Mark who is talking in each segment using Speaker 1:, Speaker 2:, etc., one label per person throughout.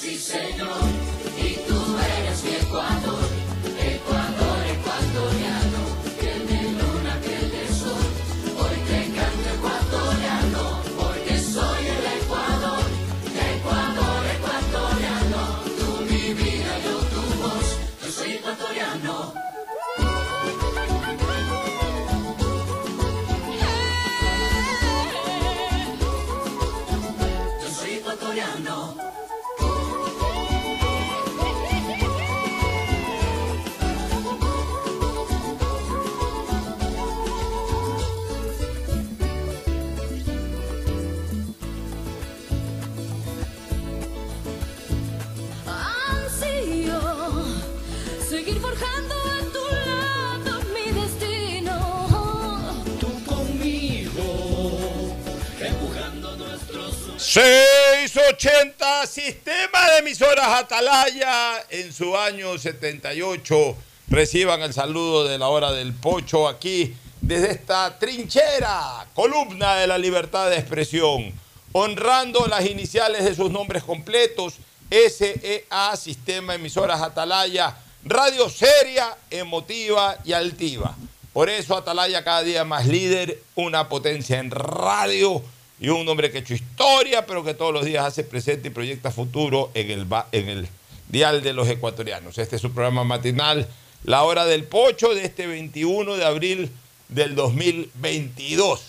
Speaker 1: sí señor, y tú eres mi Ecuador,
Speaker 2: 680 Sistema de Emisoras Atalaya en su año 78. Reciban el saludo de la hora del pocho aquí desde esta trinchera, columna de la libertad de expresión, honrando las iniciales de sus nombres completos, SEA, Sistema Emisoras Atalaya, radio seria, emotiva y altiva. Por eso Atalaya cada día más líder, una potencia en radio y un hombre que ha hecho historia, pero que todos los días hace presente y proyecta futuro en el, en el dial de los ecuatorianos. Este es su programa matinal, La Hora del Pocho, de este 21 de abril del 2022.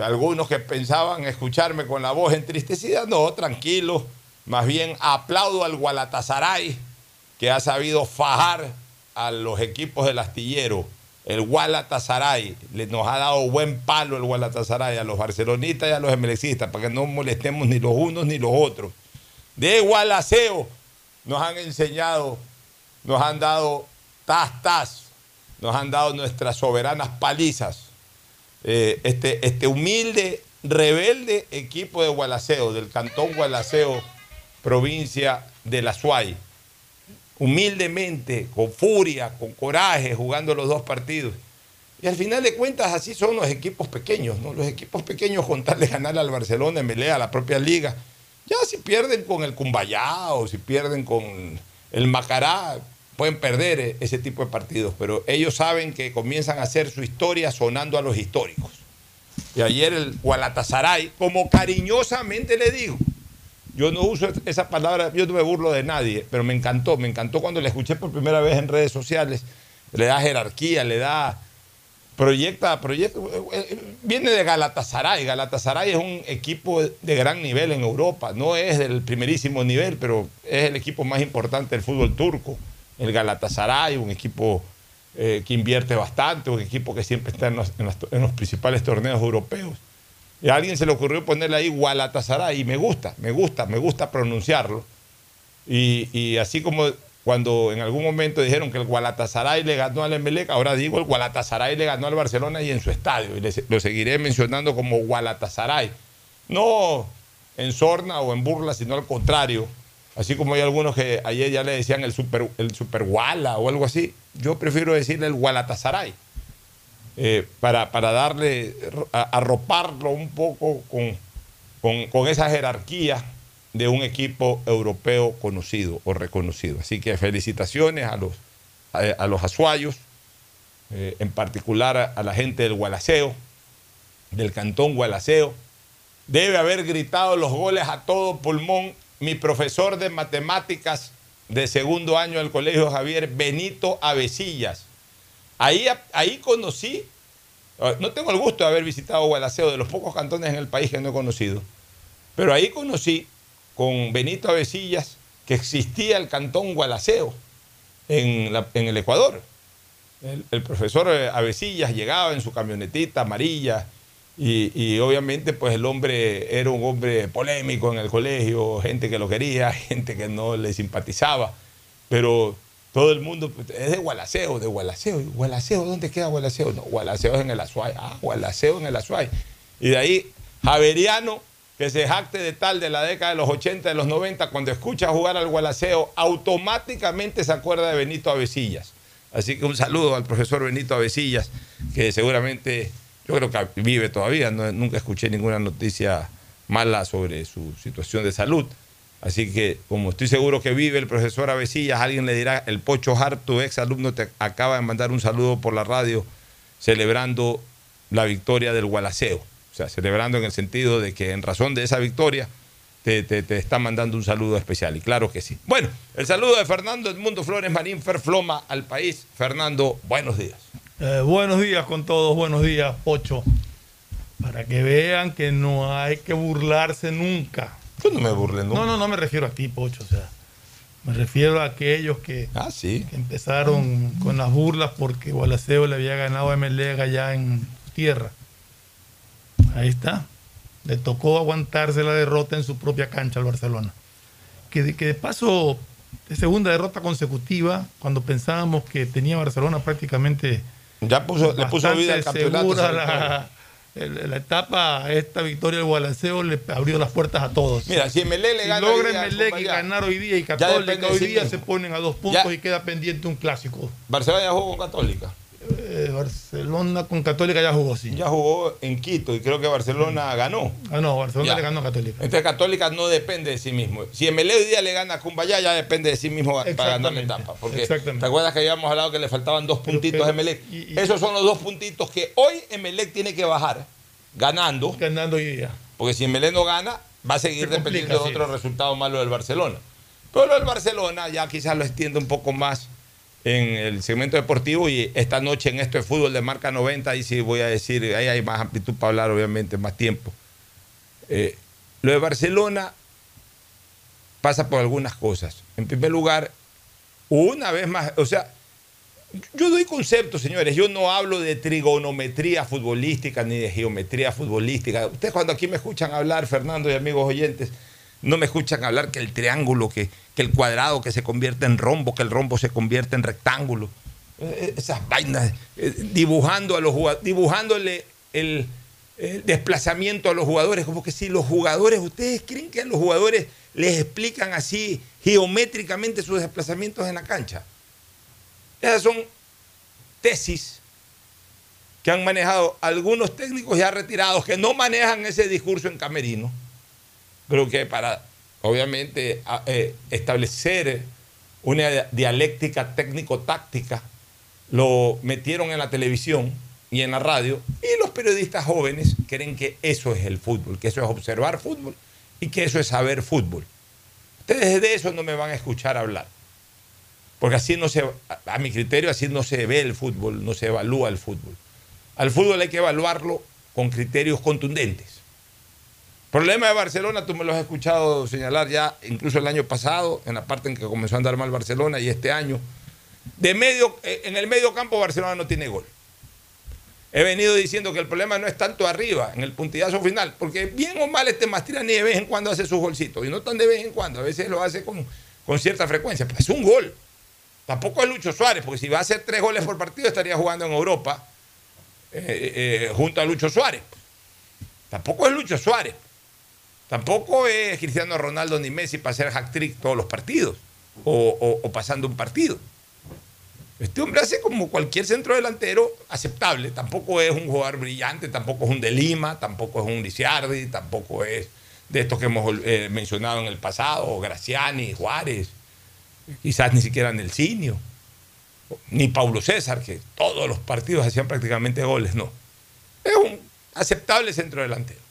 Speaker 2: Algunos que pensaban escucharme con la voz entristecida, no, tranquilo. Más bien aplaudo al Gualatasaray, que ha sabido fajar a los equipos del astillero. El Gualatasaray le nos ha dado buen palo el Gualatasaray a los barcelonistas y a los emelecistas para que no molestemos ni los unos ni los otros. De Gualaceo nos han enseñado, nos han dado tas tas, nos han dado nuestras soberanas palizas. Eh, este, este humilde, rebelde equipo de Gualaceo, del cantón Gualaceo, provincia de La Suay humildemente, con furia, con coraje, jugando los dos partidos. Y al final de cuentas así son los equipos pequeños, ¿no? Los equipos pequeños con tal de ganar al Barcelona, Melea, a la propia liga. Ya si pierden con el Cumbayá o si pierden con el Macará, pueden perder eh, ese tipo de partidos, pero ellos saben que comienzan a hacer su historia sonando a los históricos. Y ayer el Gualatasaray, como cariñosamente le digo, yo no uso esa palabra, yo no me burlo de nadie, pero me encantó, me encantó cuando la escuché por primera vez en redes sociales. Le da jerarquía, le da. Proyecta, proyecta. Viene de Galatasaray. Galatasaray es un equipo de gran nivel en Europa. No es del primerísimo nivel, pero es el equipo más importante del fútbol turco. El Galatasaray, un equipo eh, que invierte bastante, un equipo que siempre está en los principales torneos europeos. Y a alguien se le ocurrió ponerle ahí Gualatasaray y me gusta, me gusta, me gusta pronunciarlo. Y, así como cuando en algún momento dijeron que el Gualatasaray le ganó al Emelec, ahora digo el Gualatasaray le ganó al Barcelona y en su estadio. Y lo seguiré mencionando como Gualatasaray. No en sorna o en burla, sino al contrario. Así como hay algunos que ayer ya le decían el super, el super Guala o algo así, yo prefiero decirle el Gualatasaray eh, para, para darle, arroparlo un poco con, con, esa jerarquía de un equipo europeo conocido o reconocido. Así que felicitaciones a los, a, a los azuayos, eh, en particular a, a la gente del Gualaceo, del cantón Gualaceo. Debe haber gritado los goles a todo pulmón mi profesor de matemáticas de segundo año del Colegio Javier, Benito Avesillas. Ahí, ahí conocí, no tengo el gusto de haber visitado Gualaceo, de los pocos cantones en el país que no he conocido, pero ahí conocí con Benito Avesillas que existía el cantón Gualaceo en, la- en el Ecuador. El, el profesor eh, Avesillas llegaba en su camionetita amarilla y, y obviamente pues el hombre era un hombre polémico en el colegio, gente que lo quería, gente que no le simpatizaba, pero todo el mundo es de Gualaceo, de Gualaceo. ¿Y Gualaceo, ¿dónde queda Gualaceo? No, Gualaceo es en el Azuay. Ah, Gualaceo en el Azuay. Y de ahí, Javeriano, que se jacte de tal de la década de los 80, de los 90, cuando escucha jugar al Gualaceo, automáticamente se acuerda de Benito Avesillas. Así que un saludo al profesor Benito Avesillas, que seguramente, yo creo que vive todavía, nunca escuché ninguna noticia mala sobre su situación de salud. Así que, como estoy seguro que vive el profesor Avesillas, alguien le dirá, el Pocho Hart, tu ex alumno, te acaba de mandar un saludo por la radio celebrando la victoria del Gualaceo. O sea, celebrando en el sentido de que en razón de esa victoria te, te- te está mandando un saludo especial. Y claro que sí. Bueno, el saludo de Fernando Edmundo Flores Marín Ferfloma al país. Fernando, buenos días.
Speaker 3: Eh, buenos días con todos, buenos días, Pocho. Para que vean que no hay que burlarse nunca.
Speaker 2: Yo no me burlé nunca.
Speaker 3: No, no, no me refiero a ti, Pocho. O sea, me refiero a aquellos que,
Speaker 2: Ah,
Speaker 3: que empezaron con las burlas porque Gualaceo le había ganado a MLEG allá en tierra. Ahí está. Le tocó aguantarse la derrota en su propia cancha al Barcelona. Que de, que de paso, de segunda derrota consecutiva, cuando pensábamos que tenía Barcelona prácticamente
Speaker 2: Ya puso, le puso vida al campeonato.
Speaker 3: la, el- la etapa, esta victoria del Gualaceo le abrió las puertas a todos.
Speaker 2: Mira, si Emelec le
Speaker 3: si
Speaker 2: gana
Speaker 3: logra y
Speaker 2: Cumbayá,
Speaker 3: ganar hoy día y Católica hoy día se ponen a dos puntos
Speaker 2: Ya.
Speaker 3: y queda pendiente un clásico.
Speaker 2: Barcelona ya jugó con Católica.
Speaker 3: Eh, Barcelona con Católica ya jugó, sí.
Speaker 2: Ya jugó en Quito y creo que Barcelona ganó.
Speaker 3: Ah, no, Barcelona
Speaker 2: Ya.
Speaker 3: le ganó a Católica.
Speaker 2: Entonces Católica no depende de sí mismo. Si Emelec hoy día le gana a Cumbayá, ya depende de sí mismo para ganar la
Speaker 3: Exactamente.
Speaker 2: etapa. Porque
Speaker 3: Exactamente.
Speaker 2: te acuerdas que habíamos hablado que le faltaban dos puntitos a Emelec. Esos son los dos puntitos que hoy Emelec tiene que bajar ganando.
Speaker 3: Ganando hoy día.
Speaker 2: Porque si Emelec no gana, va a seguir
Speaker 3: Se complica,
Speaker 2: dependiendo de
Speaker 3: sí.
Speaker 2: otro resultado malo del Barcelona. Pero lo del Barcelona ya quizás lo extiende un poco más en el segmento deportivo y esta noche en esto de fútbol de marca 90, ahí sí voy a decir, ahí hay más amplitud para hablar, obviamente, más tiempo. Eh, lo de Barcelona pasa por algunas cosas. En primer lugar, una vez más, o sea, yo doy conceptos, señores. Yo no hablo de trigonometría futbolística ni de geometría futbolística. Ustedes cuando aquí me escuchan hablar, Fernando y amigos oyentes, no me escuchan hablar que el triángulo, que, el cuadrado que se convierte en rombo, que el rombo se convierte en rectángulo. Eh, Esas vainas, eh, dibujando a los dibujándole el, el desplazamiento a los jugadores, como que si los jugadores, ¿ustedes creen que a los jugadores les explican así geométricamente sus desplazamientos en la cancha? Esas son tesis que han manejado algunos técnicos ya retirados que no manejan ese discurso en camerino, pero que para, obviamente, eh, establecer una dialéctica técnico-táctica, lo metieron en la televisión y en la radio, y los periodistas jóvenes creen que eso es el fútbol, que eso es observar fútbol y que eso es saber fútbol. Ustedes de eso no me van a escuchar hablar. Porque así no se, a mi criterio, así no se ve el fútbol, no se evalúa el fútbol. Al fútbol hay que evaluarlo con criterios contundentes. Problema de Barcelona, tú me lo has escuchado señalar ya, incluso el año pasado, en la parte en que comenzó a andar mal Barcelona y este año. De medio, eh, en el medio campo Barcelona no tiene gol. He venido diciendo que el problema no es tanto arriba, en el puntillazo final, porque bien o mal este Mastrani de vez en cuando hace sus golcitos, y no tan de vez en cuando, a veces lo hace con, con cierta frecuencia, pero es un gol. Tampoco es Lucho Suárez, porque si va a hacer tres goles por partido estaría jugando en Europa eh, eh, junto a Lucho Suárez. Tampoco es Lucho Suárez. Tampoco es Cristiano Ronaldo ni Messi para hacer hack-trick todos los partidos o, pasando un partido. Este hombre hace como cualquier centro delantero aceptable. Tampoco es un jugador brillante, tampoco es un de Lima, tampoco es un Lisiardi, tampoco es de estos que hemos eh, mencionado en el pasado, Graciani, Juárez, quizás ni siquiera Nelsinio, ni Paulo César, que todos los partidos hacían prácticamente goles, no. Es un aceptable centro delantero.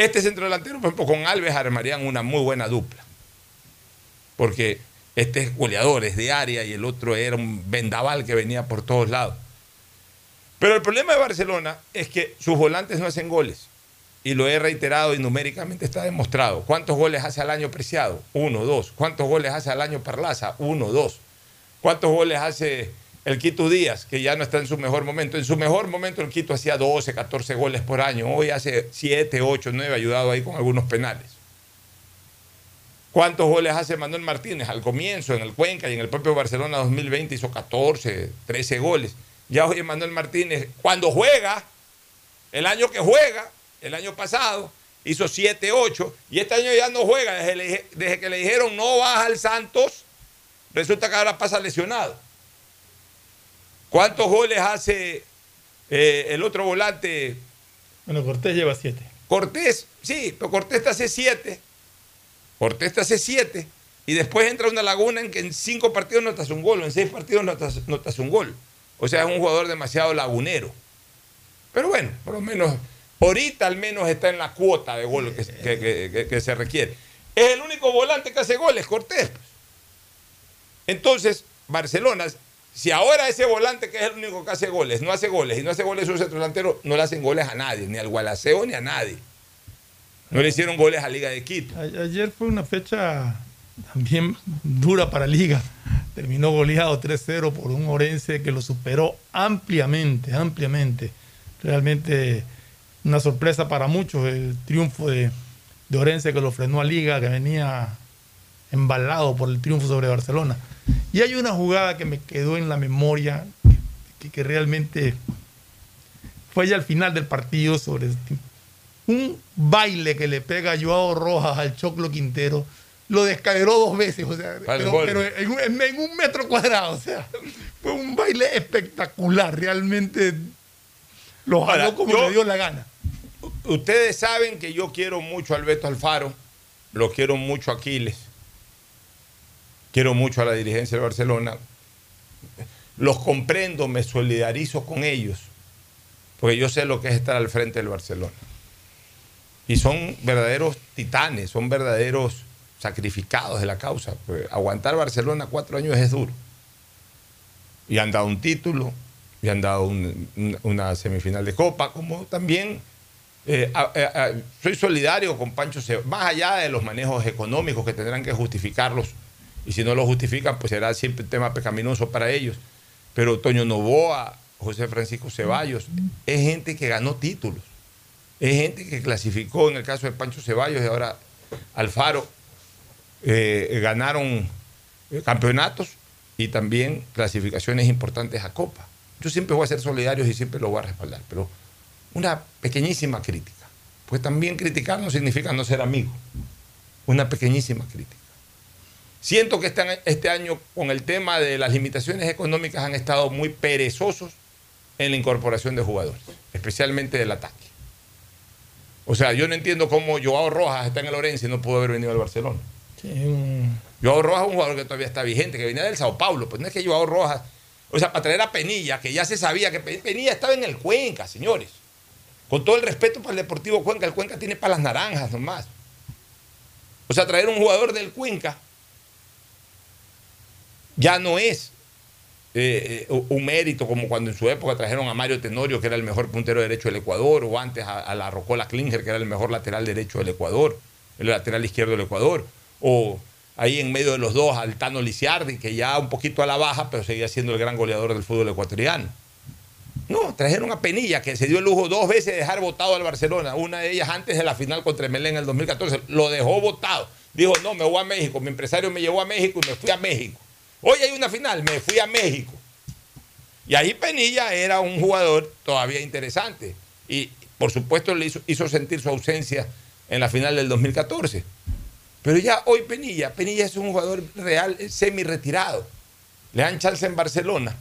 Speaker 2: Este centro delantero, por ejemplo, con Alves armarían una muy buena dupla. Porque este es goleador, es de área y el otro era un vendaval que venía por todos lados. Pero el problema de Barcelona es que sus volantes no hacen goles. Y lo he reiterado y numéricamente está demostrado. ¿Cuántos goles hace al año Preciado? Uno, dos. ¿Cuántos goles hace al año Parlaza? Uno, dos. ¿Cuántos goles hace el Quito Díaz, que ya no está en su mejor momento? En su mejor momento el Quito hacía 12, 14 goles por año. Hoy hace 7, 8, 9, ayudado ahí con algunos penales. ¿Cuántos goles hace Manuel Martínez? Al comienzo, en el Cuenca y en el propio Barcelona 2020 hizo 14, 13 goles. Ya hoy Manuel Martínez, cuando juega, el año que juega, el año pasado, hizo 7, 8, y este año ya no juega. Desde, desde que le dijeron no vas al Santos, resulta que ahora pasa lesionado. ¿Cuántos goles hace eh, el otro volante?
Speaker 3: Bueno, Cortés lleva siete.
Speaker 2: Cortés, sí, pero Cortés te hace 7. Cortés te hace 7. Y después entra una laguna en que en cinco partidos no te hace un gol, o en seis partidos no te hace, no te hace un gol. O sea, es un jugador demasiado lagunero. Pero bueno, por lo menos, ahorita al menos está en la cuota de gol que, que- que- que- que se requiere. Es el único volante que hace goles, Cortés. Entonces, Barcelona, si ahora ese volante que es el único que hace goles, no hace goles y no hace goles su centro delantero, no le hacen goles a nadie, ni al Gualaceo ni a nadie. No le hicieron goles a Liga de Quito.
Speaker 3: Ayer fue una fecha también dura para Liga. Terminó goleado 3-0 por un Orense que lo superó ampliamente, ampliamente. Realmente una sorpresa para muchos el triunfo de, de Orense que lo frenó a Liga, que venía embalado por el triunfo sobre Barcelona. Y hay una jugada que me quedó en la memoria, que, que realmente fue ya al final del partido sobre un baile que le pega Joao Rojas al Choclo Quintero. Lo descaderó dos veces, o sea, pero, en, un- en un metro cuadrado, o sea, fue un baile espectacular, realmente lo jaló
Speaker 2: Ahora,
Speaker 3: como
Speaker 2: yo-
Speaker 3: le dio la gana.
Speaker 2: Ustedes saben que yo quiero mucho a Alberto Alfaro, lo quiero mucho a Aquiles, quiero mucho a la dirigencia de Barcelona. Los comprendo, me solidarizo con ellos, porque yo sé lo que es estar al frente del Barcelona. Y son verdaderos titanes, son verdaderos sacrificados de la causa. Aguantar Barcelona cuatro años es duro. Y han dado un título, y han dado un- un- una semifinal de Copa, como también eh, soy solidario con Pancho Ceballos, más allá de los manejos económicos que tendrán que justificarlos, y si no lo justifican, pues será siempre un tema pecaminoso para ellos. Pero Toño Novoa, José Francisco Ceballos, es gente que ganó títulos, es gente que clasificó, en el caso de Pancho Ceballos y ahora Alfaro, eh, ganaron eh, campeonatos y también clasificaciones importantes a Copa. Yo siempre voy a ser solidario y siempre lo voy a respaldar, pero una pequeñísima crítica. Pues también criticar no significa no ser amigo. Una pequeñísima crítica. Siento que este, este año con el tema de las limitaciones económicas han estado muy perezosos en la incorporación de jugadores, especialmente del ataque. O sea, yo no entiendo cómo Joao Rojas está en el Orense y no pudo haber venido al Barcelona. Joao Rojas es un jugador que todavía está vigente, que venía del Sao Paulo. Pues no es que Joao Rojas, o sea, para traer a Penilla, que ya se sabía que Pe- Penilla estaba en el Cuenca, señores. Con todo el respeto para el Deportivo Cuenca, el Cuenca tiene para las naranjas nomás. O sea, traer un jugador del Cuenca ya no es eh, eh, un mérito como cuando en su época trajeron a Mario Tenorio, que era el mejor puntero derecho del Ecuador, o antes a, la Rocola Klinger, que era el mejor lateral derecho del Ecuador, el lateral izquierdo del Ecuador, o ahí en medio de los dos al Tano Lisiardi, que ya un poquito a la baja, pero seguía siendo el gran goleador del fútbol ecuatoriano. No, trajeron a Penilla, que se dio el lujo dos veces de dejar votado al Barcelona, una de ellas antes de la final contra Melé en el 2014, lo dejó votado. Dijo, no, me voy a México, mi empresario me llevó a México y me fui a México. Hoy hay una final, me fui a México. Y ahí Penilla era un jugador todavía interesante. Y por supuesto le hizo, sentir su ausencia en la final del 2014. Pero ya hoy Penilla, Penilla es un jugador real, semi retirado. Le dan chance en Barcelona.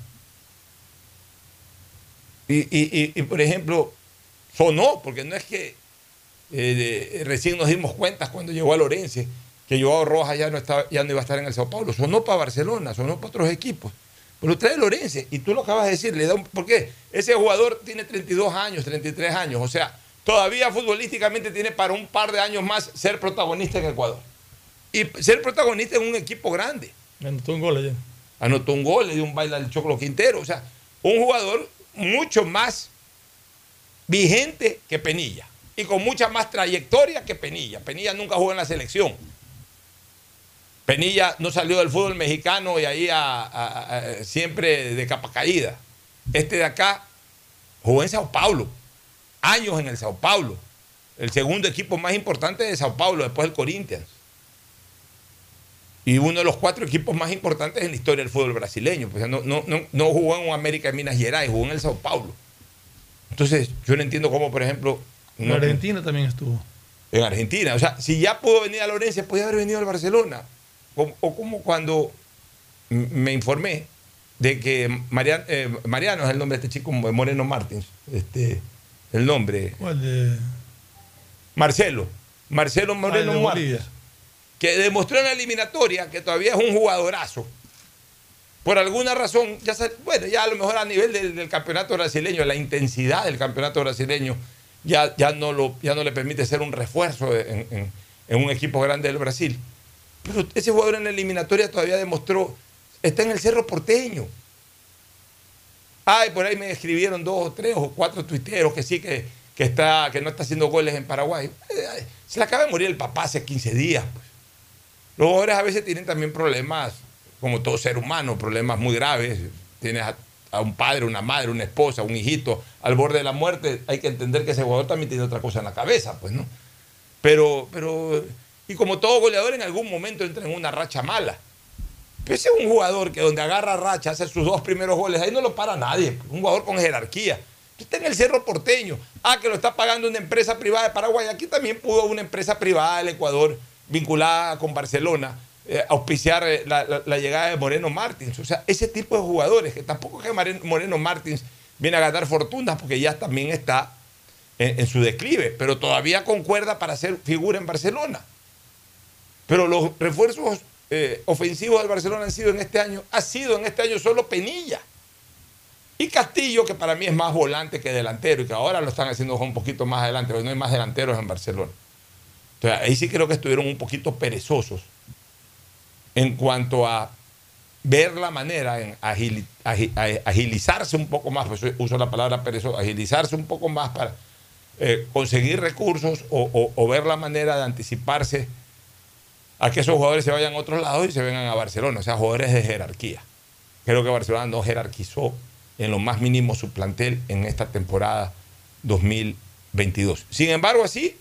Speaker 2: Y, y- y- por ejemplo, sonó, porque no es que eh, recién nos dimos cuenta cuando llegó a Lorense que Joao Rojas ya no, estaba, ya no iba a estar en el Sao Paulo. Sonó para Barcelona, sonó para otros equipos. Pero trae Lorense, y tú lo acabas de decir, le da un, ¿por qué? Ese jugador tiene 32 años, 33 años, o sea, todavía futbolísticamente tiene para un par de años más ser protagonista en Ecuador. Y ser protagonista en un equipo grande.
Speaker 3: Anotó un gol ayer.
Speaker 2: Anotó un gol, le dio un baile al Choclo Quintero. O sea, un jugador mucho más vigente que Penilla. Y con mucha más trayectoria que Penilla. Penilla nunca jugó en la selección. Penilla no salió del fútbol mexicano y ahí a- a- a- siempre de capa caída. Este de acá jugó en Sao Paulo. Años en el Sao Paulo. El segundo equipo más importante de Sao Paulo, después del Corinthians y uno de los cuatro equipos más importantes en la historia del fútbol brasileño. Pues no, no, no, no jugó en un América de Minas Gerais, jugó en el Sao Paulo. Entonces, yo no entiendo cómo, por ejemplo.
Speaker 3: En Argentina también estuvo.
Speaker 2: en Argentina. O sea, si ya pudo venir a Lorenzo, podía haber venido al Barcelona. O, o como cuando me informé de que Mariano, Mariano es el nombre de este chico, Moreno Martins. Este, el nombre.
Speaker 3: ¿Cuál de-
Speaker 2: Marcelo. Marcelo Moreno
Speaker 3: Ah, de
Speaker 2: Martins que demostró en la eliminatoria que todavía es un jugadorazo. Por alguna razón, ya bueno, ya a lo mejor a nivel del, del campeonato brasileño, la intensidad del campeonato brasileño ya, ya, no, lo, ya no le permite ser un refuerzo en, en- en un equipo grande del Brasil. Pero ese jugador en la eliminatoria todavía demostró, está en el Cerro Porteño. Ay, por ahí me escribieron dos o tres o cuatro tuiteros que sí, que, que, está, que no está haciendo goles en Paraguay. Se le acaba de morir el papá hace 15 días. pues. Los jugadores a veces tienen también problemas, como todo ser humano, problemas muy graves. Tienes a, a un padre, una madre, una esposa, un hijito al borde de la muerte. Hay que entender que ese jugador también tiene otra cosa en la cabeza, pues, ¿no? Pero, pero Y como todo goleador, en algún momento entra en una racha mala. Pero ese es un jugador que donde agarra racha, hace sus dos primeros goles, ahí no lo para nadie. Un jugador con jerarquía. Está en el Cerro Porteño. Ah, que lo está pagando una empresa privada de Paraguay. Aquí también pudo una empresa privada del Ecuador vinculada con Barcelona eh, auspiciar eh, la, llegada de Moreno Martins. O sea, ese tipo de jugadores, que tampoco es que Moreno Martins viene a ganar fortunas porque ya también está en, en su declive, pero todavía concuerda para ser figura en Barcelona. Pero los refuerzos eh, ofensivos del Barcelona han sido en este año, ha sido en este año solo Penilla. Y Castillo, que para mí es más volante que delantero, y que ahora lo están haciendo un poquito más adelante, porque no hay más delanteros en Barcelona. Entonces, ahí sí creo que estuvieron un poquito perezosos en cuanto a ver la manera en agilizarse un poco más, pues uso la palabra perezoso, agilizarse un poco más para eh, conseguir recursos o ver la manera de anticiparse a que esos jugadores se vayan a otros lados y se vengan a Barcelona, o sea, jugadores de jerarquía. Creo que Barcelona no jerarquizó en lo más mínimo su plantel en esta temporada 2022. Sin embargo, así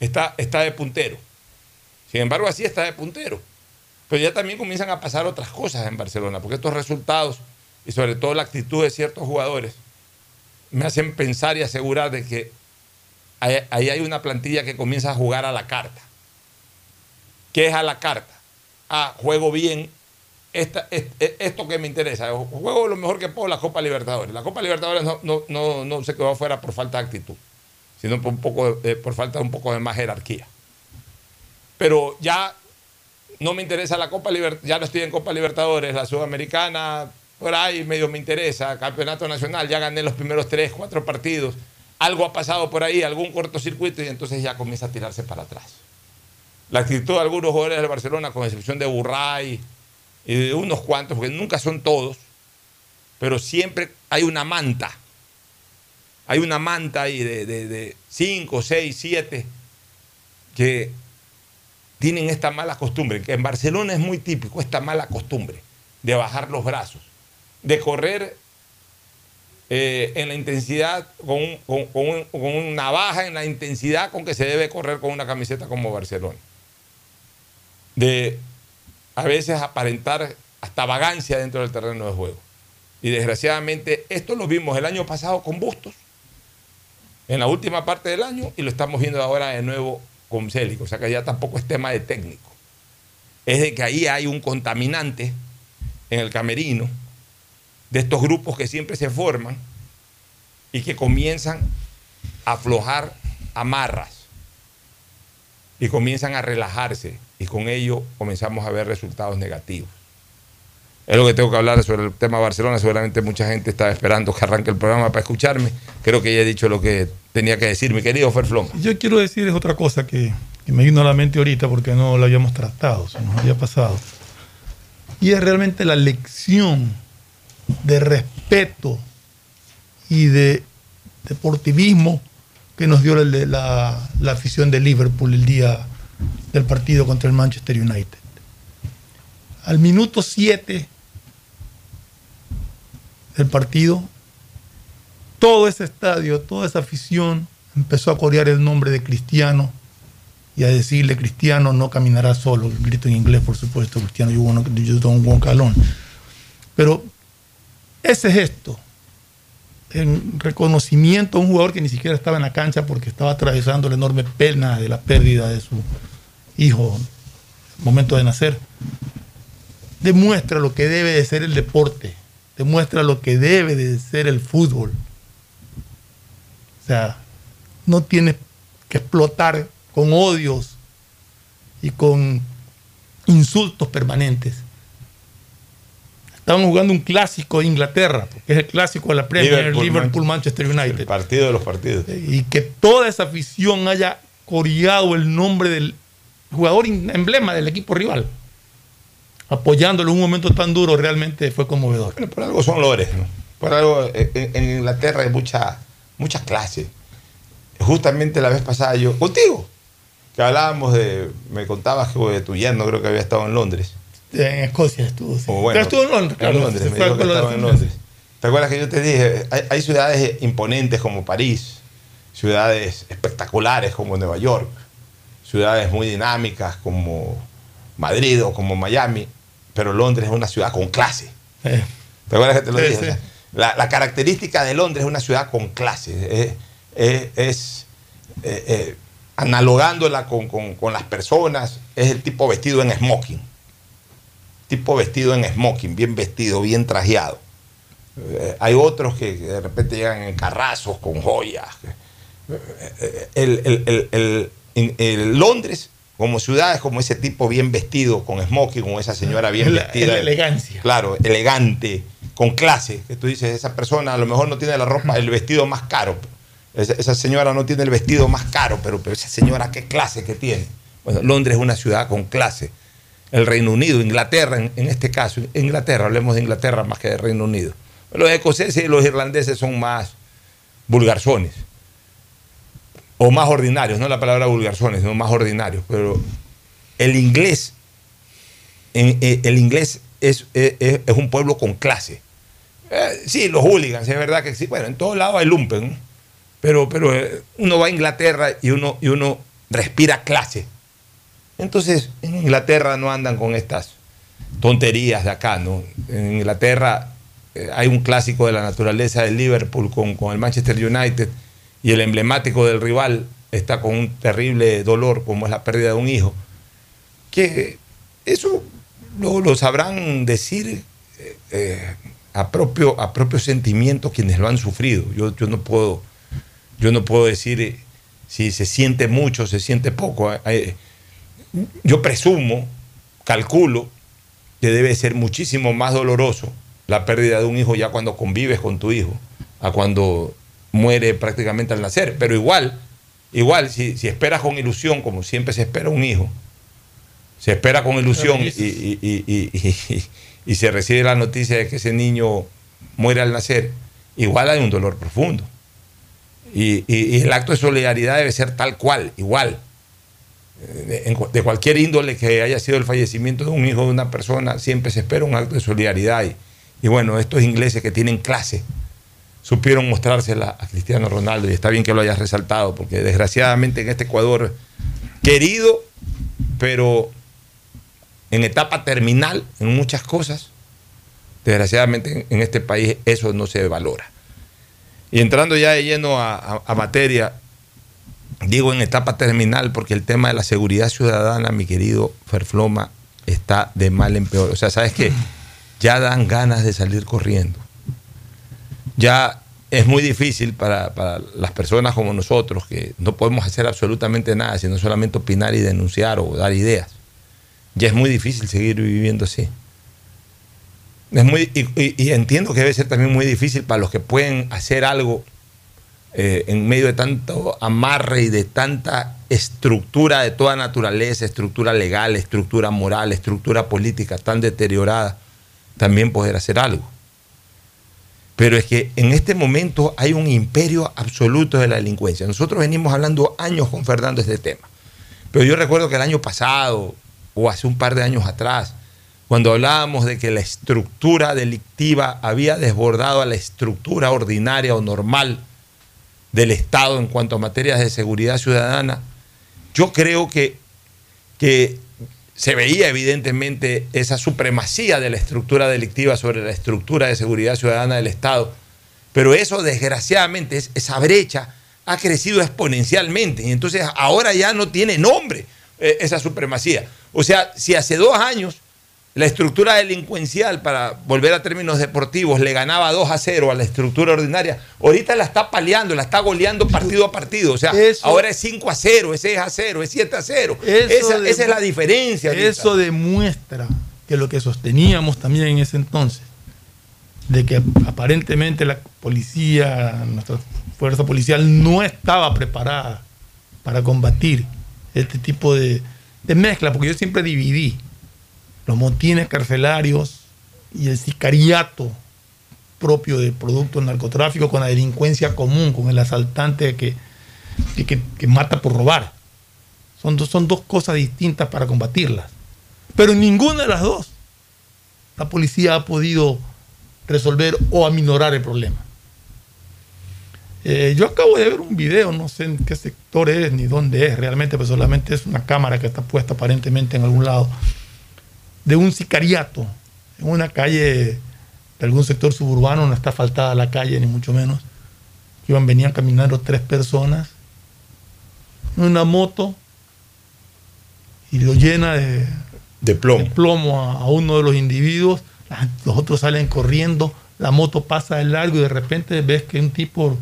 Speaker 2: está, está de puntero. Sin embargo, así está de puntero. Pero ya también comienzan a pasar otras cosas en Barcelona, porque estos resultados y sobre todo la actitud de ciertos jugadores me hacen pensar y asegurar de que ahí, hay una plantilla que comienza a jugar a la carta. ¿Qué es a la carta? Ah, juego bien esta- es- es- esto que me interesa. Juego lo mejor que puedo la Copa Libertadores. La Copa Libertadores no, no, no, no se quedó afuera por falta de actitud, sino por, un poco de- por falta de un poco de más jerarquía. Pero ya no me interesa la Copa Libertadores, ya no estoy en Copa Libertadores, la Sudamericana, por ahí medio me interesa, Campeonato Nacional, ya gané los primeros tres, cuatro partidos, algo ha pasado por ahí, algún cortocircuito y entonces ya comienza a tirarse para atrás. La actitud de algunos jugadores del Barcelona, con excepción de Burray y de unos cuantos, porque nunca son todos, pero siempre hay una manta. Hay una manta ahí de, de, de cinco, seis, siete que tienen esta mala costumbre, que en Barcelona es muy típico esta mala costumbre de bajar los brazos, de correr eh, en la intensidad, con, con una baja en la intensidad con que se debe correr con una camiseta como Barcelona. De a veces aparentar hasta vagancia dentro del terreno de juego. Y desgraciadamente esto lo vimos el año pasado con Bustos, en la última parte del año, y lo estamos viendo ahora de nuevo con Célico. O sea que ya tampoco es tema de técnico. Es de que ahí hay un contaminante en el camerino de estos grupos que siempre se forman y que comienzan a aflojar amarras y comienzan a relajarse y con ello comenzamos a ver resultados negativos. Es lo que tengo que hablar sobre el tema Barcelona. Seguramente mucha gente estaba esperando que arranque el programa para escucharme. Creo que ya he dicho lo que tenía que decir, mi querido Ferfloma.
Speaker 3: Yo quiero decir es otra cosa que, que me vino a la mente ahorita porque no lo habíamos tratado, se nos había pasado. Y es realmente la lección de respeto y de deportivismo que nos dio la, la afición de Liverpool el día del partido contra el Manchester United. Al minuto 7 del partido, todo ese estadio, toda esa afición empezó a corear el nombre de Cristiano y a decirle Cristiano no caminará solo, el grito en inglés por supuesto, Cristiano you, wanna, you don't walk. Pero ese gesto, en reconocimiento a un jugador que ni siquiera estaba en la cancha porque estaba atravesando la enorme pena de la pérdida de su hijo momento de nacer, demuestra lo que debe de ser el deporte, demuestra lo que debe de ser el fútbol. O sea, no tienes que explotar con odios y con insultos permanentes. Estaban jugando un clásico de Inglaterra, porque es el clásico de la Premier, Liverpool, Manchester United.
Speaker 2: El partido de los partidos.
Speaker 3: Y que toda esa afición haya coreado el nombre del jugador emblema del equipo rival, apoyándolo en un momento tan duro, realmente fue conmovedor.
Speaker 2: Bueno, por algo son lores, ¿no? Por algo eh, en, en Inglaterra hay mucha, mucha clase. Justamente la vez pasada yo, contigo, que hablábamos de, me contabas que tu yerno creo que había estado en Londres.
Speaker 3: En Escocia estuvo. sí.
Speaker 2: O bueno,
Speaker 3: estuvo en Londres,
Speaker 2: en
Speaker 3: claro,
Speaker 2: Londres,
Speaker 3: se
Speaker 2: me
Speaker 3: fue
Speaker 2: dijo que
Speaker 3: con lo de
Speaker 2: estaba en. Londres. ¿Te acuerdas que yo te dije? Hay, hay ciudades imponentes como París, ciudades espectaculares como Nueva York, ciudades muy dinámicas como Madrid o como Miami, pero Londres es una ciudad con clase.
Speaker 3: Eh,
Speaker 2: ¿Te acuerdas que te lo
Speaker 3: Sí,
Speaker 2: dije?
Speaker 3: sí.
Speaker 2: O sea, la, la característica de Londres es una ciudad con clase. Es, es- es, eh, eh, analogándola con, con- con las personas, es el tipo vestido en smoking. Tipo vestido en smoking, bien vestido, bien trajeado. Eh, hay otros que, de repente llegan en carrazos con joyas. Eh, el, el- Londres, como ciudad, es como ese tipo bien vestido, con smoking, como esa señora bien
Speaker 3: La-
Speaker 2: vestida.
Speaker 3: la elegancia.
Speaker 2: Claro, elegante, con clase. Que tú dices, esa persona a lo mejor no tiene la ropa, el vestido más caro. Esa, esa señora no tiene el vestido más caro, pero, pero esa señora, ¿qué clase que tiene? Bueno, Londres es una ciudad con clase. El Reino Unido, Inglaterra, en, este caso, Inglaterra, hablemos de Inglaterra más que de Reino Unido. Los escoceses y los irlandeses son más vulgarzones. O más ordinarios, no la palabra vulgarzones, sino más ordinarios. Pero el inglés, eh, el inglés es, es- es- un pueblo con clase. Eh, sí, los hooligans, es verdad que sí. Bueno, en todos lados hay lumpen, pero, pero eh, uno va a Inglaterra y uno, y uno respira clase. Entonces, en Inglaterra no andan con estas tonterías de acá, ¿no? En Inglaterra eh, hay un clásico de la naturaleza del Liverpool con, con el Manchester United y el emblemático del rival está con un terrible dolor como es la pérdida de un hijo. Que eso lo, lo sabrán decir eh, eh, a, propio, a sentimiento quienes lo han sufrido. Yo, yo no puedo, yo no puedo decir si se siente mucho, se siente poco. Yo presumo, calculo, que debe ser muchísimo más doloroso la pérdida de un hijo ya cuando convives con tu hijo, a cuando muere prácticamente al nacer. Pero igual, igual, si, si esperas con ilusión, como siempre se espera un hijo, se espera con ilusión y, y- se recibe la noticia de que ese niño muere al nacer, igual hay un dolor profundo. Y el acto de solidaridad debe ser tal cual, igual. De, cualquier índole que haya sido el fallecimiento de un hijo de una persona, siempre se espera un acto de solidaridad. Y, bueno, estos ingleses que tienen clase supieron mostrársela a Cristiano Ronaldo y está bien que lo hayas resaltado, porque desgraciadamente en este Ecuador, querido, pero en etapa terminal en muchas cosas, desgraciadamente en este país eso no se valora. Y entrando ya de lleno a materia, digo en etapa terminal porque el tema de la seguridad ciudadana, mi querido Ferfloma, está de mal en peor. O sea, sabes que ya dan ganas de salir corriendo. Ya es muy difícil para, para las personas como nosotros, que no podemos hacer absolutamente nada, sino solamente opinar y denunciar o dar ideas. Ya es muy difícil seguir viviendo así. Es muy, y, y- y entiendo que debe ser también muy difícil para los que pueden hacer algo eh, en medio de tanto amarre y de tanta estructura de toda naturaleza, estructura legal, estructura moral, estructura política tan deteriorada, también poder hacer algo. Pero es que en este momento hay un imperio absoluto de la delincuencia. Nosotros venimos hablando años con Fernando de este tema. Pero yo recuerdo que el año pasado, o hace un par de años atrás, cuando hablábamos de que la estructura delictiva había desbordado a la estructura ordinaria o normal del Estado en cuanto a materias de seguridad ciudadana, yo creo que, que se veía evidentemente esa supremacía de la estructura delictiva sobre la estructura de seguridad ciudadana del Estado, pero eso desgraciadamente, es- esa brecha ha crecido exponencialmente y entonces ahora ya no tiene nombre eh, esa supremacía. O sea, si hace dos años la estructura delincuencial, para volver a términos deportivos, le ganaba 2 a 0 a la estructura ordinaria. Ahorita la está paleando, la está goleando partido a partido. O sea,
Speaker 3: Eso-
Speaker 2: ahora es 5 a 0, es 6 a 0, es 7 a 0.
Speaker 3: Eso
Speaker 2: Esa, esa es la diferencia. ahorita.
Speaker 3: Eso demuestra que lo que sosteníamos también en ese entonces, de que aparentemente la policía, nuestra fuerza policial no estaba preparada para combatir este tipo de, de mezcla, porque yo siempre dividí los motines carcelarios y el sicariato propio de producto del narcotráfico con la delincuencia común, con el asaltante que, que, que- mata por robar. Son dos, son dos cosas distintas para combatirlas. Pero ninguna de las dos la policía ha podido resolver o aminorar el problema. Eh, yo acabo de ver un video, no sé en qué sector es ni dónde es realmente, pero solamente es una cámara que está puesta aparentemente en algún lado, de un sicariato en una calle de algún sector suburbano, no está faltada la calle, ni mucho menos. Iban, venían caminando tres personas en una moto y lo llena de,
Speaker 2: de plomo,
Speaker 3: de plomo a, a, uno de los individuos. Los otros salen corriendo, la moto pasa de largo y de repente ves que un tipo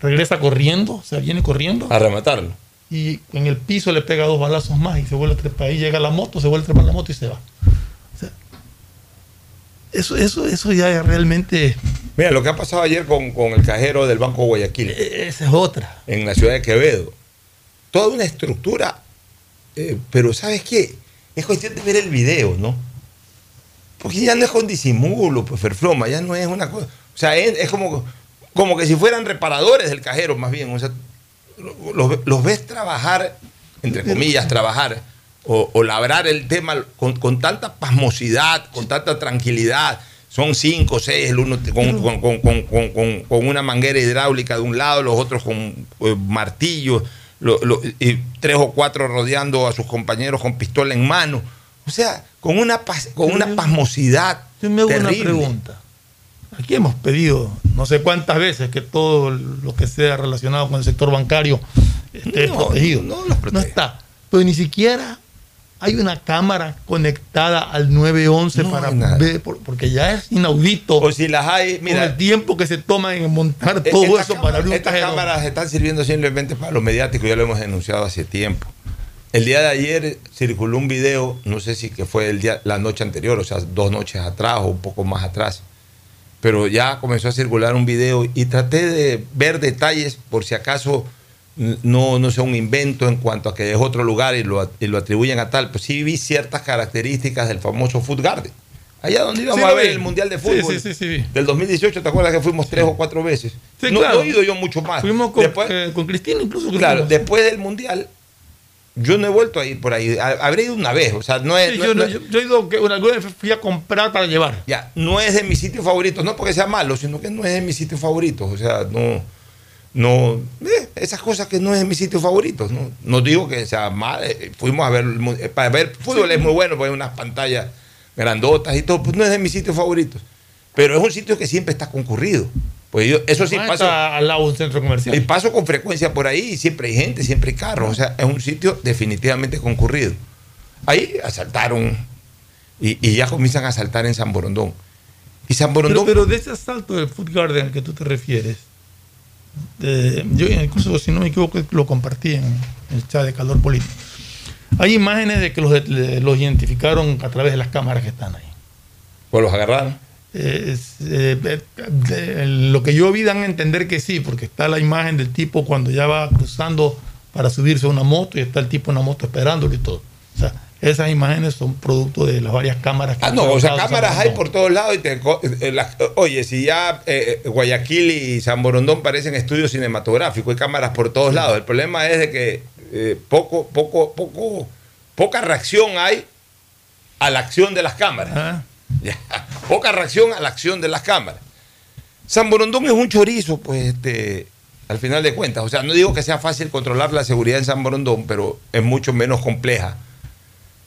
Speaker 3: regresa corriendo, o sea, viene corriendo.
Speaker 2: A rematarlo.
Speaker 3: Y en el piso le pega dos balazos más y se vuelve a trepar. Ahí llega la moto, se vuelve a trepar la moto y se va. O sea, eso, eso, eso ya realmente.
Speaker 2: Mira, lo que ha pasado ayer con, con el cajero del Banco Guayaquil.
Speaker 3: Esa es otra.
Speaker 2: En la ciudad de Quevedo. Toda una estructura. Eh, pero ¿sabes qué? Es cuestión de ver el video, ¿no? Porque ya no es con disimulo, pues Ferfloma, ya no es una cosa. O sea, es, es como, como que si fueran reparadores del cajero, más bien. O sea, los, los ves trabajar, entre comillas, trabajar, o, o labrar el tema con, con, tanta pasmosidad, con tanta tranquilidad. Son cinco, seis, el uno con, con, con, con una manguera hidráulica de un lado, los otros con eh, martillos, lo, lo, y tres o cuatro rodeando a sus compañeros con pistola en mano. O sea, con una, pas, con una pasmosidad.
Speaker 3: Yo me hago
Speaker 2: terrible.
Speaker 3: una pregunta. Aquí hemos pedido no sé cuántas veces que todo lo que sea relacionado con el sector bancario esté
Speaker 2: No,
Speaker 3: protegido.
Speaker 2: no protege.
Speaker 3: No está. Pero ni siquiera hay una cámara conectada al 911
Speaker 2: No
Speaker 3: para ver, por- porque ya es inaudito.
Speaker 2: O si las hay, mira,
Speaker 3: con el tiempo que se toma en montar
Speaker 2: Eh,
Speaker 3: todo eso
Speaker 2: cámaras-
Speaker 3: para
Speaker 2: Estas cámaras están sirviendo simplemente para lo mediático, ya lo hemos denunciado hace tiempo. El día de ayer circuló un video, no sé si que fue el día, la noche anterior, o sea, dos noches atrás o un poco más atrás, pero ya comenzó a circular un video y traté de ver detalles por si acaso no, no sea un invento en cuanto a que es otro lugar y lo, y lo atribuyen a tal. Pues sí vi ciertas características del famoso Food Garden. Allá donde íbamos
Speaker 3: Sí,
Speaker 2: a ver
Speaker 3: vi.
Speaker 2: el Mundial de Fútbol
Speaker 3: sí, sí, sí,
Speaker 2: del 2018, ¿te acuerdas que fuimos tres o cuatro veces? No,
Speaker 3: claro.
Speaker 2: no he ido yo mucho más.
Speaker 3: Fuimos con,
Speaker 2: Después-
Speaker 3: eh, con Cristina incluso.
Speaker 2: claro,
Speaker 3: fuimos.
Speaker 2: después del Mundial, yo no he vuelto a ir por ahí. Ha- Habré ido una vez, o sea, no es...
Speaker 3: Sí,
Speaker 2: no-
Speaker 3: yo,
Speaker 2: no-
Speaker 3: yo- yo he ido que una vez fui a comprar para llevar.
Speaker 2: ya, no es de mis sitios favoritos, no porque sea malo, sino que no es de mis sitios favoritos. O sea, no. No, eh, esas cosas que no es de mis sitios favoritos. No, no digo que sea mal. eh, fuimos a ver, eh, para ver fútbol es muy bueno, porque hay unas pantallas grandotas y todo, pues no es de mis sitios favoritos. Pero es un sitio que siempre está concurrido. Pues yo, eso sí
Speaker 3: Ah,
Speaker 2: paso.
Speaker 3: al lado de un centro comercial.
Speaker 2: Y paso con frecuencia por ahí y siempre hay gente, siempre hay carros. O sea, es un sitio definitivamente concurrido. Ahí asaltaron y, y ya comienzan a asaltar en San Borondón. Y San
Speaker 3: Pero,
Speaker 2: Borondón.
Speaker 3: pero de ese asalto del Food Garden al que tú te refieres, de- yo incluso si no me equivoco lo compartí en el chat de Calor Político. Hay imágenes de que los identificaron a través de las cámaras que están ahí.
Speaker 2: Pues los agarraron.
Speaker 3: Eh, eh, de- lo que yo vi dan a entender que sí, porque está la imagen del tipo cuando ya va cruzando para subirse a una moto y está el tipo en la moto esperándolo y todo. O sea, esas imágenes son producto de las varias cámaras que
Speaker 2: Ah, no, o sea, cámaras hay por todos lados. Y te eh, las- oye, si ya eh, Guayaquil y San Borondón parecen estudios cinematográficos, hay cámaras por todos lados. El problema es de que eh, poco, poco, poco, poca reacción hay a la acción de las cámaras.
Speaker 3: Ah,
Speaker 2: Poca reacción a la acción de las cámaras. San Borondón es un chorizo, pues, este, al final de cuentas. O sea, no digo que sea fácil controlar la seguridad en San Borondón, pero es mucho menos compleja.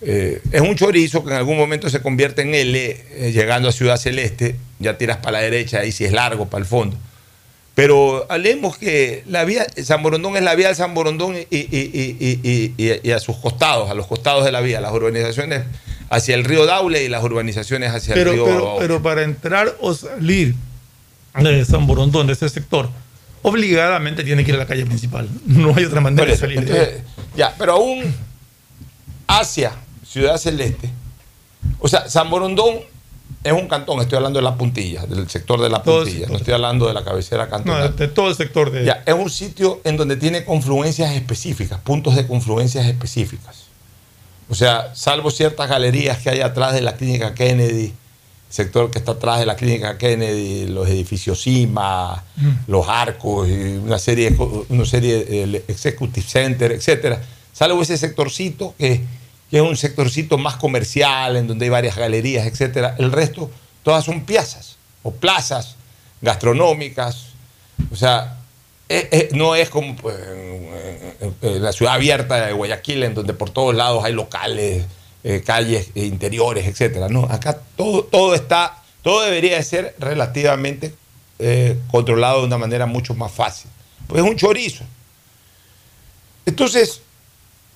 Speaker 2: Eh, es un chorizo que en algún momento se convierte en L, eh, llegando a Ciudad Celeste, ya tiras para la derecha, ahí si es largo, para el fondo. Pero hablemos que la vía, San Borondón es la vía del San Borondón y, y- y- y- y- y- y a sus costados, a los costados de la vía, las urbanizaciones hacia el río Daule y las urbanizaciones hacia
Speaker 3: pero,
Speaker 2: el río
Speaker 3: pero, pero para entrar o salir de San Borondón, de ese sector, obligadamente tiene que ir a la calle principal. No hay otra manera de salir. de
Speaker 2: entonces, ya, pero aún hacia Ciudad Celeste, o sea, San Borondón es un cantón, estoy hablando de la puntilla, del sector de la
Speaker 3: Todo
Speaker 2: puntilla, no estoy hablando de la cabecera
Speaker 3: no,
Speaker 2: cantonal.
Speaker 3: de, de todo el sector de.
Speaker 2: Ya, es un sitio en donde tiene confluencias específicas, puntos de confluencias específicas. O sea, salvo ciertas galerías que hay atrás de la clínica Kennedy, sector que está atrás de la clínica Kennedy, los edificios CIMA, los arcos, y una serie, una serie el Executive Center, etcétera. Salvo ese sectorcito que, que es un sectorcito más comercial, en donde hay varias galerías, etcétera. El resto, todas son piezas o plazas gastronómicas. O sea, eh, eh, no es como pues, la ciudad abierta de Guayaquil, en donde por todos lados hay locales, eh, calles interiores, etcétera. No, acá todo, todo está, todo debería de ser relativamente controlado de una manera mucho más fácil. Pues es un chorizo. Entonces,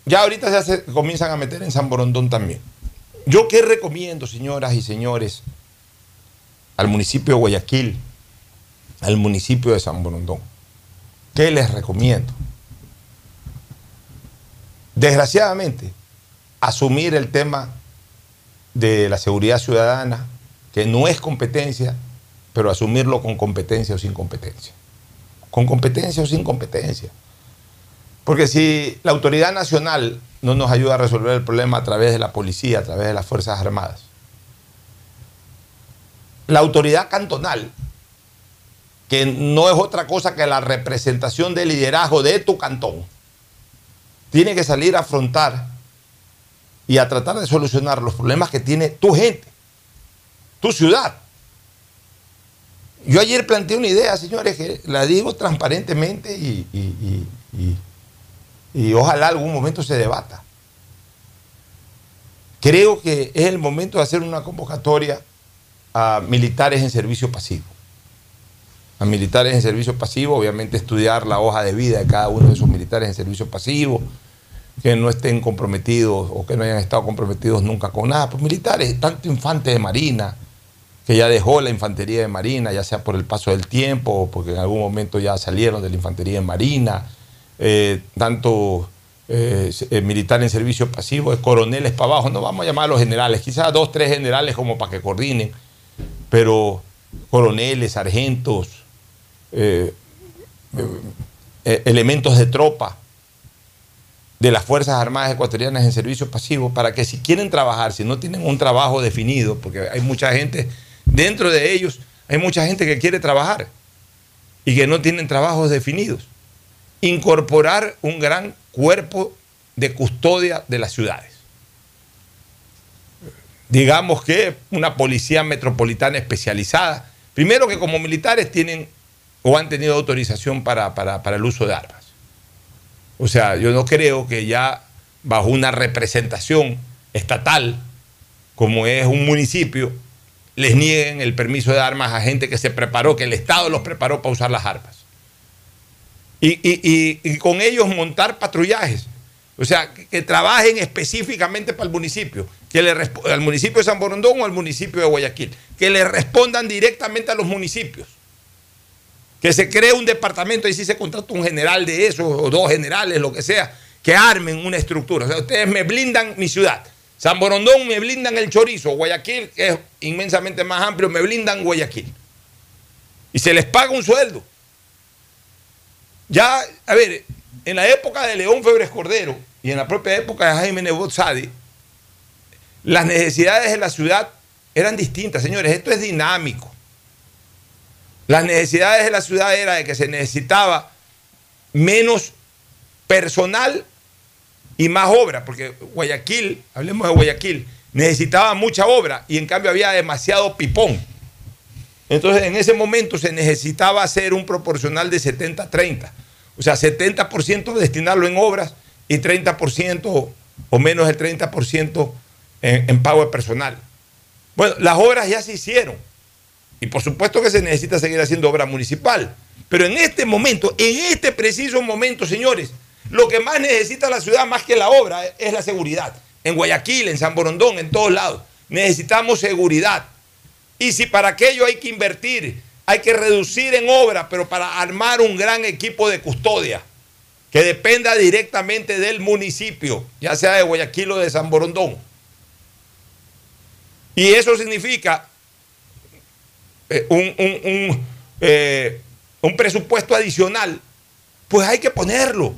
Speaker 2: ya ahorita se comienzan a meter en San Borondón también. Yo qué recomiendo, señoras y señores, al municipio de Guayaquil, al municipio de San Borondón. ¿Qué les recomiendo? Desgraciadamente, asumir el tema de la seguridad ciudadana, que no es competencia, pero asumirlo con competencia o sin competencia. Con competencia o sin competencia. Porque si la autoridad nacional no nos ayuda a resolver el problema a través de la policía, a través de las Fuerzas Armadas, la autoridad cantonal, que no es otra cosa que la representación del liderazgo de tu cantón, tiene que salir a afrontar y a tratar de solucionar los problemas que tiene tu gente, tu ciudad. Yo ayer planteé una idea, señores, que la digo transparentemente y, y- y- y- ojalá algún momento se debata. Creo que es el momento de hacer una convocatoria a militares en servicio pasivo. A militares en servicio pasivo, obviamente estudiar la hoja de vida de cada uno de esos militares en servicio pasivo, que no estén comprometidos o que no hayan estado comprometidos nunca con nada. Pues militares, tanto infante de marina, que ya dejó la infantería de marina, ya sea por el paso del tiempo porque en algún momento ya salieron de la infantería de marina, eh, tanto eh, eh, militar en servicio pasivo, de coroneles para abajo, no vamos a llamar a los generales, quizás dos, tres generales como para que coordinen, pero coroneles, sargentos, eh, eh, elementos de tropa de las Fuerzas Armadas Ecuatorianas en servicio pasivo, para que si quieren trabajar, si no tienen un trabajo definido, porque hay mucha gente, dentro de ellos, hay mucha gente que quiere trabajar y que no tienen trabajos definidos. Incorporar un gran cuerpo de custodia de las ciudades. Digamos que una policía metropolitana especializada. Primero que como militares tienen o han tenido autorización para, para- para el uso de armas. O sea, yo no creo que ya bajo una representación estatal, como es un municipio, les nieguen el permiso de armas a gente que se preparó, que el Estado los preparó para usar las armas. Y, y- y- con ellos montar patrullajes. O sea, que, que trabajen específicamente para el municipio, que le al municipio de San Borondón o al municipio de Guayaquil, que le respondan directamente a los municipios. Que se cree un departamento y si se contrata un general de eso, o dos generales, lo que sea, que armen una estructura. O sea, ustedes me blindan mi ciudad. San Borondón me blindan el chorizo. Guayaquil, que es inmensamente más amplio, me blindan Guayaquil. Y se les paga un sueldo. Ya, a ver, en la época de León Febres Cordero y en la propia época de Jaime Nebot Sadi, las necesidades de la ciudad eran distintas, señores. Esto es dinámico. Las necesidades de la ciudad era de que se necesitaba menos personal y más obra, porque Guayaquil, hablemos de Guayaquil, necesitaba mucha obra y en cambio había demasiado pipón. Entonces en ese momento se necesitaba hacer un proporcional de 70-30. O sea, 70% destinarlo en obras y 30% o menos del 30% en, en pago de personal. Bueno, las obras ya se hicieron. Y por supuesto que se necesita seguir haciendo obra municipal. Pero en este momento, en este preciso momento, señores, lo que más necesita la ciudad más que la obra es la seguridad. En Guayaquil, en San Borondón, en todos lados. Necesitamos seguridad. Y si para aquello hay que invertir, hay que reducir en obra, pero para armar un gran equipo de custodia que dependa directamente del municipio, ya sea de Guayaquil o de San Borondón. Y eso significa eh, un, un- un, eh, un presupuesto adicional, pues hay que ponerlo.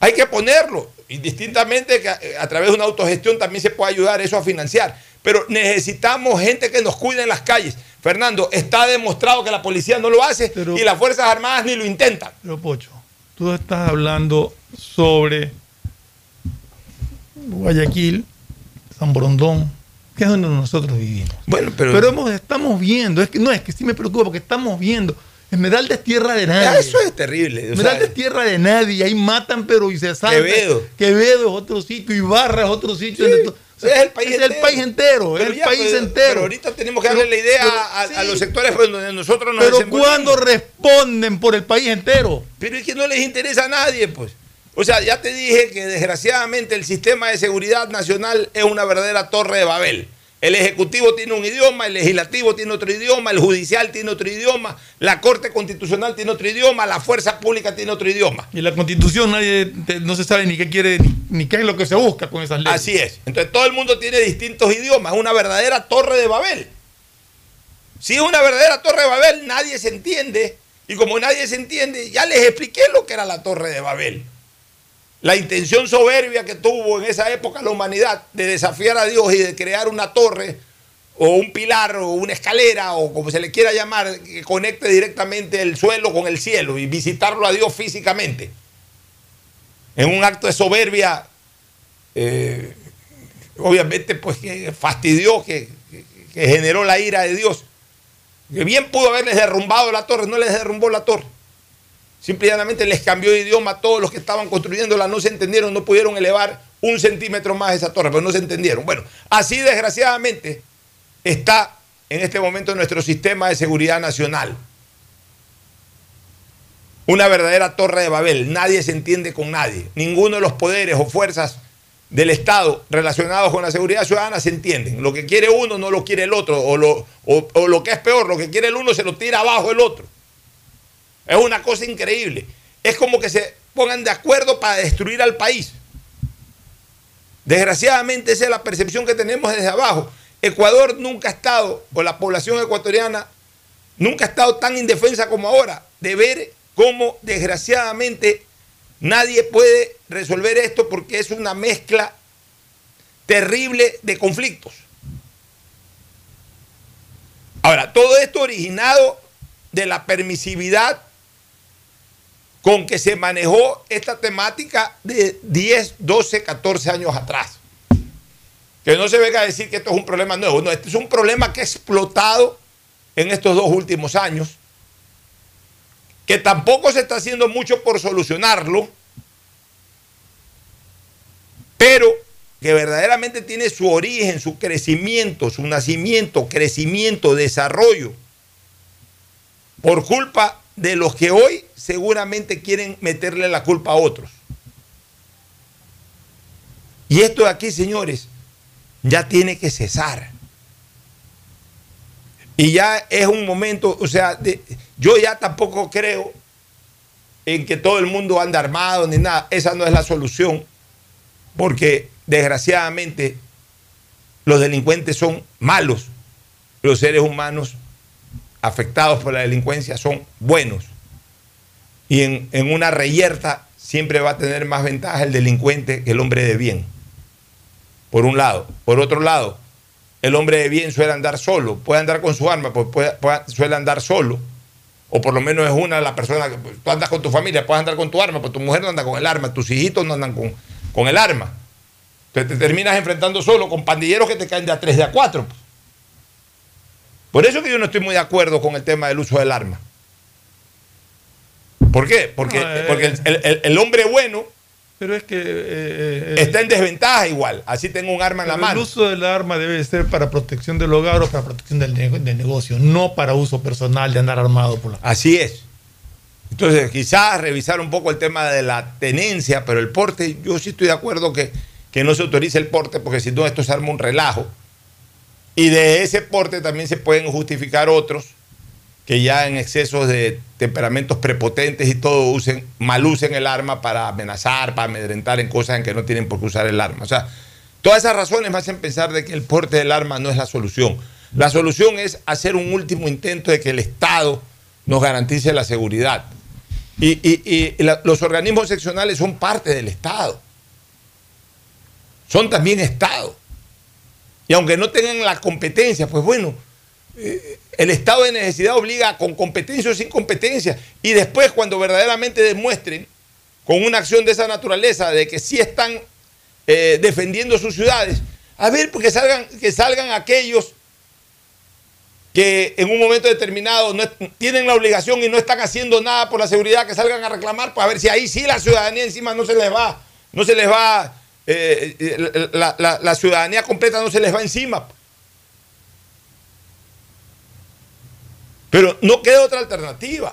Speaker 2: Hay que ponerlo. Indistintamente que a, a través de una autogestión también se puede ayudar eso a financiar. Pero necesitamos gente que nos cuide en las calles. Fernando, está demostrado que la policía no lo hace y las Fuerzas Armadas ni lo intentan.
Speaker 3: Pero Pocho, tú estás hablando sobre Guayaquil, San Borondón, que es donde nosotros vivimos.
Speaker 2: Bueno, pero,
Speaker 3: hemos- estamos viendo, es que no es que sí me preocupa porque estamos viendo Esmeralda es tierra de nadie.
Speaker 2: Ya, Eso es terrible.
Speaker 3: Esmeralda es tierra de nadie. Ahí matan, pero y se salvan.
Speaker 2: Quevedo.
Speaker 3: Quevedo es otro sitio. Ibarra es otro sitio.
Speaker 2: Sí,
Speaker 3: O sea,
Speaker 2: es el país
Speaker 3: es
Speaker 2: entero.
Speaker 3: el país entero. Es
Speaker 2: pero
Speaker 3: el
Speaker 2: ya,
Speaker 3: país
Speaker 2: pero-
Speaker 3: entero.
Speaker 2: Pero ahorita tenemos que darle
Speaker 3: Pero-
Speaker 2: la idea
Speaker 3: pero-
Speaker 2: a, los sectores donde nosotros nos
Speaker 3: Pero cuando responden por el país entero.
Speaker 2: Pero es que no les interesa a nadie, pues. O sea, ya te dije que desgraciadamente el sistema de seguridad nacional es una verdadera torre de Babel. El Ejecutivo tiene un idioma, el Legislativo tiene otro idioma, el Judicial tiene otro idioma, la Corte Constitucional tiene otro idioma, la Fuerza Pública tiene otro idioma.
Speaker 3: Y la constitución nadie no se sabe ni qué quiere ni qué es lo que se busca con esas leyes.
Speaker 2: Así es. Entonces todo el mundo tiene distintos idiomas, es una verdadera torre de Babel. Si es una verdadera torre de Babel, nadie se entiende. Y como nadie se entiende, ya les expliqué lo que era la torre de Babel. La intención soberbia que tuvo en esa época la humanidad de desafiar a Dios y de crear una torre o un pilar o una escalera o como se le quiera llamar, que conecte directamente el suelo con el cielo y visitarlo a Dios físicamente. En un acto de soberbia eh, obviamente pues que fastidió, que, que- que generó la ira de Dios. Que bien pudo haberles derrumbado la torre, no les derrumbó la torre. Simple y llanamente les cambió de idioma a todos los que estaban construyéndola, no se entendieron, no pudieron elevar un centímetro más esa torre, pero no se entendieron. Bueno, así desgraciadamente está en este momento nuestro sistema de seguridad nacional. Una verdadera torre de Babel. Nadie se entiende con nadie. Ninguno de los poderes o fuerzas del Estado relacionados con la seguridad ciudadana se entienden. Lo que quiere uno no lo quiere el otro. O lo, o lo que es peor, lo que quiere el uno se lo tira abajo el otro. Es una cosa increíble. Es como que se pongan de acuerdo para destruir al país. Desgraciadamente esa es la percepción que tenemos desde abajo. Ecuador nunca ha estado, o la población ecuatoriana nunca ha estado tan indefensa como ahora, de ver cómo desgraciadamente nadie puede resolver esto porque es una mezcla terrible de conflictos. Ahora, todo esto originado de la permisividad con que se manejó esta temática de 10, 12, 14 años atrás. Que no se venga a decir que esto es un problema nuevo. No, este es un problema que ha explotado en estos dos últimos años, que tampoco se está haciendo mucho por solucionarlo, pero que verdaderamente tiene su origen, su crecimiento, su nacimiento, crecimiento, desarrollo, por culpa de los que hoy seguramente quieren meterle la culpa a otros. Y esto de aquí, señores, ya tiene que cesar. Y ya es un momento, o sea, yo ya tampoco creo en que todo el mundo anda armado ni nada. Esa no es la solución, porque desgraciadamente los delincuentes son malos, los seres humanos afectados por la delincuencia son buenos. Y en, en una reyerta siempre va a tener más ventaja el delincuente que el hombre de bien. Por un lado. Por otro lado, el hombre de bien suele andar solo, puede andar con su arma, pues puede- suele andar solo. O por lo menos es una de las personas que pues, tú andas con tu familia, puedes andar con tu arma, pero tu mujer no anda con el arma, tus hijitos no andan con, con el arma. Entonces te terminas enfrentando solo con pandilleros que te caen de a tres, de a cuatro. pues. Por eso que yo no estoy muy de acuerdo con el tema del uso del arma. ¿Por qué? Porque,
Speaker 3: No, eh,
Speaker 2: porque el, el- el hombre bueno
Speaker 3: Pero es que. eh, eh,
Speaker 2: está en desventaja igual. Así tengo un arma en la mano.
Speaker 3: El uso del arma debe ser para protección del hogar o para protección del, nego- del negocio, no para uso personal de andar armado por la
Speaker 2: Así es. Entonces, quizás revisar un poco el tema de la tenencia, pero el porte, yo sí estoy de acuerdo que, que no se autorice el porte, porque si no, esto se arma un relajo. Y de ese porte también se pueden justificar otros que ya en excesos de temperamentos prepotentes y todo usen, mal usen el arma para amenazar, para amedrentar en cosas en que no tienen por qué usar el arma. O sea, todas esas razones me hacen pensar de que el porte del arma no es la solución. La solución es hacer un último intento de que el Estado nos garantice la seguridad. Y, y- los organismos seccionales son parte del Estado. Son también Estado. Y aunque no tengan la competencia, pues bueno, eh, el estado de necesidad obliga con competencia o sin competencia. Y después, cuando verdaderamente demuestren con una acción de esa naturaleza de que sí están eh, defendiendo sus ciudades, a ver, porque salgan, que salgan aquellos que en un momento determinado no tienen la obligación y no están haciendo nada por la seguridad, que salgan a reclamar, pues a ver si ahí sí la ciudadanía encima no se les va, no se les va, eh, eh, la, la- ciudadanía completa no se les va encima. Pero no queda otra alternativa.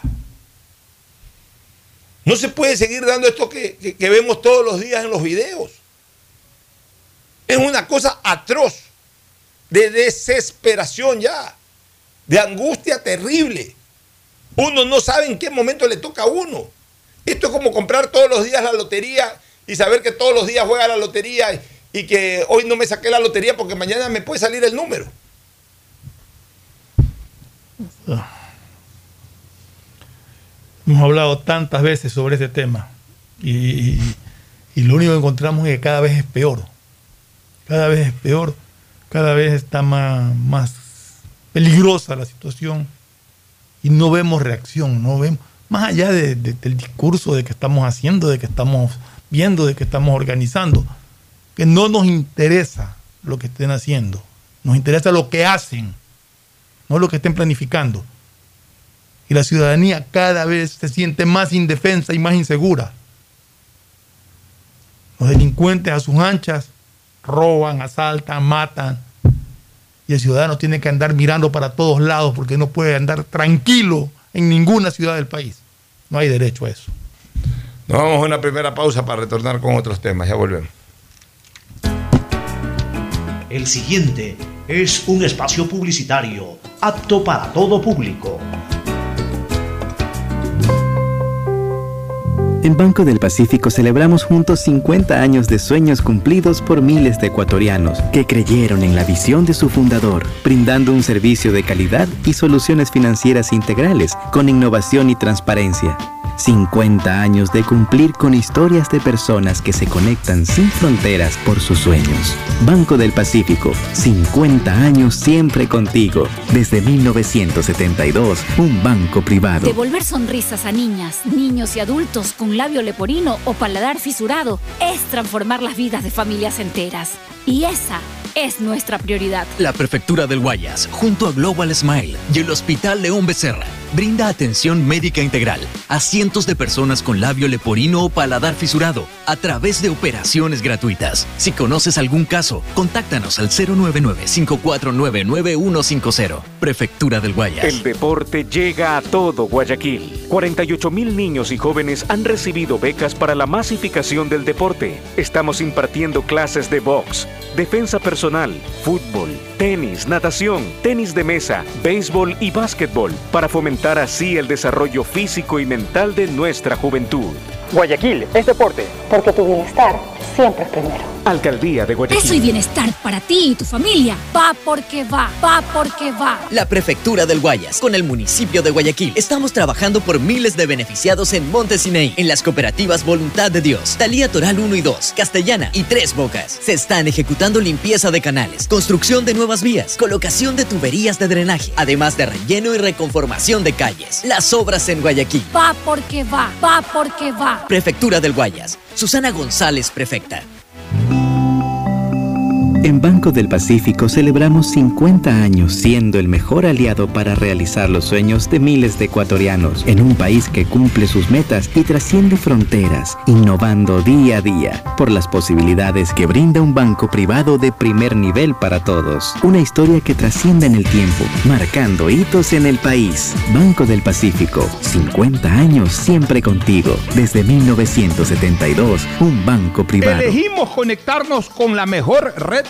Speaker 2: No se puede seguir dando esto que, que- que vemos todos los días en los videos. Es una cosa atroz, de desesperación ya, de angustia terrible. Uno no sabe en qué momento le toca a uno. Esto es como comprar todos los días la lotería y saber que todos los días juega la lotería y, que hoy no me saqué la lotería porque mañana me puede salir el número.
Speaker 3: Hemos hablado tantas veces sobre este tema y, lo único que encontramos es que cada vez es peor. Cada vez es peor, cada vez está más, más peligrosa la situación y no vemos reacción, no vemos, más allá de- de- del discurso de que estamos haciendo, de que estamos viendo, de que estamos organizando, que no nos interesa lo que estén haciendo, nos interesa lo que hacen, no lo que estén planificando. Y la ciudadanía cada vez se siente más indefensa y más insegura. Los delincuentes a sus anchas roban, asaltan, matan. Y el ciudadano tiene que andar mirando para todos lados porque no puede andar tranquilo en ninguna ciudad del país. No hay derecho a eso.
Speaker 2: Nos vamos a una primera pausa para retornar con otros temas. Ya volvemos.
Speaker 4: El siguiente es un espacio publicitario apto para todo público.
Speaker 5: En Banco del Pacífico celebramos juntos 50 años de sueños cumplidos por miles de ecuatorianos que creyeron en la visión de su fundador, brindando un servicio de calidad y soluciones financieras integrales con innovación y transparencia. 50 años de cumplir con historias de personas que se conectan sin fronteras por sus sueños. Banco del Pacífico, 50 años siempre contigo. Desde 1972, un banco privado.
Speaker 6: Devolver sonrisas a niñas, niños y adultos con labio leporino o paladar fisurado es transformar las vidas de familias enteras. Y esa es nuestra prioridad.
Speaker 7: La Prefectura del Guayas, junto a Global Smile y el Hospital León Becerra, brinda atención médica integral a cientos de personas con labio leporino o paladar fisurado a través de operaciones gratuitas. Si conoces algún caso, contáctanos al 099-549-9150. Prefectura del Guayas.
Speaker 8: El deporte llega a todo Guayaquil. 48 mil niños y jóvenes han recibido becas para la masificación del deporte. Estamos impartiendo clases de box, defensa personal, fútbol, tenis, natación, tenis de mesa, béisbol y básquetbol para fomentar así el desarrollo físico y mental de nuestra juventud.
Speaker 9: Guayaquil es deporte. Porque tu bienestar siempre es primero.
Speaker 8: Alcaldía de Guayaquil.
Speaker 6: Eso y bienestar para ti y tu familia. Va porque va, va porque va.
Speaker 10: La Prefectura del Guayas, con el municipio de Guayaquil, estamos trabajando por miles de beneficiados en Montesineí, en las cooperativas Voluntad de Dios, Talía Toral 1 y 2, Castellana y Tres Bocas. Se están ejecutando limpieza de canales, construcción de nuevas vías, colocación de tuberías de drenaje, además de relleno y reconformación de calles. Las obras en Guayaquil.
Speaker 6: Va porque va, va porque va.
Speaker 10: Prefectura del Guayas. Susana González, prefecta.
Speaker 5: En Banco del Pacífico celebramos 50 años siendo el mejor aliado para realizar los sueños de miles de ecuatorianos en un país que cumple sus metas y trasciende fronteras, innovando día a día por las posibilidades que brinda un banco privado de primer nivel para todos. Una historia que trasciende en el tiempo, marcando hitos en el país. Banco del Pacífico, 50 años siempre contigo. Desde 1972, un banco privado.
Speaker 11: Elegimos conectarnos con la mejor red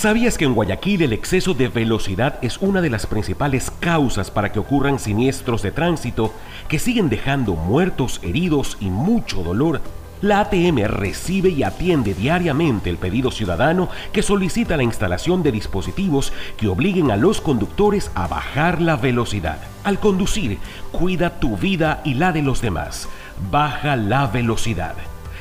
Speaker 12: ¿Sabías que en Guayaquil el exceso de velocidad es una de las principales causas para que ocurran siniestros de tránsito que siguen dejando muertos, heridos y mucho dolor? La ATM recibe y atiende diariamente el pedido ciudadano que solicita la instalación de dispositivos que obliguen a los conductores a bajar la velocidad. Al conducir, cuida tu vida y la de los demás. Baja la velocidad.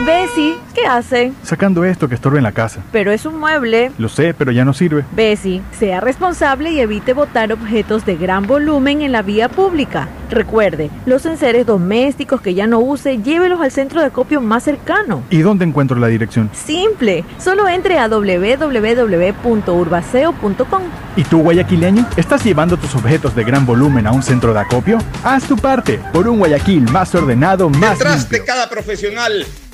Speaker 13: Bessie, ¿qué hace?
Speaker 14: Sacando esto que estorba en la casa.
Speaker 13: Pero es un mueble.
Speaker 14: Lo sé, pero ya no sirve.
Speaker 13: Bessie, sea responsable y evite botar objetos de gran volumen en la vía pública. Recuerde, los enseres domésticos que ya no use, llévelos al centro de acopio más cercano.
Speaker 14: ¿Y dónde encuentro la dirección?
Speaker 13: Simple, solo entre a www.urbaceo.com.
Speaker 14: ¿Y tú, guayaquileño? ¿Estás llevando tus objetos de gran volumen a un centro de acopio? Haz tu parte por un Guayaquil más ordenado, más
Speaker 15: Detrás
Speaker 14: limpio.
Speaker 15: de cada profesional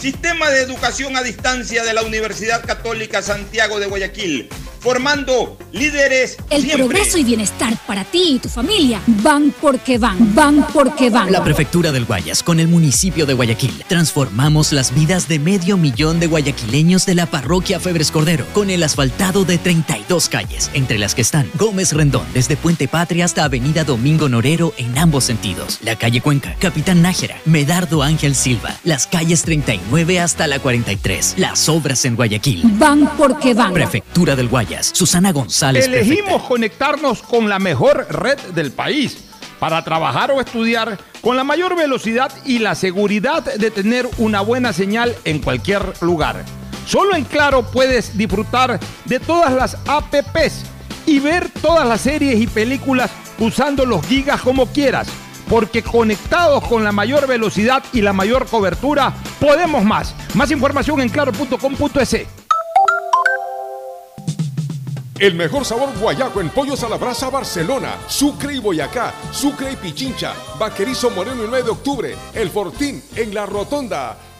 Speaker 15: Sistema de educación a distancia de la Universidad Católica Santiago de Guayaquil, formando líderes
Speaker 6: El
Speaker 15: siempre.
Speaker 6: progreso y bienestar para ti y tu familia van porque van, van porque van.
Speaker 10: La Prefectura del Guayas con el municipio de Guayaquil. Transformamos las vidas de medio millón de guayaquileños de la parroquia Febres Cordero con el asfaltado de 32 calles, entre las que están Gómez Rendón desde Puente Patria hasta Avenida Domingo Norero en ambos sentidos, la calle Cuenca, Capitán Nájera, Medardo Ángel Silva, las calles 39 hasta la 43, las obras en Guayaquil.
Speaker 6: Van porque van.
Speaker 10: Prefectura del Guayas, Susana González. prefecta.
Speaker 2: Elegimos conectarnos con la mejor red del país para trabajar o estudiar con la mayor velocidad y la seguridad de tener una buena señal en cualquier lugar. Solo en Claro puedes disfrutar de todas las APPs y ver todas las series y películas usando los gigas como quieras. Porque conectados con la mayor velocidad y la mayor cobertura, podemos más. Más información en claro.com.es.
Speaker 16: El mejor sabor guayaco en pollos a la brasa Barcelona, Sucre y Boyacá, Sucre y Pichincha, Vaquerizo Moreno el 9 de octubre, El Fortín en la Rotonda.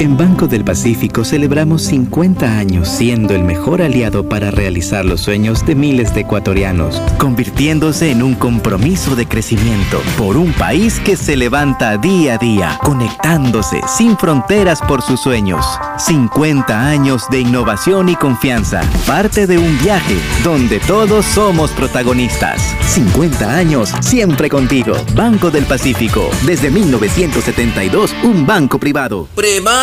Speaker 5: En Banco del Pacífico celebramos 50 años siendo el mejor aliado para realizar los sueños de miles de ecuatorianos, convirtiéndose en un compromiso de crecimiento por un país que se levanta día a día, conectándose sin fronteras por sus sueños. 50 años de innovación y confianza, parte de un viaje donde todos somos protagonistas. 50 años siempre contigo. Banco del Pacífico, desde 1972, un banco privado.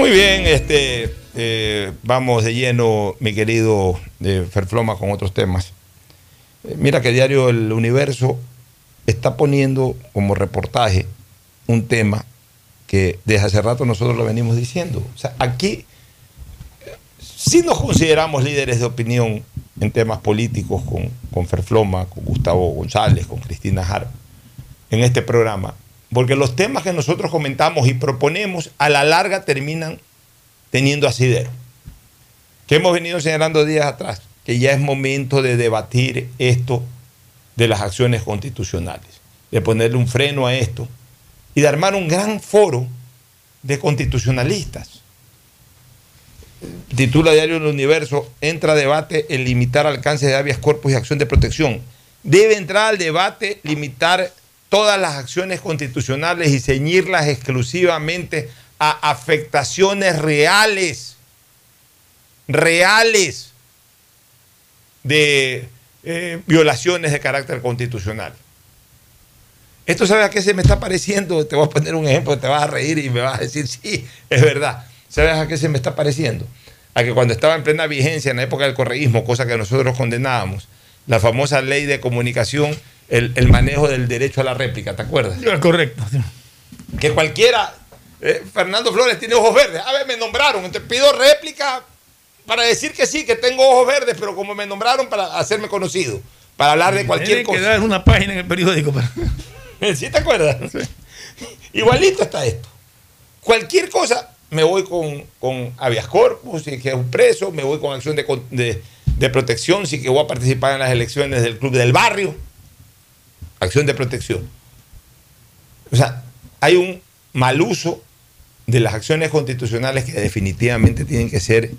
Speaker 2: Muy bien, este, eh, vamos de lleno, mi querido eh, Ferfloma, con otros temas. Eh, mira que Diario El Universo está poniendo como reportaje un tema que desde hace rato nosotros lo venimos diciendo. O sea, aquí si nos consideramos líderes de opinión en temas políticos con, con Ferfloma, con Gustavo González, con Cristina Harp, en este programa. Porque los temas que nosotros comentamos y proponemos a la larga terminan teniendo asidero. Que hemos venido señalando días atrás, que ya es momento de debatir esto de las acciones constitucionales, de ponerle un freno a esto y de armar un gran foro de constitucionalistas. Titula Diario El Universo, entra a debate el limitar alcance de habeas corpus y acción de protección. Debe entrar al debate limitar todas las acciones constitucionales y ceñirlas exclusivamente a afectaciones reales, reales de eh, violaciones de carácter constitucional. Esto sabes a qué se me está pareciendo, te voy a poner un ejemplo, te vas a reír y me vas a decir, sí, es verdad. ¿Sabes a qué se me está pareciendo? A que cuando estaba en plena vigencia en la época del correísmo, cosa que nosotros condenábamos, la famosa ley de comunicación, el, el manejo del derecho a la réplica, ¿te acuerdas?
Speaker 3: Correcto.
Speaker 2: Que cualquiera, eh, Fernando Flores tiene ojos verdes, a ver, me nombraron, entonces pido réplica para decir que sí, que tengo ojos verdes, pero como me nombraron para hacerme conocido, para hablar de cualquier
Speaker 3: Tiene
Speaker 2: cosa.
Speaker 3: que dar una página en el periódico. para-
Speaker 2: ¿Sí te acuerdas? Igualito está esto. Cualquier cosa, me voy con, con habeas corpus, si es que es un preso, me voy con acción de- de protección, si que voy a participar en las elecciones del club del barrio. Acción de protección. O sea, hay un mal uso de las acciones constitucionales que definitivamente tienen que ser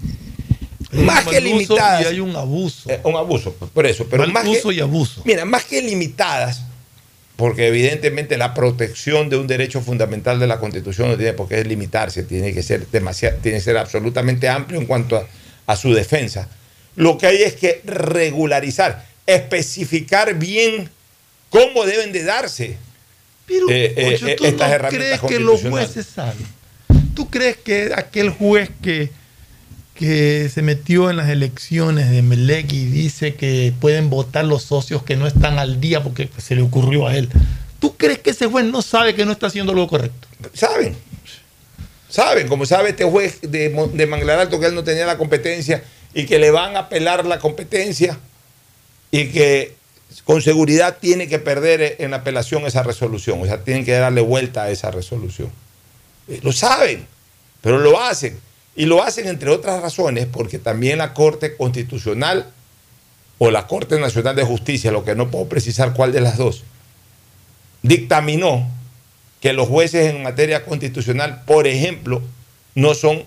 Speaker 2: más que limitadas.
Speaker 3: Y hay un abuso.
Speaker 2: Eh, un abuso, por eso. Pero
Speaker 3: Mal
Speaker 2: más
Speaker 3: uso
Speaker 2: que,
Speaker 3: y abuso.
Speaker 2: Mira, más que limitadas, porque evidentemente la protección de un derecho fundamental de la Constitución no tiene por qué limitarse, tiene que ser demasiado, tiene que ser absolutamente amplio en cuanto a, a su defensa. Lo que hay es que regularizar, especificar bien cómo deben de darse
Speaker 3: Pero,
Speaker 2: eh, eh,
Speaker 3: Ocho,
Speaker 2: eh,
Speaker 3: ¿tú
Speaker 2: estas
Speaker 3: no
Speaker 2: herramientas
Speaker 3: crees que los jueces saben? ¿Tú crees que aquel juez que, que se metió en las elecciones de Melec y dice que pueden votar los socios que no están al día porque se le ocurrió a él? ¿Tú crees que ese juez no sabe que no está haciendo lo correcto?
Speaker 2: Saben. Saben, como sabe este juez de, de Manglar Alto que él no tenía la competencia y que le van a apelar la competencia y que con seguridad tiene que perder en la apelación esa resolución. O sea, tienen que darle vuelta a esa resolución. Eh, Lo saben, pero lo hacen. Y lo hacen entre otras razones porque también la Corte Constitucional o la Corte Nacional de Justicia, lo que no puedo precisar cuál de las dos, dictaminó que los jueces en materia constitucional, por ejemplo, no son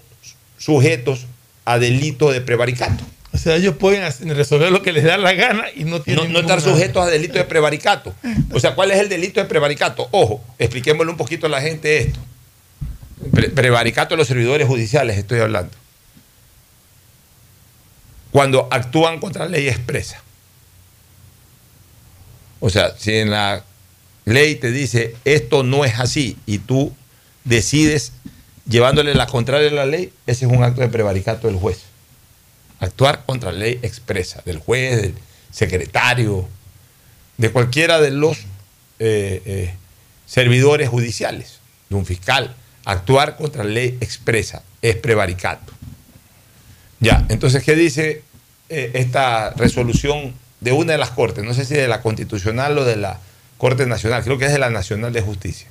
Speaker 2: sujetos a delito de prevaricato.
Speaker 3: O sea, ellos pueden resolver lo que les da la gana y no
Speaker 2: No,
Speaker 3: tienen.
Speaker 2: no estar
Speaker 3: ninguna-
Speaker 2: sujetos a delito de prevaricato. O sea, ¿cuál es el delito de prevaricato? Ojo, expliquémosle un poquito a la gente esto. Pre- prevaricato de los servidores judiciales, estoy hablando. Cuando actúan contra la ley expresa. O sea, si en la ley te dice esto no es así y tú decides llevándole la contraria a la ley, ese es un acto de prevaricato del juez. Actuar contra la ley expresa del juez, del secretario, de cualquiera de los eh, eh, servidores judiciales, de un fiscal. Actuar contra la ley expresa es prevaricato. Ya, entonces, ¿qué dice eh, esta resolución de una de las cortes? No sé si de la constitucional o de la Corte Nacional, creo que es de la Nacional de Justicia,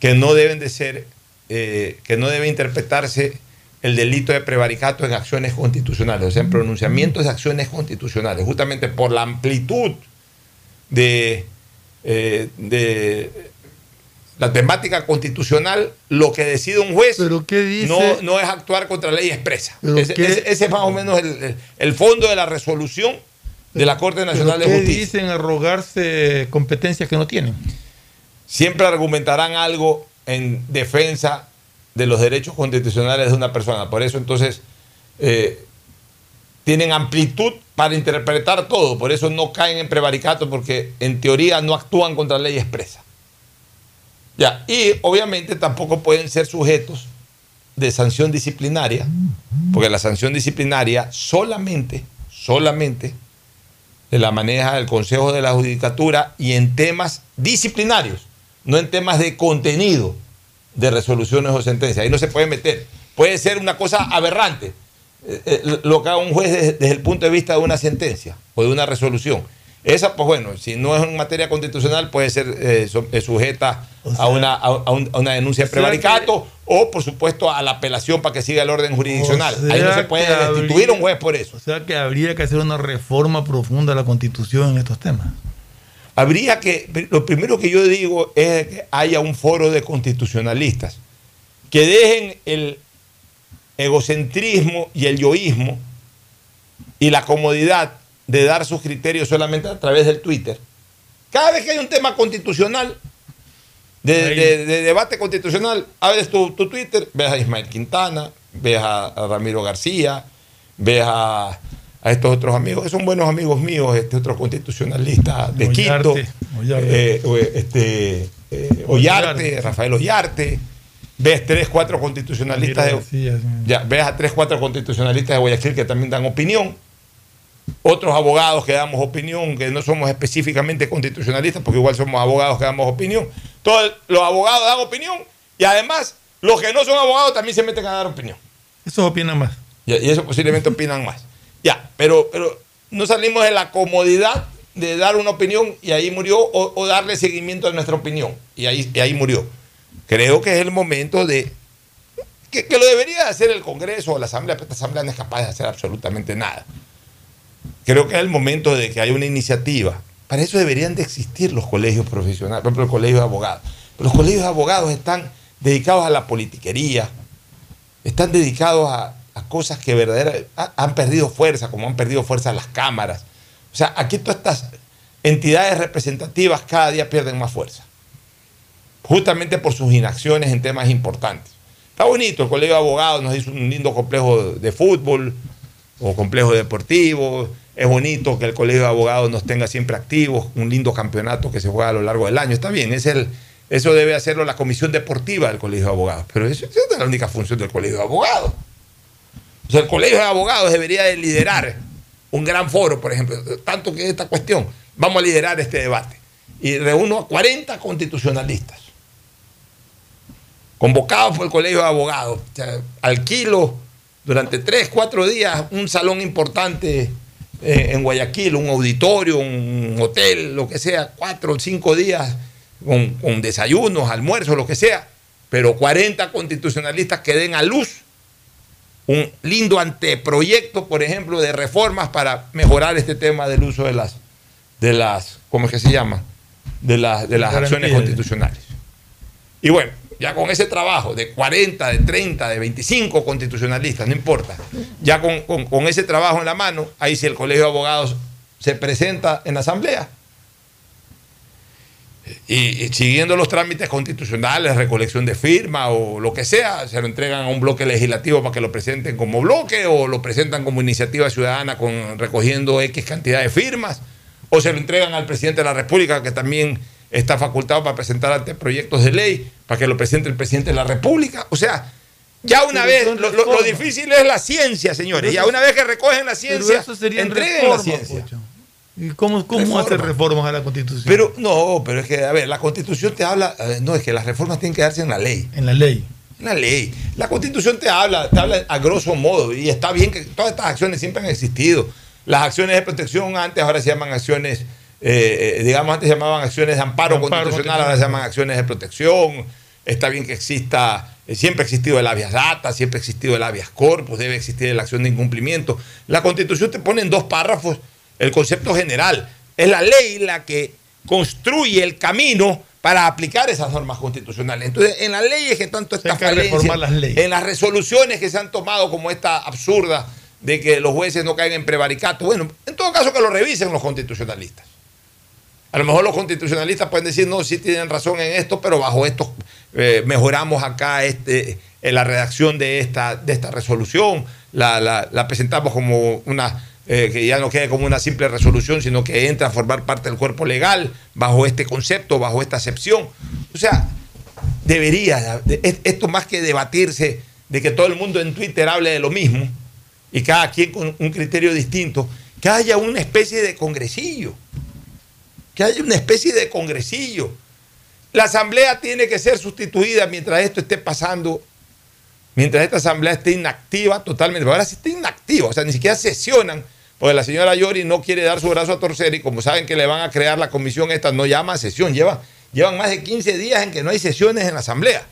Speaker 2: que no deben de ser, que no debe interpretarse el delito de prevaricato en acciones constitucionales, o sea, en pronunciamientos de acciones constitucionales, justamente por la amplitud de, eh, de la temática constitucional, lo que decide un juez
Speaker 3: dice?
Speaker 2: no, no es actuar contra la ley expresa.
Speaker 3: ¿Pero
Speaker 2: Ese,
Speaker 3: qué?
Speaker 2: ese- ese es más o menos el, el- fondo de la resolución de la Corte Nacional de
Speaker 3: ¿Pero ¿Qué
Speaker 2: Justicia.
Speaker 3: dicen arrogarse competencias que no tienen?
Speaker 2: siempre argumentarán algo en defensa de los derechos constitucionales de una persona. Por eso entonces eh, tienen amplitud para interpretar todo. Por eso no caen en prevaricato porque en teoría no actúan contra ley expresa. Ya, y obviamente tampoco pueden ser sujetos de sanción disciplinaria, porque la sanción disciplinaria solamente, solamente la maneja el Consejo de la Judicatura y en temas disciplinarios, no en temas de contenido de resoluciones o sentencias. Ahí no se puede meter. Puede ser una cosa aberrante, eh, eh, lo que haga un juez desde, desde el punto de vista de una sentencia o de una resolución. Esa, pues bueno, si no es en materia constitucional, puede ser eh, su- sujeta a, una, a, a un- a una denuncia de prevaricato o, por supuesto, a la apelación para que siga el orden jurisdiccional.
Speaker 3: O
Speaker 2: Ahí no se puede destituir a un juez por eso.
Speaker 3: O sea que habría que hacer una reforma profunda de la constitución en estos temas.
Speaker 2: Habría que, lo primero que yo digo es que haya un foro de constitucionalistas que dejen el egocentrismo y el yoísmo y la comodidad de dar sus criterios solamente a través del Twitter. Cada vez que hay un tema constitucional, de, de- de debate constitucional, abres tu, tu Twitter, ves a Ismael Quintana, ves a, a Ramiro García, ves a, a estos otros amigos, que son buenos amigos míos, este otro constitucionalista de Quito,
Speaker 3: Ollarte,
Speaker 2: eh, este, eh, Ollarte, Rafael Ollarte, ves tres, cuatro constitucionalistas de,
Speaker 3: sí.
Speaker 2: ya, ves a tres, cuatro constitucionalistas de Guayaquil que también dan opinión. Otros abogados que damos opinión, que no somos específicamente constitucionalistas, porque igual somos abogados que damos opinión. Todos los abogados dan opinión y además los que no son abogados también se meten a dar opinión.
Speaker 3: Eso opinan más.
Speaker 2: Y, y eso posiblemente opinan más. Ya, pero, pero no salimos de la comodidad de dar una opinión y ahí murió, o, darle seguimiento a nuestra opinión y ahí, y ahí murió. Creo que es el momento de. Que, que lo debería hacer el Congreso o la Asamblea, pero esta Asamblea no es capaz de hacer absolutamente nada. Creo que es el momento de que haya una iniciativa. Para eso deberían de existir los colegios profesionales, por ejemplo, el colegio de abogados. Pero los colegios de abogados están dedicados a la politiquería, están dedicados a, a cosas que verdaderamente han perdido fuerza, como han perdido fuerza las cámaras. O sea, aquí todas estas entidades representativas cada día pierden más fuerza, justamente por sus inacciones en temas importantes. Está bonito, el Colegio de Abogados nos hizo un lindo complejo de fútbol o complejo deportivo. Es bonito que el Colegio de Abogados nos tenga siempre activos, un lindo campeonato que se juega a lo largo del año. Está bien, es el, eso debe hacerlo la Comisión Deportiva del Colegio de Abogados, pero eso, no es la única función del Colegio de Abogados. O sea, el Colegio de Abogados debería de liderar un gran foro, por ejemplo, tanto que esta cuestión, vamos a liderar este debate. Y reúno a 40 constitucionalistas, convocados por el Colegio de Abogados. O sea, alquilo durante 3, 4 días un salón importante eh, en Guayaquil, un auditorio, un hotel, lo que sea, 4 o 5 días con, con desayunos, almuerzos, lo que sea, pero 40 constitucionalistas que den a luz un lindo anteproyecto, por ejemplo, de reformas para mejorar este tema del uso de las, de las ¿cómo es que se llama? De las, de las acciones constitucionales. Y bueno, ya con ese trabajo de 40, de 30, de 25 constitucionalistas, no importa, ya con, con- con ese trabajo en la mano, ahí si el Colegio de Abogados se presenta en la Asamblea, y, y siguiendo los trámites constitucionales, recolección de firma o lo que sea, se lo entregan a un bloque legislativo para que lo presenten como bloque o lo presentan como iniciativa ciudadana con recogiendo X cantidad de firmas o se lo entregan al presidente de la República que también está facultado para presentar anteproyectos de ley para que lo presente el presidente de la República. O sea, ya una vez, lo, difícil es la ciencia, señores.
Speaker 3: Pero
Speaker 2: Ya
Speaker 3: eso-
Speaker 2: una vez que recogen la ciencia,
Speaker 3: eso
Speaker 2: entreguen la ciencia.
Speaker 3: Pocho. ¿Y cómo, cómo hacer
Speaker 2: Reformas.
Speaker 3: a la Constitución?
Speaker 2: Pero no, pero es que, a ver, la constitución te habla, eh, no, es que las reformas tienen que darse en la ley.
Speaker 3: En la ley.
Speaker 2: En la ley. La constitución te habla, te habla a grosso modo, y está bien que todas estas acciones siempre han existido. Las acciones de protección antes ahora se llaman acciones, eh, eh, digamos, antes se llamaban acciones de amparo,
Speaker 3: Amparo
Speaker 2: constitucional, ahora se llaman acciones de protección. Está bien que exista, siempre ha existido el habeas data, siempre ha existido el habeas corpus, debe existir la acción de incumplimiento. La constitución te pone en dos párrafos el concepto general. Es la ley la que construye el camino para aplicar esas normas constitucionales. Entonces, en las leyes que tanto
Speaker 3: reformar las leyes.
Speaker 2: en las resoluciones que se han tomado como esta absurda de que los jueces no caigan en prevaricato, bueno, en todo caso que lo revisen los constitucionalistas. A lo mejor los constitucionalistas pueden decir, no, sí tienen razón en esto, pero bajo esto eh, mejoramos acá este, en la redacción de esta, de esta resolución, la, la- la presentamos como una, eh, que ya no quede como una simple resolución, sino que entra a formar parte del cuerpo legal bajo este concepto, bajo esta acepción. O sea, debería, de- es- esto más que debatirse de que todo el mundo en Twitter hable de lo mismo y cada quien con un criterio distinto, que haya una especie de congresillo que haya una especie de congresillo. La asamblea tiene que ser sustituida mientras esto esté pasando, mientras esta asamblea esté inactiva totalmente. Ahora sí está inactiva, o sea, ni siquiera sesionan, porque la señora Yori no quiere dar su brazo a torcer y como saben que le van a crear la comisión esta, no llama a sesión, lleva, llevan más de 15 días en que no hay sesiones en la asamblea.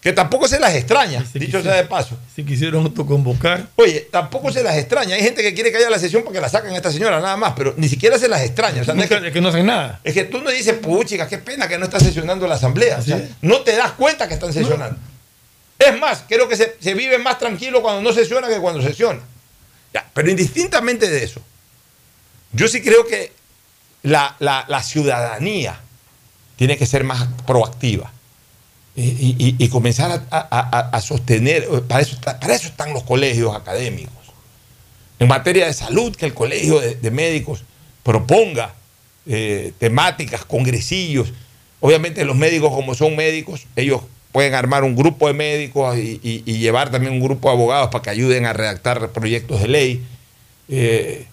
Speaker 2: Que tampoco se las extraña, dicho sea de paso.
Speaker 3: Si quisieron autoconvocar.
Speaker 2: Oye, tampoco se las extraña. Hay gente que quiere que haya la sesión para que la saquen a esta señora, nada más, pero ni siquiera se las extraña. O sea, no es que,
Speaker 3: Es que no hacen nada.
Speaker 2: es que tú no dices, puchica, qué pena que no está sesionando la asamblea. O sea, no te das cuenta que están sesionando. Es más, creo que se, se vive más tranquilo cuando no sesiona que cuando sesiona. Pero indistintamente de eso, yo sí creo que la, la- ciudadanía tiene que ser más proactiva y, comenzar a, a- sostener, para eso, para eso están los colegios académicos. En materia de salud, que el colegio de, de médicos proponga eh, temáticas, congresillos. Obviamente los médicos, como son médicos, ellos pueden armar un grupo de médicos y, y- y llevar también un grupo de abogados para que ayuden a redactar proyectos de ley. Eh,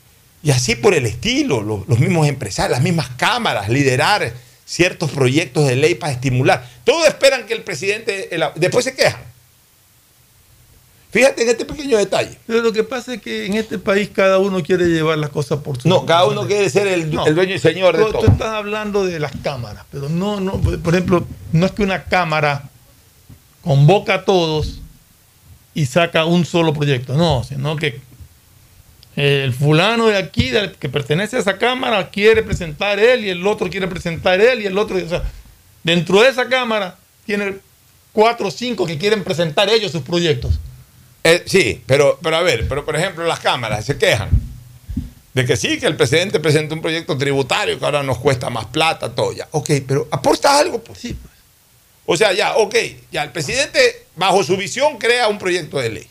Speaker 2: y así por el estilo, los, los mismos empresarios, las mismas cámaras, liderar ciertos proyectos de ley para estimular. Todos esperan que el presidente, el- después se quejan. Fíjate en este pequeño detalle.
Speaker 3: Pero lo que pasa es que en este país cada uno quiere llevar las cosas por su
Speaker 2: No, cada uno quiere ser el, el dueño y señor de
Speaker 3: Tú, tú
Speaker 2: todo.
Speaker 3: estás hablando de las cámaras, pero no, no, por ejemplo, no es que una cámara convoca a todos y saca un solo proyecto, no, sino que el fulano de aquí, que pertenece a esa cámara, quiere presentar él y el otro quiere presentar él y el otro, o sea, dentro de esa cámara tiene cuatro o cinco que quieren presentar ellos sus proyectos.
Speaker 2: Eh, sí, pero, pero a ver, pero por ejemplo las cámaras se quejan de que sí, que el presidente presenta un proyecto tributario que ahora nos cuesta más plata, todo ya. Ok, pero aporta algo, pues.
Speaker 3: Sí, pues.
Speaker 2: O sea, ya, ok, ya el presidente bajo su visión crea un proyecto de ley.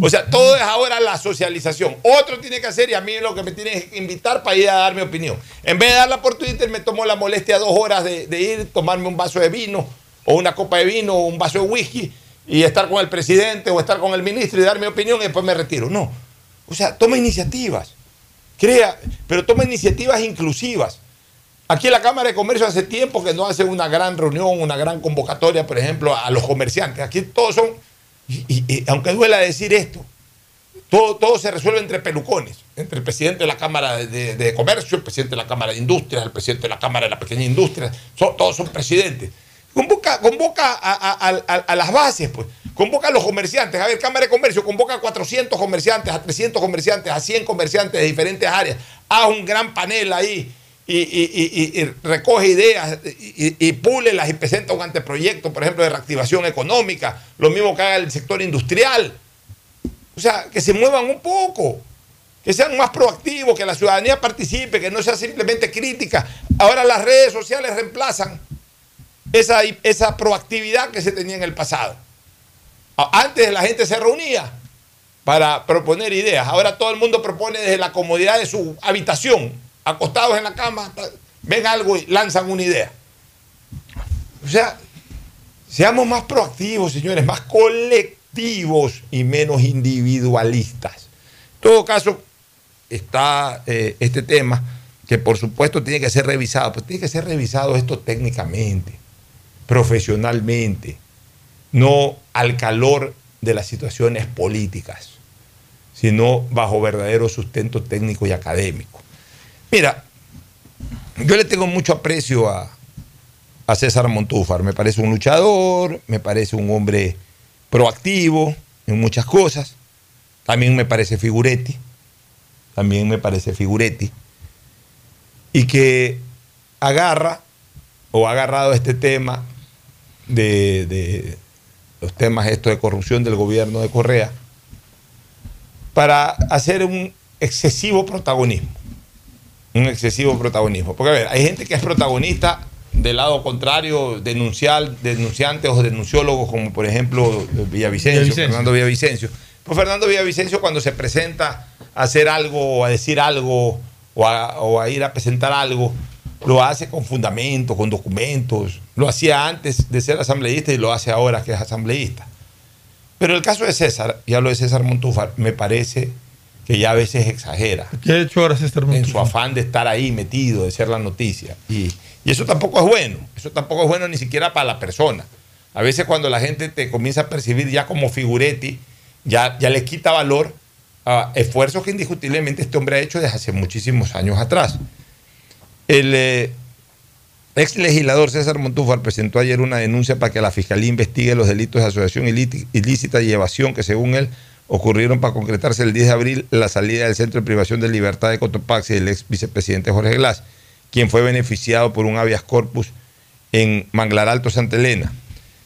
Speaker 2: O sea, todo es ahora la socialización. Otro tiene que hacer y a mí lo que me tiene que invitar para ir a dar mi opinión. En vez de darla por Twitter, me tomó la molestia dos horas de, de ir, tomarme un vaso de vino o una copa de vino o un vaso de whisky y estar con el presidente o estar con el ministro y dar mi opinión y después me retiro. No. O sea, toma iniciativas. Crea, pero toma iniciativas inclusivas. Aquí la Cámara de Comercio hace tiempo que no hace una gran reunión, una gran convocatoria, por ejemplo, a los comerciantes. Aquí todos son, y, aunque duela decir esto, todo, todo se resuelve entre pelucones, entre el presidente de la Cámara de, de- Comercio, el presidente de la Cámara de Industrias, el presidente de la Cámara de la Pequeña Industria, son- todos son presidentes. Convoca, convoca a- a- a las bases, pues. Convoca a los comerciantes. A ver, Cámara de Comercio convoca a 400 comerciantes, a 300 comerciantes, a 100 comerciantes de diferentes áreas. Haz un gran panel ahí y, y- y- y- recoge ideas y, púlelas y presenta un anteproyecto, por ejemplo, de reactivación económica. Lo mismo que haga el sector industrial. O sea, que se muevan un poco, que sean más proactivos, que la ciudadanía participe, que no sea simplemente crítica. Ahora las redes sociales reemplazan esa, esa proactividad que se tenía en el pasado. Antes la gente se reunía para proponer ideas. Ahora todo el mundo propone desde la comodidad de su habitación, acostados en la cama, ven algo y lanzan una idea. O sea, seamos más proactivos, señores, más colectivos y menos individualistas. En todo caso, está eh, este tema que por supuesto tiene que ser revisado, pero tiene que ser revisado esto técnicamente, profesionalmente, no al calor de las situaciones políticas, sino bajo verdadero sustento técnico y académico. Mira, yo le tengo mucho aprecio a, a César Montúfar, me parece un luchador, me parece un hombre proactivo en muchas cosas, también me parece figuretti, también me parece figuretti, y que agarra o ha agarrado este tema de, de los temas estos de corrupción del gobierno de Correa para hacer un excesivo protagonismo. Un excesivo protagonismo. Porque a ver, hay gente que es protagonista del lado contrario, denunciar, denunciantes o denunciólogos, como por ejemplo Villavicencio,
Speaker 3: Villavicencio.
Speaker 2: Fernando Villavicencio. Pues Fernando Villavicencio cuando se presenta a hacer algo, o a decir algo, o a, o a ir a presentar algo, lo hace con fundamento, con documentos. Lo hacía antes de ser asambleísta y lo hace ahora que es asambleísta. Pero el caso de César, y hablo de César Montúfar, me parece que ya a veces exagera
Speaker 3: ¿Qué ha hecho ahora César
Speaker 2: en
Speaker 3: Montúfar?
Speaker 2: su afán de estar ahí metido, de ser la noticia. Y, y eso tampoco es bueno. Eso tampoco es bueno ni siquiera para la persona. A veces cuando la gente te comienza a percibir ya como figuretti, ya, ya le quita valor a esfuerzos que indiscutiblemente este hombre ha hecho desde hace muchísimos años atrás. El eh, ex legislador César Montúfar presentó ayer una denuncia para que la Fiscalía investigue los delitos de asociación ilícita y evasión que según él ocurrieron para concretarse el 10 de abril la salida del Centro de Privación de Libertad de Cotopaxi del ex vicepresidente Jorge Glass, quien fue beneficiado por un habeas corpus en Manglar Alto, Santa Elena.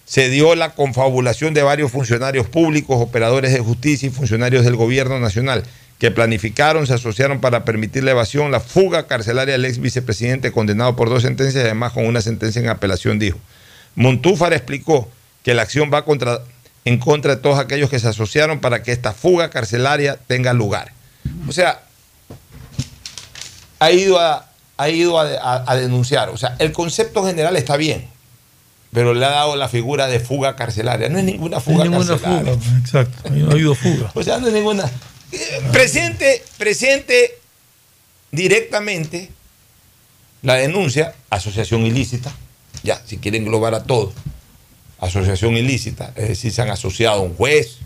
Speaker 2: Se dio la confabulación de varios funcionarios públicos, operadores de justicia y funcionarios del gobierno nacional que planificaron, se asociaron para permitir la evasión, la fuga carcelaria del ex vicepresidente condenado por dos sentencias y además con una sentencia en apelación, dijo. Montúfar explicó que la acción va contra, en contra de todos aquellos que se asociaron para que esta fuga carcelaria tenga lugar. O sea, ha ido a, ha ido a, a- a denunciar. O sea, el concepto general está bien, pero le ha dado la figura de fuga carcelaria. No es ninguna fuga
Speaker 3: No ninguna
Speaker 2: carcelaria.
Speaker 3: fuga, exacto. No ha habido fuga.
Speaker 2: O sea, no es ninguna. Eh, Presente, presente directamente la denuncia, asociación ilícita, ya, si quieren englobar a todo, asociación ilícita, es decir, se han asociado a un juez.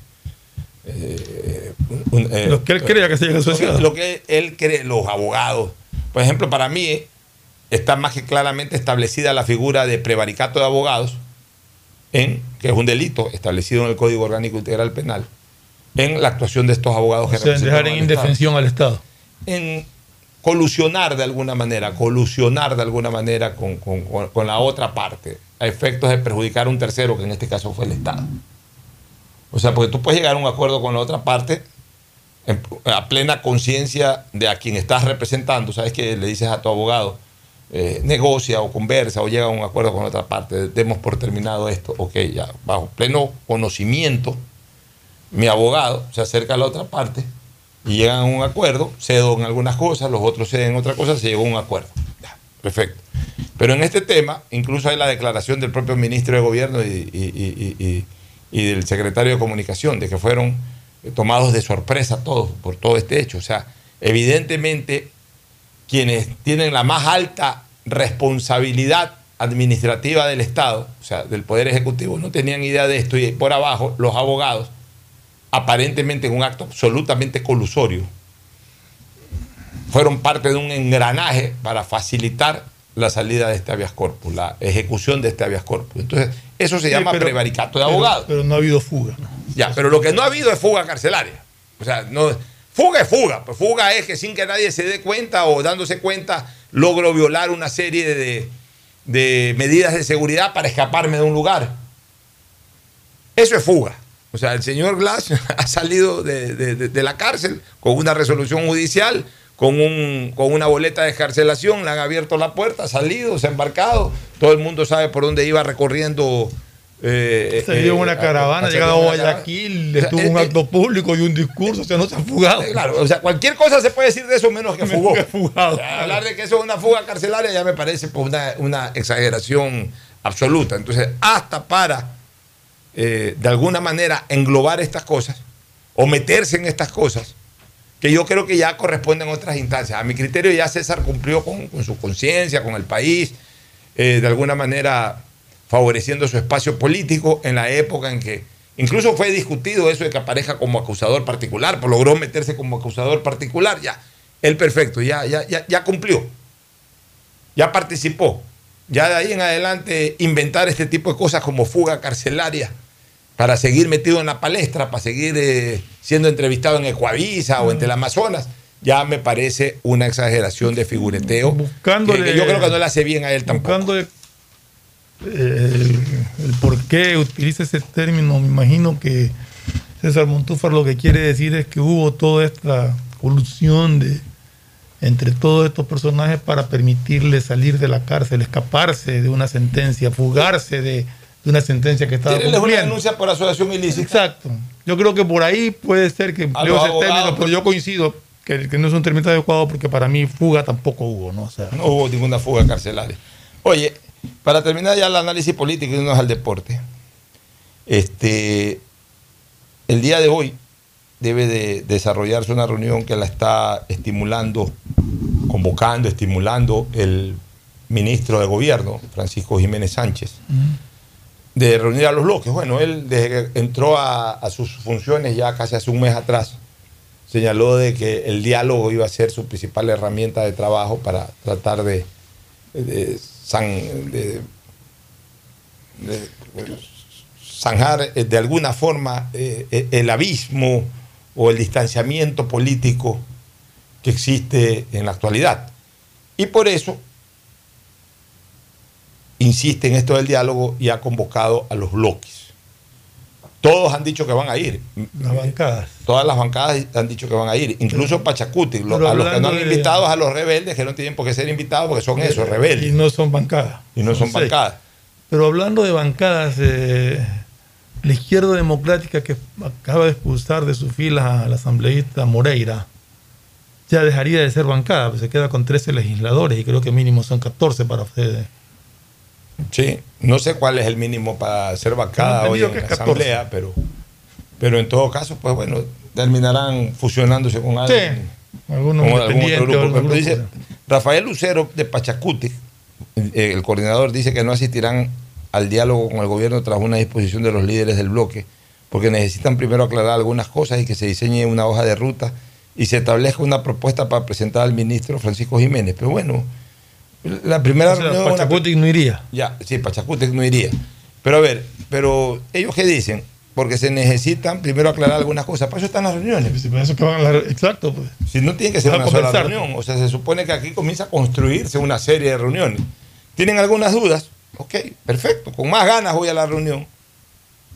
Speaker 2: eh, un- eh,
Speaker 3: Lo que él crea que se hayan asociado.
Speaker 2: Lo que él cree, los abogados. Por ejemplo, para mí eh, está más que claramente establecida la figura de prevaricato de abogados, en, que es un delito establecido en el Código Orgánico Integral Penal, en la actuación de estos abogados que
Speaker 3: O sea, dejar en indefensión al Estado.
Speaker 2: en colusionar de alguna manera, colusionar de alguna manera con- con- con la otra parte, efectos de perjudicar a un tercero, que en este caso fue el Estado. O sea, porque tú puedes llegar a un acuerdo con la otra parte a plena conciencia de a quien estás representando, sabes que le dices a tu abogado, eh, negocia o conversa o llega a un acuerdo con la otra parte, demos por terminado esto, ok, ya, bajo pleno conocimiento, mi abogado se acerca a la otra parte y llegan a un acuerdo, cedo en algunas cosas, los otros ceden en otras cosas, se llegó a un acuerdo. Ya, perfecto. Pero en este tema, incluso hay la declaración del propio ministro de Gobierno y, del secretario de Comunicación, de que fueron tomados de sorpresa todos por todo este hecho. O sea, evidentemente, quienes tienen la más alta responsabilidad administrativa del Estado, o sea, del Poder Ejecutivo, no tenían idea de esto y por abajo los abogados, aparentemente en un acto absolutamente colusorio, fueron parte de un engranaje para facilitar la salida de este habeas corpus, la ejecución de este habeas corpus. Entonces, eso se
Speaker 3: Sí,
Speaker 2: llama
Speaker 3: pero-
Speaker 2: prevaricato de abogado.
Speaker 3: Pero no ha habido fuga. ¿no?
Speaker 2: Ya, pero lo que no ha habido es fuga carcelaria. O sea, no, fuga es fuga. Pues fuga es que sin que nadie se dé cuenta o dándose cuenta logro violar una serie de, de medidas de seguridad para escaparme de un lugar. Eso es fuga. O sea, el señor Glass ha salido de- de- de la cárcel con una resolución judicial, con, un, con una boleta de escarcelación, le han abierto la puerta, ha salido, se ha embarcado, todo el mundo sabe por dónde iba recorriendo. eh,
Speaker 3: Se dio
Speaker 2: eh,
Speaker 3: una caravana, ha llegado a. Guayaquil,
Speaker 2: O sea,
Speaker 3: estuvo
Speaker 2: eh,
Speaker 3: un
Speaker 2: eh,
Speaker 3: acto público y un discurso, o sea, no se han fugado.
Speaker 2: Claro, o sea, cualquier cosa se puede decir de eso menos que fugó.
Speaker 3: Menos que fugado.
Speaker 2: O sea, hablar de que eso es una fuga carcelaria ya me parece pues, una, una exageración absoluta. Entonces, hasta para, eh, de alguna manera, englobar estas cosas o meterse en estas cosas, que yo creo que ya corresponden otras instancias. A mi criterio ya César cumplió con, con su conciencia, con el país, eh, de alguna manera favoreciendo su espacio político en la época en que incluso fue discutido eso de que aparezca como acusador particular, pues logró meterse como acusador particular, ya, él perfecto, ya, ya, ya, ya cumplió, ya participó, ya de ahí en adelante inventar este tipo de cosas como fuga carcelaria para seguir metido en la palestra, para seguir eh, siendo entrevistado en Ecuavisa o en Teleamazonas, ya me parece una exageración de figureteo.
Speaker 3: Buscándole-
Speaker 2: que- que yo creo que no le hace bien a él tampoco.
Speaker 3: Buscando el, el por qué utiliza ese término, me imagino que César Montúfar lo que quiere decir es que hubo toda esta colusión de entre todos estos personajes para permitirle salir de la cárcel, escaparse de una sentencia, fugarse de, de una sentencia que estaba
Speaker 2: Tírenles una
Speaker 3: cumpliendo.
Speaker 2: denuncia por asociación ilícita.
Speaker 3: Exacto. Yo creo que por ahí puede ser que empleo ese término, pero yo coincido que, que no es un término adecuado porque para mí fuga tampoco hubo, ¿no? O sea,
Speaker 2: No hubo ninguna fuga carcelaria. Oye, para terminar ya el análisis político y irnos al deporte, este, el día de hoy debe de desarrollarse una reunión que la está estimulando, convocando, estimulando el ministro de Gobierno, Francisco Jiménez Sánchez, de reunir a los bloques. Bueno, él desde que entró a, sus funciones ya casi hace un mes atrás, señaló de que el diálogo iba a ser su principal herramienta de trabajo para tratar de, de- de- zanjar eh, de alguna forma eh, eh, el abismo o el distanciamiento político que existe en la actualidad. Y por eso insiste en esto del diálogo y ha convocado a los bloques. Todos han dicho que van a ir.
Speaker 3: las bancadas.
Speaker 2: Todas las bancadas han dicho que van a ir, incluso Pachacuti. Lo-
Speaker 3: Pero
Speaker 2: a los que no han invitado a los rebeldes, que no tienen por qué ser invitados porque son esos, rebeldes.
Speaker 3: Y no son bancadas.
Speaker 2: Y no son
Speaker 3: seis.
Speaker 2: bancadas.
Speaker 3: Pero hablando de bancadas, eh, la izquierda democrática que acaba de expulsar de su fila al asambleísta Moreira, ya dejaría de ser bancada, pues se queda con 13 legisladores y creo que mínimo son 14 para ustedes.
Speaker 2: Sí, no sé cuál es el mínimo para ser
Speaker 3: Tengo
Speaker 2: hoy en la
Speaker 3: es 14.
Speaker 2: asamblea, pero, pero en todo caso, pues bueno, terminarán fusionándose con alguien.
Speaker 3: algunos
Speaker 2: con algún otro grupo.
Speaker 3: algún
Speaker 2: dice, Rafael Lucero de Pachacuti, el coordinador, dice que no asistirán al diálogo con el gobierno tras una disposición de los líderes del bloque, porque necesitan primero aclarar algunas cosas y que se diseñe una hoja de ruta y se establezca una propuesta para presentar al ministro Francisco Jiménez. Pero bueno, la primera
Speaker 3: O sea,
Speaker 2: reunión...
Speaker 3: Pachacuti no iría.
Speaker 2: ya, sí, Pachacútec no iría. Pero a ver, pero ellos qué dicen? Porque se necesitan primero aclarar algunas cosas. Para eso están las reuniones.
Speaker 3: Para eso que van a la- Exacto, pues.
Speaker 2: Si no tiene que ser una sola reunión. O sea, se supone que aquí comienza a construirse una serie de reuniones. ¿Tienen algunas dudas? Ok, perfecto. Con más ganas voy a la reunión.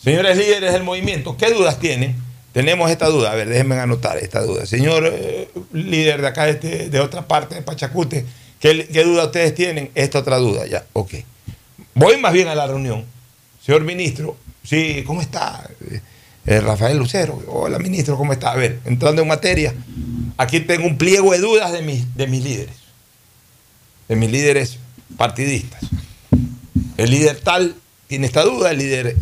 Speaker 2: Señores líderes del movimiento, ¿qué dudas tienen? Tenemos esta duda. A ver, déjenme anotar esta duda. Señor eh, líder de acá, de, este- de otra parte de Pachacute, ¿qué, duda ustedes tienen? Esta otra duda, ya. Ok. Voy más bien a la reunión. Señor ministro, sí, ¿cómo está? Eh, eh, Rafael Lucero, hola ministro, ¿cómo está? A ver, entrando en materia, aquí tengo un pliego de dudas de mis, de mis líderes, de mis líderes partidistas. El líder tal tiene esta duda, el líder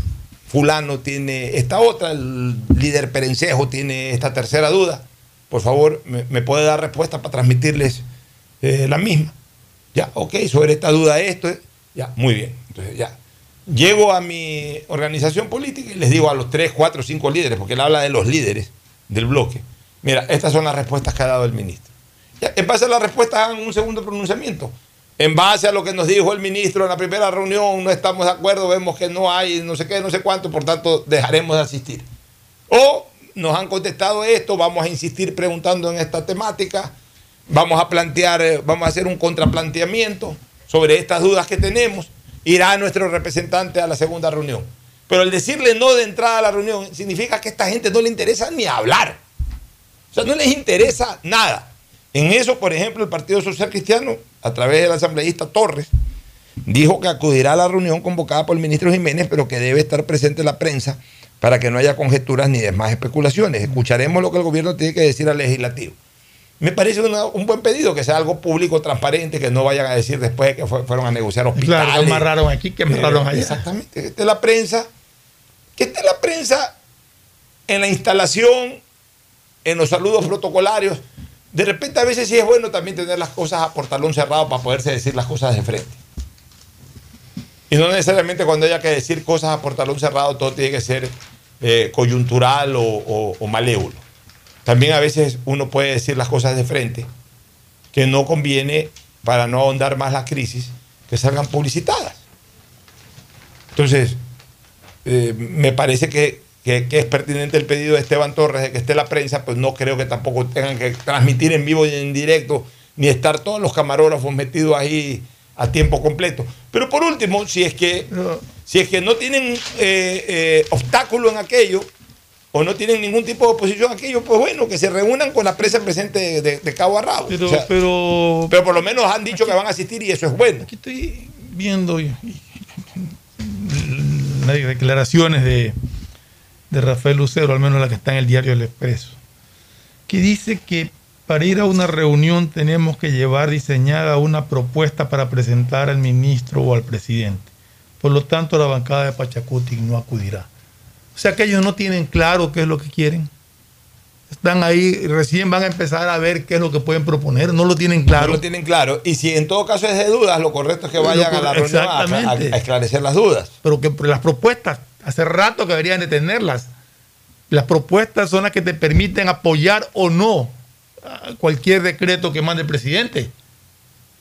Speaker 2: fulano tiene esta otra, el líder perencejo tiene esta tercera duda. Por favor, me puede dar respuesta para transmitirles eh, la misma. Ya, ok, sobre esta duda esto, ya, muy bien. Entonces, ya. Llego a mi organización política y les digo a los tres, cuatro, cinco líderes, porque él habla de los líderes del bloque. Mira, estas son las respuestas que ha dado el ministro. En base a las respuestas hagan un segundo pronunciamiento. en base a lo que nos dijo el ministro en la primera reunión, no estamos de acuerdo, vemos que no hay no sé qué, no sé cuánto, por tanto dejaremos de asistir. O nos han contestado esto, vamos a insistir preguntando en esta temática, vamos a plantear, eh, vamos a hacer un contraplanteamiento sobre estas dudas que tenemos, irá nuestro representante a la segunda reunión. Pero el decirle no de entrada a la reunión significa que a esta gente no le interesa ni hablar. O sea, no les interesa nada. En eso, por ejemplo, el Partido Social Cristiano, a través del asambleísta Torres, dijo que acudirá a la reunión convocada por el ministro Jiménez, pero que debe estar presente la prensa para que no haya conjeturas ni demás especulaciones. Escucharemos lo que el gobierno tiene que decir al legislativo. Me parece una- un buen pedido que sea algo público, transparente, que no vayan a decir después que fue- fueron a negociar hospitales.
Speaker 3: Claro, que amarraron aquí, que amarraron allá.
Speaker 2: Exactamente. Que esté la prensa, que esté la prensa en la instalación, en los saludos protocolarios. De repente a veces sí es bueno también tener las cosas a portalón cerrado para poderse decir las cosas de frente. Y no necesariamente cuando haya que decir cosas a portalón cerrado todo tiene que ser eh, coyuntural o, o- o malévolo. También a veces uno puede decir las cosas de frente que no conviene para no ahondar más la crisis que salgan publicitadas. Entonces, eh, me parece que, que- que es pertinente el pedido de Esteban Torres de que esté la prensa, pues no creo que tampoco tengan que transmitir en vivo y en directo, ni estar todos los camarógrafos metidos ahí a tiempo completo. Pero por último, si es que, si es que no tienen eh, eh, obstáculo en aquello, o no tienen ningún tipo de oposición a aquello, pues bueno, que se reúnan con la prensa presente de, de- de cabo a rabo.
Speaker 3: Pero,
Speaker 2: O sea,
Speaker 3: pero
Speaker 2: pero por lo menos han dicho que van a asistir y eso es bueno.
Speaker 3: Aquí estoy viendo las declaraciones de, de Rafael Lucero, al menos la que está en el diario El Expreso, que dice que para ir a una reunión tenemos que llevar diseñada una propuesta para presentar al ministro o al presidente. Por lo tanto, la bancada de Pachacuti no acudirá. O sea que ellos no tienen claro qué es lo que quieren. Están ahí, recién van a empezar a ver qué es lo que pueden proponer. No lo tienen claro.
Speaker 2: No lo tienen claro. Y si en todo caso es de dudas, lo correcto es que vayan a la reunión a, a- esclarecer las dudas.
Speaker 3: pero que las propuestas, hace rato que deberían de tenerlas. Las propuestas son las que te permiten apoyar o no cualquier decreto que mande el presidente.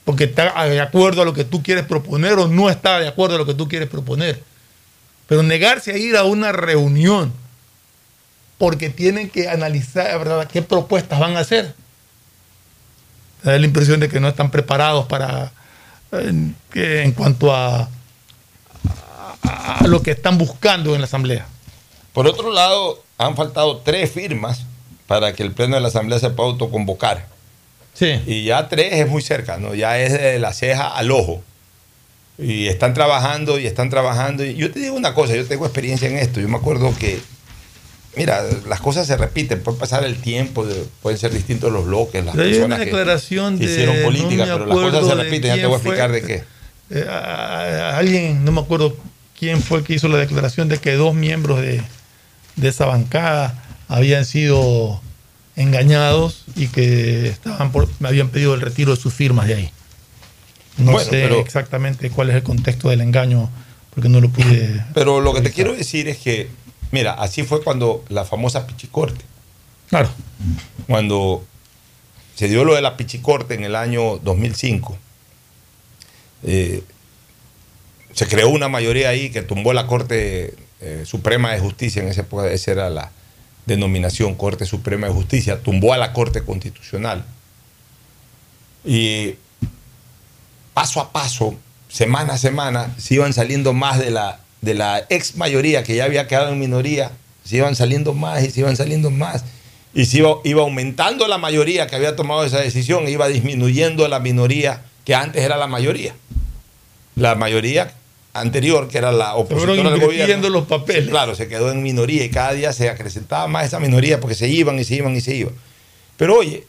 Speaker 3: Porque está de acuerdo a lo que tú quieres proponer o no está de acuerdo a lo que tú quieres proponer. Pero negarse a ir a una reunión porque tienen que analizar ¿verdad? qué propuestas van a hacer. Da la impresión de que no están preparados para en cuanto a, a lo que están buscando en la Asamblea.
Speaker 2: Por otro lado, han faltado tres firmas para que el Pleno de la Asamblea se pueda autoconvocar.
Speaker 3: Sí.
Speaker 2: Y ya tres es muy cerca, ¿no? Ya es de la ceja al ojo. Y están trabajando y están trabajando. Y yo te digo una cosa, yo tengo experiencia en esto. Yo me acuerdo que, mira, las cosas se repiten, puede pasar el tiempo, de- pueden ser distintos los bloques, las
Speaker 3: Pero hay
Speaker 2: personas
Speaker 3: una
Speaker 2: que-
Speaker 3: declaración
Speaker 2: que
Speaker 3: de-
Speaker 2: hicieron política,
Speaker 3: me
Speaker 2: pero las cosas se repiten, ya te voy a explicar
Speaker 3: fue.
Speaker 2: de qué.
Speaker 3: Eh, a- a- alguien, no me acuerdo quién fue que hizo la declaración de que dos miembros de, de esa bancada habían sido engañados y que estaban por, habían pedido el retiro de sus firmas de ahí. No
Speaker 2: Bueno,
Speaker 3: sé
Speaker 2: pero-
Speaker 3: exactamente cuál es el contexto del engaño, porque no lo pude.
Speaker 2: Pero lo que te quiero decir es que, mira, así fue cuando la famosa Pichicorte.
Speaker 3: Claro.
Speaker 2: Cuando se dio lo de la Pichicorte en el año 2005, eh, se creó una mayoría ahí que tumbó la Corte eh, Suprema de Justicia, en ese época esa era la denominación Corte Suprema de Justicia, tumbó a la Corte Constitucional. Y paso a paso, semana a semana, se iban saliendo más de la, de la ex mayoría que ya había quedado en minoría, se iban saliendo más y se iban saliendo más. Y se iba, iba aumentando la mayoría que había tomado esa decisión, e iba disminuyendo la minoría que antes era la mayoría. La mayoría anterior, que era la oposición
Speaker 3: invirtiendo
Speaker 2: gobierno.
Speaker 3: los papeles.
Speaker 2: claro, se quedó en minoría y cada día se acrecentaba más esa minoría porque se iban y se iban y se iban. Pero oye,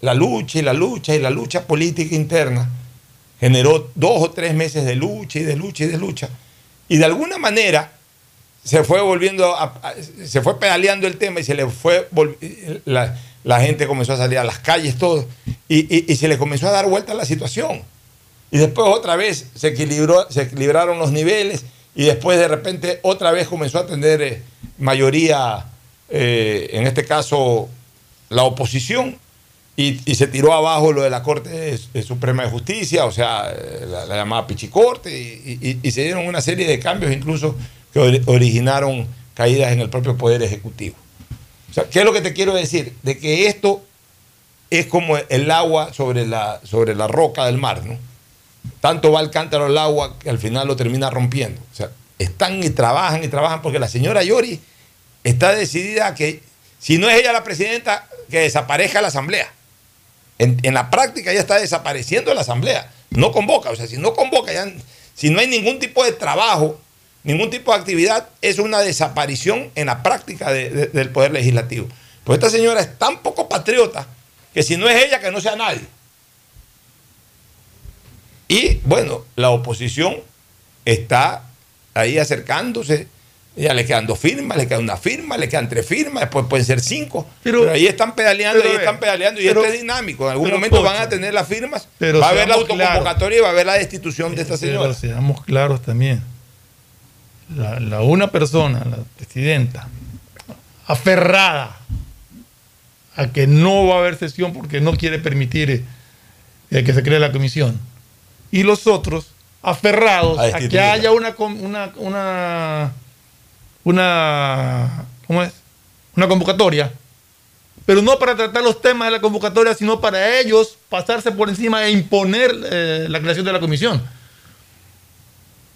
Speaker 2: la lucha y la lucha y la lucha política interna generó dos o tres meses de lucha y de lucha y de lucha. Y de alguna manera se fue volviendo, a- se fue pedaleando el tema y se le fue, la, la gente comenzó a salir a las calles, todo, y, y- y se le comenzó a dar vuelta la situación. Y después otra vez se, equilibró, se equilibraron los niveles y después de repente otra vez comenzó a tener eh, mayoría, eh, en este caso la oposición,
Speaker 17: y, se tiró abajo lo de la Corte eh, Suprema de Justicia, o sea, eh, la, la llamada Pichicorte, y, se dieron una serie de cambios incluso que ori- originaron caídas en el propio Poder Ejecutivo. O sea, ¿qué es lo que te quiero decir? De que esto es como el agua sobre la, sobre la roca del mar, ¿no? Tanto va el cántaro al agua que al final lo termina rompiendo. O sea, están y trabajan y trabajan porque la señora Yori está decidida a que, si no es ella la presidenta, que desaparezca la asamblea. En, la práctica ella está desapareciendo la asamblea. No convoca, o sea, si no convoca, ya- si no hay ningún tipo de trabajo, ningún tipo de actividad, es una desaparición en la práctica de- del poder legislativo. Pues esta señora es tan poco patriota que si no es ella, que no sea nadie. Y bueno, la oposición está ahí acercándose. Ya le quedan dos firmas, le queda una firma, le quedan tres firmas, después pueden ser cinco. Pero, ahí están pedaleando,
Speaker 3: pero,
Speaker 17: ahí
Speaker 3: eh,
Speaker 17: están pedaleando. Y
Speaker 3: pero-
Speaker 17: esto es dinámico. En algún
Speaker 3: pero,
Speaker 17: momento van a tener las firmas,
Speaker 3: pero
Speaker 17: va a haber la autoconvocatoria y va a haber la destitución de esta
Speaker 3: Pero
Speaker 17: señora.
Speaker 3: seamos claros también. La, la una persona, la presidenta, aferrada a que no va a haber sesión porque no quiere permitir eh, que se cree la comisión. Y los otros aferrados
Speaker 17: A
Speaker 3: a, que haya una, com- una, una, una, ¿cómo es? Una convocatoria. Pero no para tratar los temas de la convocatoria, sino para ellos pasarse por encima e imponer eh, la creación de la comisión.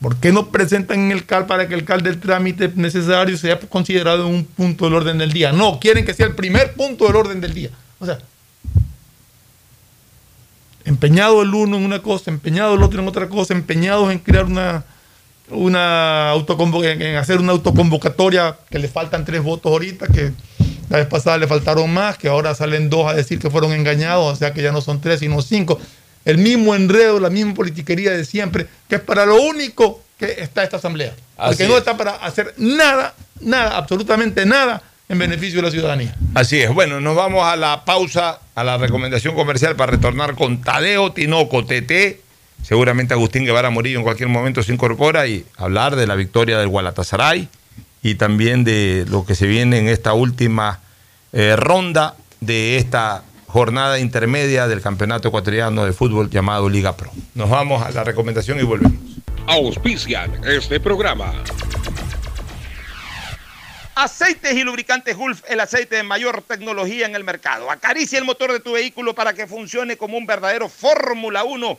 Speaker 3: ¿Por qué no presentan en el CAL para que el CAL del trámite necesario sea considerado un punto del orden del día? No, quieren que sea el primer punto del orden del día. O sea, empeñado el uno en una cosa, empeñado el otro en otra cosa, empeñados en crear una, una en hacer una autoconvocatoria que le faltan tres votos ahorita, que la vez pasada le faltaron más, que ahora salen dos a decir que fueron engañados, o sea que ya no son tres, sino cinco. El mismo enredo, la misma politiquería de siempre, que es para lo único que está esta asamblea. Porque no
Speaker 17: es.
Speaker 3: está para hacer nada, nada, absolutamente nada en beneficio de la ciudadanía.
Speaker 17: Así es. Bueno, nos vamos a la pausa, a la recomendación comercial para retornar con Tadeo Tinoco, TT. Seguramente Agustín Guevara Morillo en cualquier momento se incorpora y hablar de la victoria del Gualatasaray y también de lo que se viene en esta última eh, ronda de esta jornada intermedia del Campeonato Ecuatoriano de Fútbol llamado Liga Pro. Nos vamos a la recomendación y volvemos.
Speaker 18: Auspician este programa.
Speaker 2: Aceites y lubricantes Gulf, el aceite de mayor tecnología en el mercado. Acaricia el motor de tu vehículo para que funcione como un verdadero Fórmula 1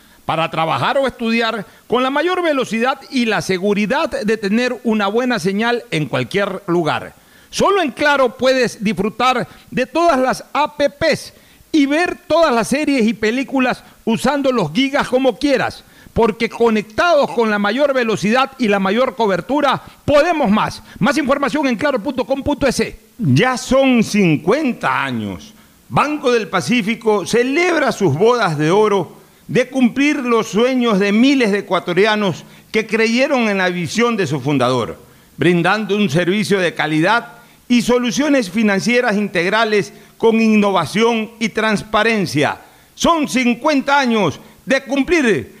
Speaker 2: para trabajar o estudiar con la mayor velocidad y la seguridad de tener una buena señal en cualquier lugar. Solo en Claro puedes disfrutar de todas las APPs y ver todas las series y películas usando los gigas como quieras, porque conectados con la mayor velocidad y la mayor cobertura, podemos más. Más información en claro.com.es. Ya son 50 años. Banco del Pacífico celebra sus bodas de oro de cumplir los sueños de miles de ecuatorianos que creyeron en la visión de su fundador, brindando un servicio de calidad y soluciones financieras integrales con innovación y transparencia. Son 50 años de cumplir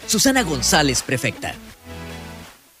Speaker 19: Susana González, prefecta.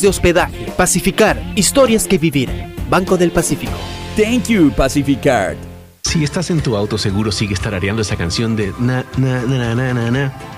Speaker 20: de hospedaje. Pacificar, historias que vivir. Banco del Pacífico.
Speaker 21: Thank you, Pacificard.
Speaker 22: Si estás en tu auto, seguro sigues tarareando esa canción de na, na, na, na, na, na,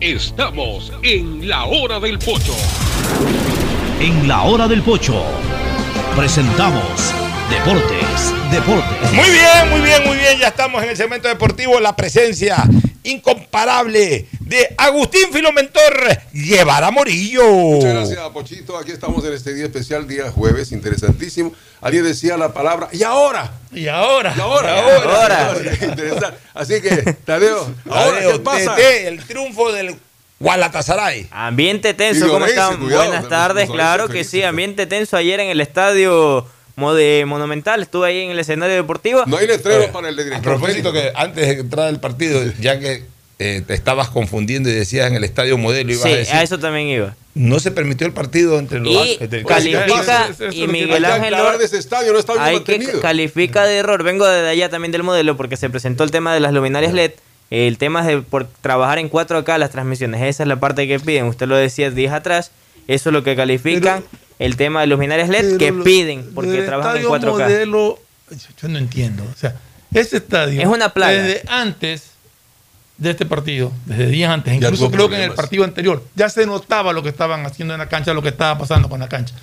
Speaker 18: Estamos en la hora del pocho.
Speaker 4: En la hora del pocho presentamos Deportes, Deportes.
Speaker 2: Muy bien, muy bien, muy bien. Ya estamos en el segmento deportivo. La presencia incomparable de Agustín Filomentor Llevará Morillo.
Speaker 16: Muchas gracias, Pochito. Aquí estamos en este día especial, día jueves, interesantísimo. Alguien decía la palabra, y ahora.
Speaker 3: Y ahora.
Speaker 16: Y ahora.
Speaker 3: Y
Speaker 16: ahora.
Speaker 3: ahora.
Speaker 16: Interesante. Así que, Tadeo, ahora,
Speaker 2: Tadeo,
Speaker 16: ¿qué pasa?
Speaker 2: Tete, el triunfo del Gualatasaray.
Speaker 23: Ambiente tenso, ¿cómo están?
Speaker 16: cuidado,
Speaker 23: Buenas tardes, claro que sí, ambiente tenso ayer en el estadio Mode- Monumental, estuve ahí en el escenario deportivo.
Speaker 16: No hay letrero
Speaker 2: Eh,
Speaker 16: para el de
Speaker 2: A
Speaker 16: director.
Speaker 2: propósito que antes de entrar al partido, ya que eh, te estabas confundiendo y decías en el estadio modelo, ibas
Speaker 23: Sí,
Speaker 2: a decir,
Speaker 23: a eso también iba.
Speaker 2: no se permitió el partido entre los
Speaker 23: Y
Speaker 2: entre el
Speaker 23: califica
Speaker 16: Eso es
Speaker 23: y Miguel Ángel
Speaker 16: de ese estadio, no está bien
Speaker 23: hay que
Speaker 16: mantenido.
Speaker 23: califica de error. Vengo de allá también del modelo porque se presentó el tema de las luminarias LED. El tema es de por trabajar en 4K las transmisiones. Esa es la parte que piden. Usted lo decía días atrás. Eso es lo que califican. El tema de luminarias LED que
Speaker 3: Pero
Speaker 23: piden porque trabajan en
Speaker 3: estadio
Speaker 23: 4K.
Speaker 3: modelo, yo no entiendo. O sea, ese estadio.
Speaker 23: Es una plaga.
Speaker 3: Desde antes de este partido, desde días antes, incluso creo que en el partido anterior, ya se notaba lo que estaban haciendo en la cancha, lo que estaba pasando con la cancha.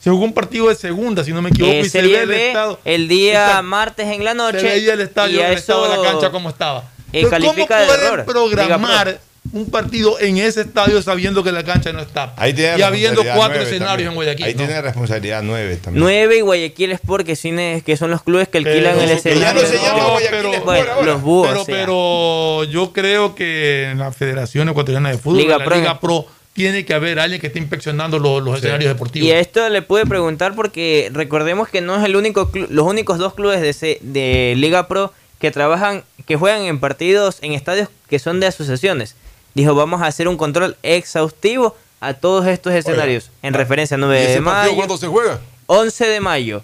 Speaker 3: Se jugó un partido de segunda, si no me equivoco,
Speaker 23: Eh,
Speaker 3: y se ve el estado.
Speaker 23: el día martes en la noche.
Speaker 3: Se veía el estadio,
Speaker 23: y
Speaker 3: el estado de la
Speaker 23: eso,
Speaker 3: cancha como estaba.
Speaker 23: eh,
Speaker 3: Pero
Speaker 23: califica de
Speaker 3: ¿Cómo pueden
Speaker 23: error,
Speaker 3: programar un partido en ese estadio sabiendo que la cancha no está?
Speaker 2: Ahí tiene
Speaker 3: y habiendo
Speaker 2: responsabilidad
Speaker 3: cuatro
Speaker 2: nueve
Speaker 3: escenarios
Speaker 2: también.
Speaker 3: en Guayaquil.
Speaker 2: Ahí
Speaker 3: ¿no?
Speaker 2: tiene responsabilidad nueve también.
Speaker 23: 9 y Guayaquil Sport, que, cine- que son los clubes que alquilan
Speaker 3: Pero-
Speaker 23: el escenario.
Speaker 3: ya no se llama
Speaker 23: No,
Speaker 3: Guayaquil
Speaker 23: pero-
Speaker 3: Sport
Speaker 23: bueno,
Speaker 3: ahora.
Speaker 23: los búhos.
Speaker 3: Pero,
Speaker 23: o sea.
Speaker 3: pero yo creo que en la Federación Ecuatoriana de Fútbol,
Speaker 23: Liga
Speaker 3: en la
Speaker 23: Pro.
Speaker 3: Liga Pro, tiene que haber alguien que esté inspeccionando los, los escenarios deportivos.
Speaker 23: Y a esto le pude preguntar porque recordemos que no es el único los únicos dos clubes de, ese- de Liga Pro que trabajan, que juegan en partidos, en estadios que son de asociaciones. Dijo, vamos a hacer un control exhaustivo a todos estos escenarios. en referencia a 9
Speaker 16: ¿Y
Speaker 23: de mayo.
Speaker 16: cuándo se juega?
Speaker 23: 11 de mayo.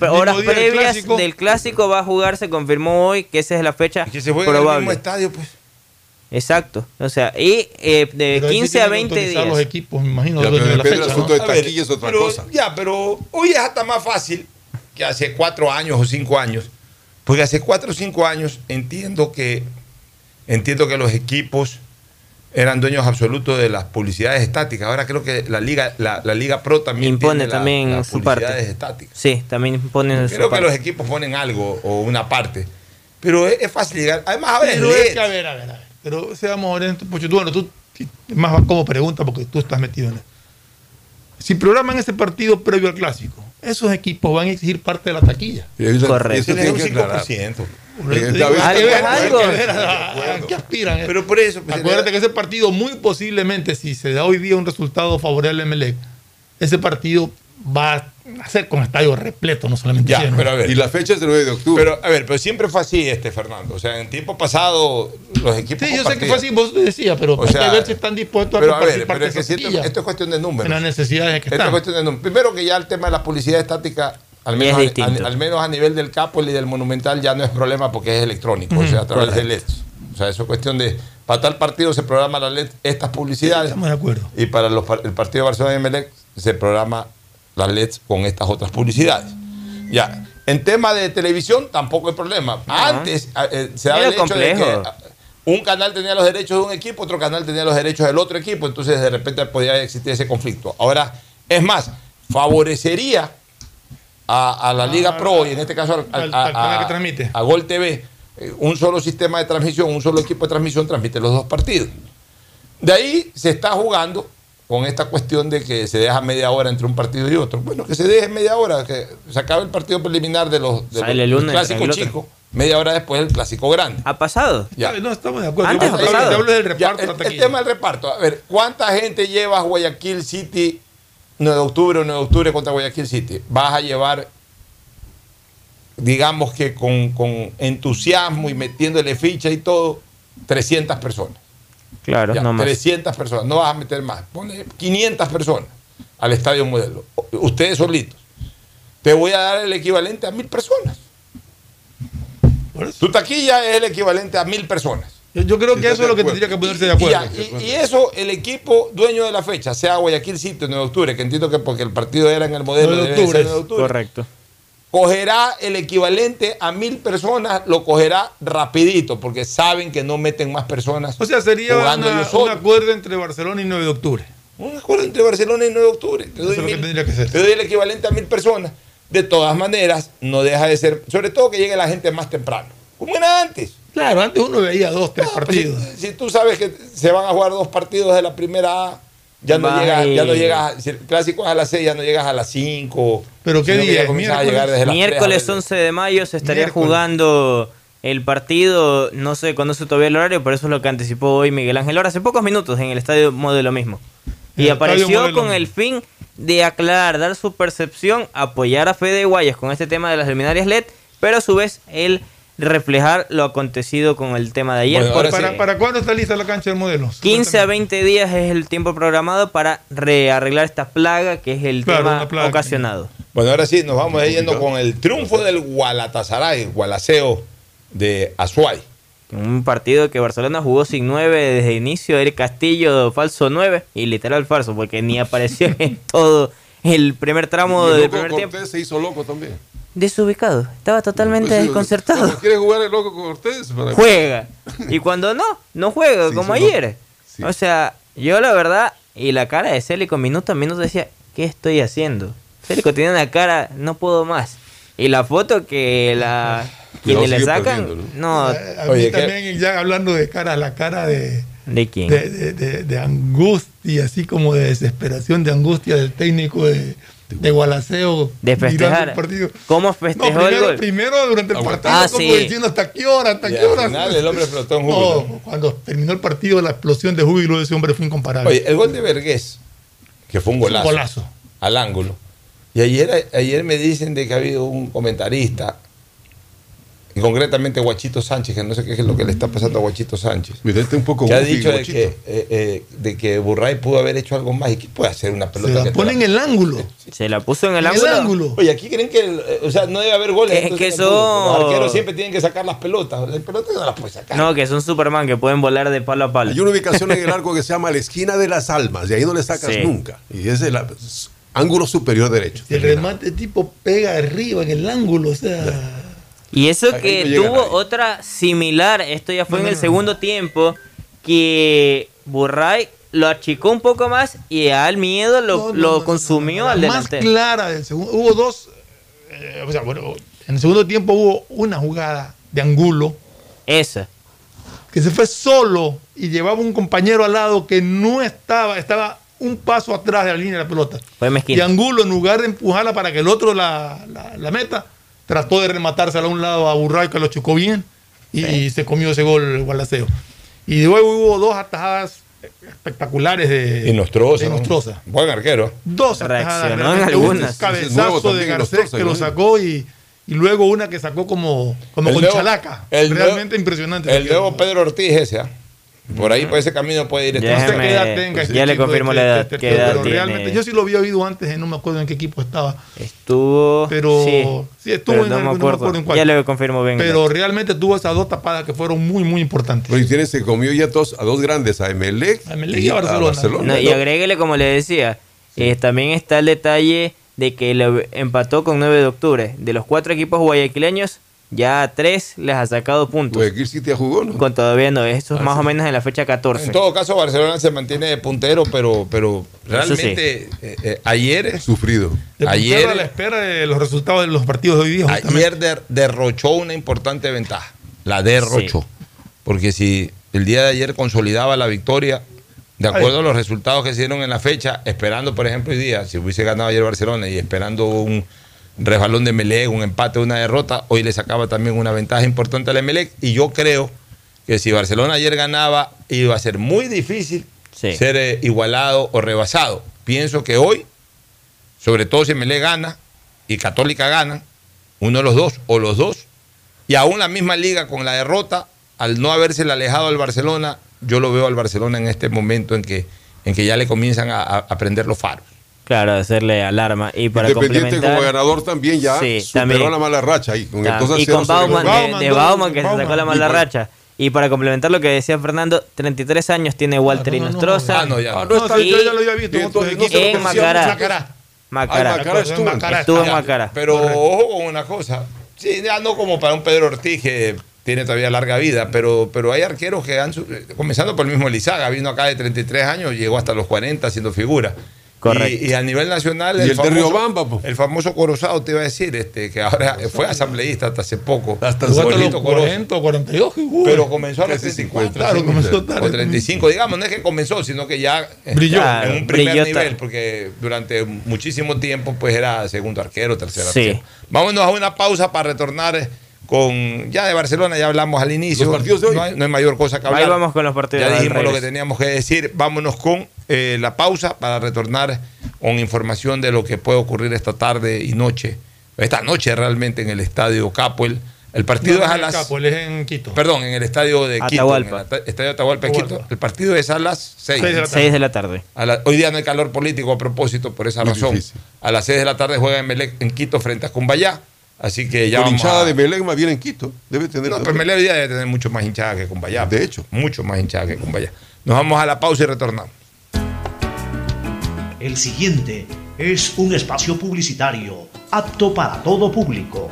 Speaker 23: Horas
Speaker 16: día del
Speaker 23: previas
Speaker 16: clásico.
Speaker 23: del clásico va a jugar, se confirmó hoy que esa es la fecha
Speaker 2: Que se juega en el
Speaker 23: probable.
Speaker 2: mismo estadio, pues.
Speaker 23: Exacto. O sea, y eh, de
Speaker 3: Pero ahí sí
Speaker 23: 15 a
Speaker 3: tienen que
Speaker 23: 20
Speaker 3: autorizar
Speaker 23: días.
Speaker 3: los equipos, me imagino,
Speaker 16: Ya, pero
Speaker 3: de la fecha,
Speaker 16: asunto
Speaker 3: ¿no?
Speaker 16: de taquilla es otra
Speaker 2: pero-
Speaker 16: cosa.
Speaker 2: Ya, pero hoy es hasta más fácil que hace cuatro años o cinco años. Porque hace cuatro o cinco años entiendo que entiendo que los equipos eran dueños absolutos de las publicidades estáticas. Ahora creo que la Liga, la, la Liga Pro también
Speaker 23: Impone
Speaker 2: tiene la-
Speaker 23: también
Speaker 2: las
Speaker 23: su parte.
Speaker 2: publicidades estáticas.
Speaker 23: Sí, también ponen su
Speaker 2: Creo que
Speaker 23: parte.
Speaker 2: los equipos ponen algo o una parte. Pero es, es fácil llegar. Además, es LED.
Speaker 3: que, a ver, a ver, a ver. Pero seamos honestos, Pocho, tú, bueno, tú, más como pregunta porque tú estás metido en eso. Si programan ese partido previo al clásico, esos equipos van a exigir parte de la taquilla.
Speaker 23: Correcto.
Speaker 16: Eso tiene que aclarar.
Speaker 2: 5%.
Speaker 16: Eh,
Speaker 3: a- a- a qué aspiran.
Speaker 2: Pero por eso. pues,
Speaker 3: Acuérdate que ese partido, muy posiblemente, si se da hoy día un resultado favorable al Emelec, ese partido va a ser con estadio repleto, no solamente
Speaker 2: Ya,
Speaker 3: lleno.
Speaker 2: pero a ver.
Speaker 16: Y la fecha es el 9 de octubre.
Speaker 2: Pero, a ver, pero siempre fue así, este Fernando. O sea, en tiempo pasado, los equipos.
Speaker 3: Sí, yo sé que fue así, vos decías, pero
Speaker 2: O
Speaker 3: hay
Speaker 2: sea,
Speaker 3: que ver si están dispuestos a
Speaker 2: Pero a ver, pero es que si esto, es cuestión de números.
Speaker 3: En las necesidades que
Speaker 2: Esto es cuestión de números. Primero que ya el tema de la publicidad estática, al menos,
Speaker 23: es
Speaker 2: a,
Speaker 23: distinto.
Speaker 2: al- al menos a nivel del Capol y del Monumental, ya no es problema porque es electrónico, o sea, a través de LEDs. O sea, eso es cuestión de. Para tal partido se programa la LED estas publicidades.
Speaker 3: Estamos de acuerdo.
Speaker 2: Y para los, el partido de Barcelona y Emelec se programa las LEDs con estas otras publicidades. Ya. En tema de televisión tampoco hay problema. Antes eh, eh, se daba
Speaker 23: Era
Speaker 2: el hecho
Speaker 23: complejo.
Speaker 2: de que un canal tenía los derechos de un equipo, otro canal tenía los derechos del otro equipo, entonces de repente podía existir ese conflicto. Ahora, es más, favorecería a, a la Liga Pro y en este caso al,
Speaker 3: Al-
Speaker 2: a-
Speaker 3: al canal
Speaker 2: a-
Speaker 3: que transmite.
Speaker 2: a Gol TV, eh, un solo sistema de transmisión, un solo equipo de transmisión transmite los dos partidos. De ahí se está jugando con esta cuestión de que se deja media hora entre un partido y otro. Bueno, que se deje media hora, que se acabe el partido preliminar de los, de los-
Speaker 23: lunes,
Speaker 2: media hora después el clásico grande.
Speaker 23: ¿Ha pasado?
Speaker 2: Ya.
Speaker 3: No, estamos de acuerdo.
Speaker 23: Antes ha
Speaker 3: hablo-
Speaker 23: pasado.
Speaker 3: yo hablo del
Speaker 2: Ya,
Speaker 3: reparto
Speaker 2: el, tema del reparto. A ver, ¿cuánta gente llevas Guayaquil City 9 de octubre o 9 de octubre contra Guayaquil City? Vas a llevar, digamos que con, con entusiasmo y metiéndole ficha y todo, 300 personas.
Speaker 23: Claro,
Speaker 2: Ya,
Speaker 23: no más.
Speaker 2: 300 personas, no vas a meter más. Ponle 500 personas al estadio modelo. Ustedes solitos. Te voy a dar el equivalente a mil personas. Tu taquilla es el equivalente a mil personas.
Speaker 3: Yo, creo que eso es lo que tendría que ponerse de acuerdo.
Speaker 2: y- y eso, el equipo dueño de la fecha, sea Guayaquil City, 9 de octubre, que entiendo que porque el partido era en el modelo
Speaker 3: 9 de octubre.
Speaker 2: 9 de octubre,
Speaker 23: Correcto.
Speaker 2: cogerá el equivalente a mil personas, lo cogerá rapidito, porque saben que no meten más personas.
Speaker 3: O sea, sería una- un acuerdo entre Barcelona y 9 de octubre.
Speaker 2: Un acuerdo entre Barcelona y 9 de octubre. Te doy,
Speaker 3: que que ser.
Speaker 2: te doy el equivalente a mil personas. De todas maneras, no deja de ser, sobre todo que llegue la gente más temprano, como era antes.
Speaker 3: Claro, antes uno veía dos, tres
Speaker 2: No,
Speaker 3: partidos.
Speaker 2: si, si tú sabes que se van a jugar dos partidos de la primera A, ya no llegas, ya no llegas, si el clásico es a las 6, ya no llegas a las 5.
Speaker 3: ¿Pero qué día es?
Speaker 2: a
Speaker 3: ¿Miércoles?
Speaker 2: llegar desde las
Speaker 23: Miércoles
Speaker 2: 3 a-
Speaker 23: 11 de mayo se estaría
Speaker 3: Miércoles.
Speaker 23: jugando el partido, no se conoce todavía el horario, por eso es lo que anticipó hoy Miguel Ángel Ora hace pocos minutos en el estadio Modelo mismo. Y
Speaker 3: el
Speaker 23: apareció con el fin de aclarar, dar su percepción, apoyar a Fede Guayas con este tema de las luminarias LED, pero a su vez él reflejar lo acontecido con el tema de ayer.
Speaker 2: Bueno,
Speaker 23: porque
Speaker 3: ¿Para, ¿Para cuándo está lista la cancha del modelo?
Speaker 23: 15 a 20 días es el tiempo programado para rearreglar esta plaga que es el
Speaker 3: Claro,
Speaker 23: tema ocasionado.
Speaker 2: Bueno, ahora sí, nos vamos yendo con el triunfo del Gualatasaray, Gualaceo de Azuay.
Speaker 23: Un partido que Barcelona jugó sin 9 desde el inicio, Eric Castillo falso 9 y literal falso porque ni apareció en todo el primer tramo
Speaker 16: Y el
Speaker 23: del primer
Speaker 16: Cortés
Speaker 23: tiempo.
Speaker 16: se hizo loco también.
Speaker 23: Desubicado, estaba totalmente
Speaker 16: Pues sí,
Speaker 23: desconcertado.
Speaker 16: ¿cómo ¿Quiere jugar el loco Cortés? Para-
Speaker 23: Juega y cuando no, no juega
Speaker 16: Sí,
Speaker 23: como
Speaker 16: sí, no.
Speaker 23: ayer.
Speaker 16: Sí.
Speaker 23: O sea, yo la verdad y la cara de Célico minuto a minuto decía, ¿qué estoy haciendo? Célico tiene una cara, no puedo más. Y la foto que la quienes le sacan, no,
Speaker 3: A mí
Speaker 2: Oye,
Speaker 3: también, ya hablando de cara, la cara de,
Speaker 23: ¿de quién?
Speaker 3: de, de- de- de angustia, así como de desesperación, de angustia del técnico de, de Gualaceo.
Speaker 23: De
Speaker 3: mirando
Speaker 23: festejar.
Speaker 3: el partido.
Speaker 23: ¿Cómo
Speaker 3: No,
Speaker 23: festejó el
Speaker 3: primero,
Speaker 23: gol?
Speaker 3: primero durante el partido,
Speaker 23: Ah,
Speaker 3: como
Speaker 23: sí.
Speaker 3: diciendo hasta qué hora, hasta qué
Speaker 2: al
Speaker 3: hora.
Speaker 2: final el hombre explotó en júbilo.
Speaker 3: No, cuando terminó el partido, la explosión de júbilo de ese hombre fue incomparable.
Speaker 2: Oye, el gol de Vergés, que fue un
Speaker 3: Un
Speaker 2: golazo,
Speaker 3: golazo.
Speaker 2: al ángulo. Y ayer, ayer me dicen de que ha habido un comentarista, y concretamente Guachito Sánchez, que no sé qué es lo que le está pasando a Guachito Sánchez,
Speaker 16: Mira, este un poco
Speaker 2: que ha dicho de que, eh, eh, de que Burray pudo haber hecho algo más. ¿Y qué puede hacer una
Speaker 3: Se
Speaker 2: pelota?
Speaker 3: la
Speaker 2: que te
Speaker 3: pone en el ángulo.
Speaker 23: Se la puso en el
Speaker 3: En el
Speaker 23: ángulo.
Speaker 3: ángulo.
Speaker 2: Oye, aquí creen que el- eh, o sea, no debe haber goles.
Speaker 23: Que-
Speaker 2: entonces
Speaker 23: que son-
Speaker 2: Los arqueros siempre tienen que sacar las pelotas. Las pelotas no las puede sacar.
Speaker 23: No, que es un Superman que pueden volar de palo a palo.
Speaker 16: Hay una ubicación en el arco que se llama la esquina de las almas, y ahí no le sacas
Speaker 23: Sí.
Speaker 16: nunca. Y es el es ángulo superior derecho.
Speaker 3: Y el remate tipo pega arriba en el ángulo, o sea.
Speaker 23: Y eso que
Speaker 16: no
Speaker 23: tuvo
Speaker 16: nadie.
Speaker 23: otra similar, esto ya fue
Speaker 3: No,
Speaker 23: en
Speaker 3: no,
Speaker 23: el
Speaker 3: no.
Speaker 23: segundo tiempo, que Burray lo achicó un poco más y al miedo lo,
Speaker 3: No, no,
Speaker 23: lo
Speaker 3: no, no,
Speaker 23: consumió
Speaker 3: no,
Speaker 23: al
Speaker 3: Más clara del segundo. Hubo dos. eh, o sea, bueno, en el segundo tiempo hubo una jugada de Angulo
Speaker 23: Esa.
Speaker 3: que se fue solo y llevaba un compañero al lado que no estaba, estaba un paso atrás de la línea de la pelota.
Speaker 23: Fue
Speaker 3: Y
Speaker 23: mezquino.
Speaker 3: Angulo, en lugar de empujarla para que el otro la, la- la meta, trató de rematársela a un lado a Burray que lo chocó bien y, y se comió ese gol Gualaceo. Y luego hubo dos atajadas espectaculares de,
Speaker 2: Y Nostroza.
Speaker 3: de
Speaker 2: ¿no? Buen arquero.
Speaker 3: Dos
Speaker 23: Reaccionó
Speaker 3: atajadas,
Speaker 23: algunas.
Speaker 3: Un cabezazo de Garcés que lo sacó y, y luego una que sacó como, como
Speaker 2: El
Speaker 3: con
Speaker 2: nuevo-
Speaker 3: chalaca.
Speaker 2: el
Speaker 3: realmente
Speaker 2: nuevo-
Speaker 3: impresionante.
Speaker 2: El nuevo Pedro Ortiz ese, ¿ah? Por ahí, por ese camino puede ir. este
Speaker 23: Ya
Speaker 3: No sé
Speaker 23: Déjeme-
Speaker 3: qué edad tenga este
Speaker 23: ya le
Speaker 3: chico,
Speaker 23: confirmo
Speaker 3: este-
Speaker 23: la edad,
Speaker 3: este- pero
Speaker 23: edad
Speaker 3: realmente,
Speaker 23: tiene.
Speaker 3: yo sí lo había oído antes, eh, no me acuerdo en qué equipo estaba.
Speaker 23: Estuvo.
Speaker 3: Pero
Speaker 23: sí,
Speaker 3: sí, estuvo
Speaker 23: pero
Speaker 3: en
Speaker 23: no, me
Speaker 3: no me
Speaker 23: acuerdo.
Speaker 3: en cuál.
Speaker 23: Ya le confirmo bien.
Speaker 3: Pero realmente tuvo esas dos tapadas que fueron muy, muy importantes.
Speaker 16: Pero y tiene, se comió ya dos, a dos grandes, a Emelec,
Speaker 3: A Emelec y a Barcelona.
Speaker 23: No, y agréguele, como le decía, eh, también está el detalle de que le empató con 9 de octubre. De los cuatro equipos guayaquileños, ya a tres les ha sacado puntos.
Speaker 16: Guayaquil City ya jugó, ¿no?
Speaker 23: Con todavía no, esto es
Speaker 2: Ah,
Speaker 23: más
Speaker 2: sí.
Speaker 23: o menos en la fecha 14.
Speaker 2: En todo caso, Barcelona se mantiene de puntero, pero, pero realmente eh, eh, ayer.
Speaker 16: Sufrido.
Speaker 3: De
Speaker 2: Ayer,
Speaker 3: a la espera de los resultados de los partidos de hoy día. justamente.
Speaker 2: ayer der- derrochó una importante ventaja. La derrochó. Porque si el día de ayer consolidaba la victoria, de acuerdo a los resultados que se dieron en la fecha, esperando, por ejemplo, hoy día, si hubiese ganado ayer Barcelona y esperando un resbalón de Melec, un empate, una derrota, hoy le sacaba también una ventaja importante al Emelec. Y yo creo que si Barcelona ayer ganaba, iba a ser muy difícil ser eh, igualado o rebasado. Pienso que hoy, sobre todo si Melec gana y Católica ganan, uno de los dos o los dos, y aún la misma liga con la derrota, al no haberse alejado al Barcelona, yo lo veo al Barcelona en este momento en que, en que ya le comienzan a, a- a prender los faros.
Speaker 23: Claro, hacerle alarma. Y para
Speaker 16: Independiente
Speaker 23: complementar.
Speaker 16: como ganador también ya
Speaker 23: Sí,
Speaker 16: superó
Speaker 23: también.
Speaker 16: la mala racha ahí. Con el
Speaker 23: Ta-
Speaker 16: 2 a
Speaker 23: y
Speaker 16: 0
Speaker 23: con Bauman,
Speaker 16: los-
Speaker 23: de, de Bauman, que se sacó la mala
Speaker 16: Y
Speaker 23: racha. Y para complementar lo que decía Fernando, 33 años tiene Walter.
Speaker 2: Ah, no, ya.
Speaker 3: Ah, no, está-
Speaker 23: Y
Speaker 3: yo ya lo había visto en
Speaker 23: Macará.
Speaker 3: Macará.
Speaker 23: Macará.
Speaker 2: Ah, Macará estuvo.
Speaker 23: Estuvo en Macará.
Speaker 2: Pero ojo con una cosa. Sí, ya no como para un Pedro Ortiz que tiene todavía larga vida, pero, pero hay arqueros que han, su- comenzando por el mismo Lizaga, vino acá de 33 años, llegó hasta los 40 siendo figura.
Speaker 23: Correcto.
Speaker 2: Y, y a nivel nacional,
Speaker 16: Y el de
Speaker 2: famoso,
Speaker 16: Riobamba,
Speaker 2: el famoso Corozado, te iba a decir, este, que ahora fue asambleísta hasta hace poco.
Speaker 16: Hasta
Speaker 3: los
Speaker 2: Bonito Corozo.
Speaker 3: 40 o 42. que jugó.
Speaker 2: Pero comenzó a los
Speaker 16: Casi
Speaker 2: 34.
Speaker 16: 50,
Speaker 3: Claro, comenzó tarde.
Speaker 2: O 35, digamos, no es que comenzó, sino que ya eh,
Speaker 3: Brilló.
Speaker 2: en un primer
Speaker 23: Brilló
Speaker 2: nivel, porque durante muchísimo tiempo pues era segundo arquero, tercer
Speaker 23: Sí.
Speaker 2: arquero. Vámonos a una pausa para retornar con, ya de Barcelona ya hablamos al inicio.
Speaker 16: Los partidos de hoy.
Speaker 2: No hay, no hay mayor cosa que hablar.
Speaker 23: Ahí vamos con los partidos.
Speaker 2: Ya dijimos lo que teníamos que decir. Vámonos con eh, la pausa para retornar con información de lo que puede ocurrir esta tarde y noche. Esta noche realmente en el estadio Capuel. El partido
Speaker 3: No,
Speaker 2: es a
Speaker 3: en
Speaker 2: las.
Speaker 3: Capo, él es en Quito.
Speaker 2: Perdón, en el estadio de Quito.
Speaker 23: Atahualpa.
Speaker 2: En el estadio Atahualpa, de Quito.
Speaker 3: Atahualpa.
Speaker 2: El partido es a las 6.
Speaker 3: Seis de la tarde.
Speaker 23: 6 de la tarde.
Speaker 2: hoy día no hay calor político a propósito, por esa
Speaker 16: Muy
Speaker 2: razón.
Speaker 16: difícil.
Speaker 2: A las 6 de la tarde juega en, Melec- en Quito frente a Cumbayá. Así que ya
Speaker 16: Con
Speaker 2: vamos
Speaker 16: hinchada
Speaker 2: a-
Speaker 16: de Melec más bien en Quito. Debe tener.
Speaker 2: No, pero Melec hoy día debe tener mucho más hinchada que Cumbayá.
Speaker 16: De hecho.
Speaker 2: Mucho más hinchada que Cumbayá. Nos vamos a la pausa y retornamos.
Speaker 4: El siguiente es un espacio publicitario apto para todo público.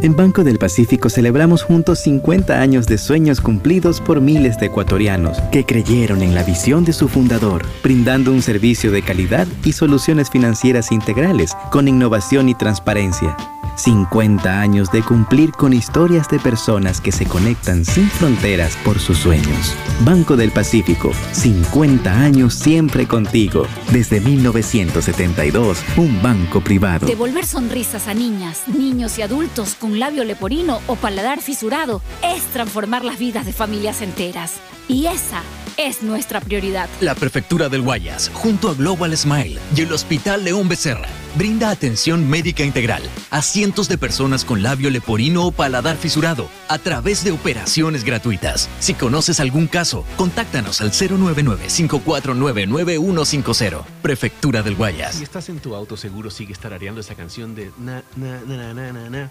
Speaker 5: En Banco del Pacífico celebramos juntos 50 años de sueños cumplidos por miles de ecuatorianos que creyeron en la visión de su fundador, brindando un servicio de calidad y soluciones financieras integrales con innovación y transparencia. 50 años de cumplir con historias de personas que se conectan sin fronteras por sus sueños. Banco del Pacífico, 50 años siempre contigo. Desde 1972, un banco privado.
Speaker 6: Devolver sonrisas a niñas, niños y adultos con labio leporino o paladar fisurado es transformar las vidas de familias enteras. Y esa es nuestra prioridad.
Speaker 10: La Prefectura del Guayas, junto a Global Smile y el Hospital León Becerra, brinda atención médica integral a cientos de personas con labio leporino o paladar fisurado a través de operaciones gratuitas. Si conoces algún caso, contáctanos al 099-549-9150. Prefectura del Guayas.
Speaker 22: Si estás en tu auto, seguro sigues tarareando esa canción de na, na, na, na, na, na, na,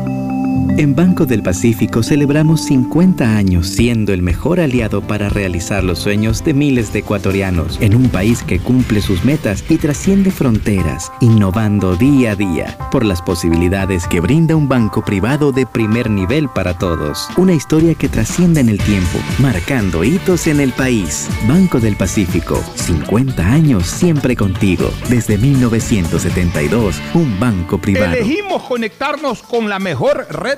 Speaker 5: En Banco del Pacífico celebramos 50 años siendo el mejor aliado para realizar los sueños de miles de ecuatorianos en un país que cumple sus metas y trasciende fronteras, innovando día a día por las posibilidades que brinda un banco privado de primer nivel para todos. Una historia que trasciende en el tiempo, marcando hitos en el país. Banco del Pacífico, 50 años siempre contigo. Desde 1972, un banco privado.
Speaker 2: Elegimos conectarnos con la mejor red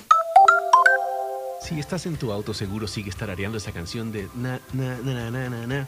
Speaker 22: Si estás en tu auto, seguro sigue tarareando esa canción de na, na, na, na, na, na,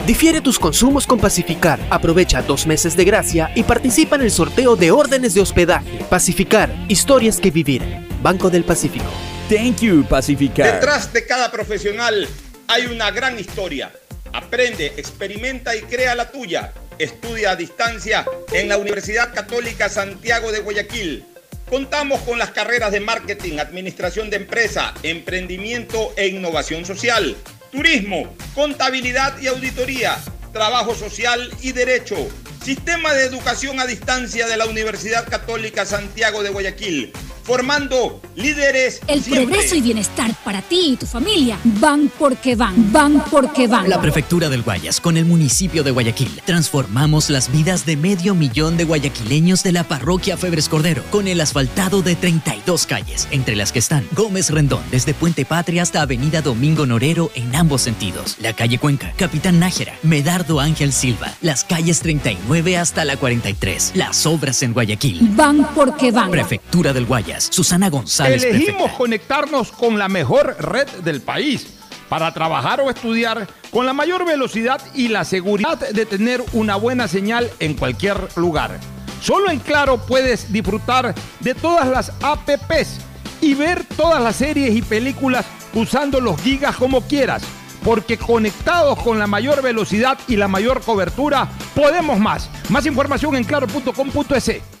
Speaker 20: Difiere tus consumos con Pacificar. Aprovecha dos meses de gracia y participa en el sorteo de órdenes de hospedaje. Pacificar, historias que vivir. Banco del Pacífico.
Speaker 21: Thank you, Pacificar.
Speaker 24: Detrás de cada profesional hay una gran historia. Aprende, experimenta y crea la tuya. Estudia a distancia en la Universidad Católica Santiago de Guayaquil. Contamos con las carreras de marketing, administración de empresa, emprendimiento e innovación social, turismo, contabilidad y auditoría, trabajo social y derecho. Sistema de educación a distancia de la Universidad Católica Santiago de Guayaquil, formando líderes.
Speaker 6: El
Speaker 24: siempre.
Speaker 6: progreso y bienestar para ti y tu familia van porque van, van porque van.
Speaker 10: La Prefectura del Guayas con el municipio de Guayaquil. Transformamos las vidas de medio millón de guayaquileños de la parroquia Febres Cordero con el asfaltado de 32 calles, entre las que están Gómez Rendón desde Puente Patria hasta Avenida Domingo Norero en ambos sentidos, la calle Cuenca, Capitán Nájera, Medardo Ángel Silva, las calles 39 hasta la 43, las obras en Guayaquil.
Speaker 6: Van porque van.
Speaker 10: Prefectura del Guayas, Susana González.
Speaker 2: Elegimos
Speaker 10: prefecta.
Speaker 2: conectarnos con la mejor red del país para trabajar o estudiar con la mayor velocidad y la seguridad de tener una buena señal en cualquier lugar. Solo en Claro puedes disfrutar de todas las apps y ver todas las series y películas usando los gigas como quieras, porque conectados con la mayor velocidad y la mayor cobertura, podemos más. Más información en claro.com.es.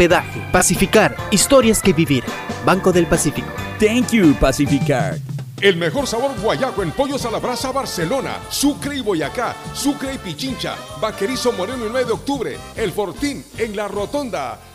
Speaker 20: hospedaje. Pacificar, historias que vivir. Banco del Pacífico.
Speaker 21: Thank you, Pacificar.
Speaker 18: El mejor sabor guayaco en pollos a la brasa Barcelona, Sucre y Boyacá, Sucre y Pichincha, Vaquerizo Moreno el 9 de octubre, El Fortín en la Rotonda.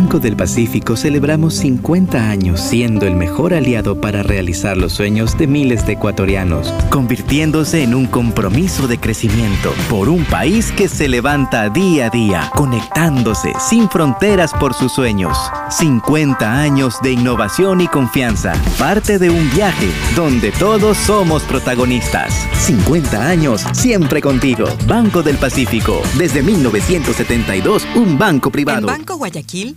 Speaker 5: Banco del Pacífico celebramos 50 años siendo el mejor aliado para realizar los sueños de miles de ecuatorianos, convirtiéndose en un compromiso de crecimiento por un país que se levanta día a día, conectándose sin fronteras por sus sueños. 50 años de innovación y confianza, parte de un viaje donde todos somos protagonistas. 50 años siempre contigo. Banco del Pacífico, desde 1972, un banco privado.
Speaker 25: Banco Guayaquil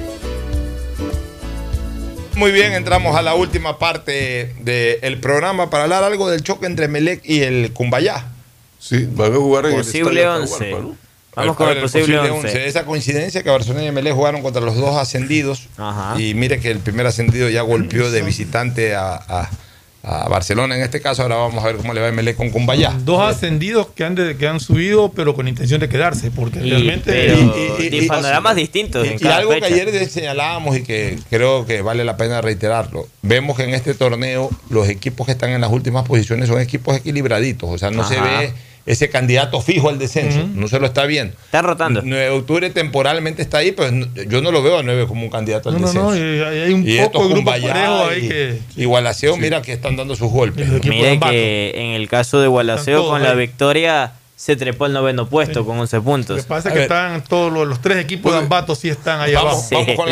Speaker 2: Muy bien, entramos a la última parte del programa para hablar algo del choque entre Melec y el Cumbayá.
Speaker 16: Sí, van a jugar en
Speaker 23: Posible
Speaker 16: el
Speaker 23: 11.
Speaker 16: Atahualpa, ¿no?
Speaker 23: Vamos con el posible 11.
Speaker 2: Esa coincidencia que Barcelona y Melec jugaron contra los dos ascendidos. Y mire que el primer ascendido ya golpeó de visitante a, a- a Barcelona en este caso. Ahora vamos a ver cómo le va a Melec con Cumbayá.
Speaker 3: Dos ascendidos que han, de- que han subido, pero con intención de quedarse, porque
Speaker 23: Y,
Speaker 3: realmente.
Speaker 23: pero de panoramas distintos en
Speaker 2: Y
Speaker 23: cada
Speaker 2: algo
Speaker 23: fecha.
Speaker 2: que ayer señalábamos y que creo que vale la pena reiterarlo. Vemos que en este torneo los equipos que están en las últimas posiciones son equipos equilibraditos. O sea, no se ve ese candidato fijo al descenso. No se lo está viendo.
Speaker 23: Está rotando.
Speaker 2: 9 de octubre temporalmente está ahí, pero yo no lo veo a 9 como un candidato al
Speaker 3: No, no,
Speaker 2: descenso.
Speaker 3: no, y hay hay un
Speaker 2: Y
Speaker 3: poco de grupo ahí que.
Speaker 2: y Gualaceo, mira que están dando sus golpes.
Speaker 23: Mire que en el caso de Gualaceo con la victoria se trepó al noveno puesto con 11 puntos.
Speaker 3: Lo que pasa es que están todos los, los tres equipos de Ambato sí están ahí abajo.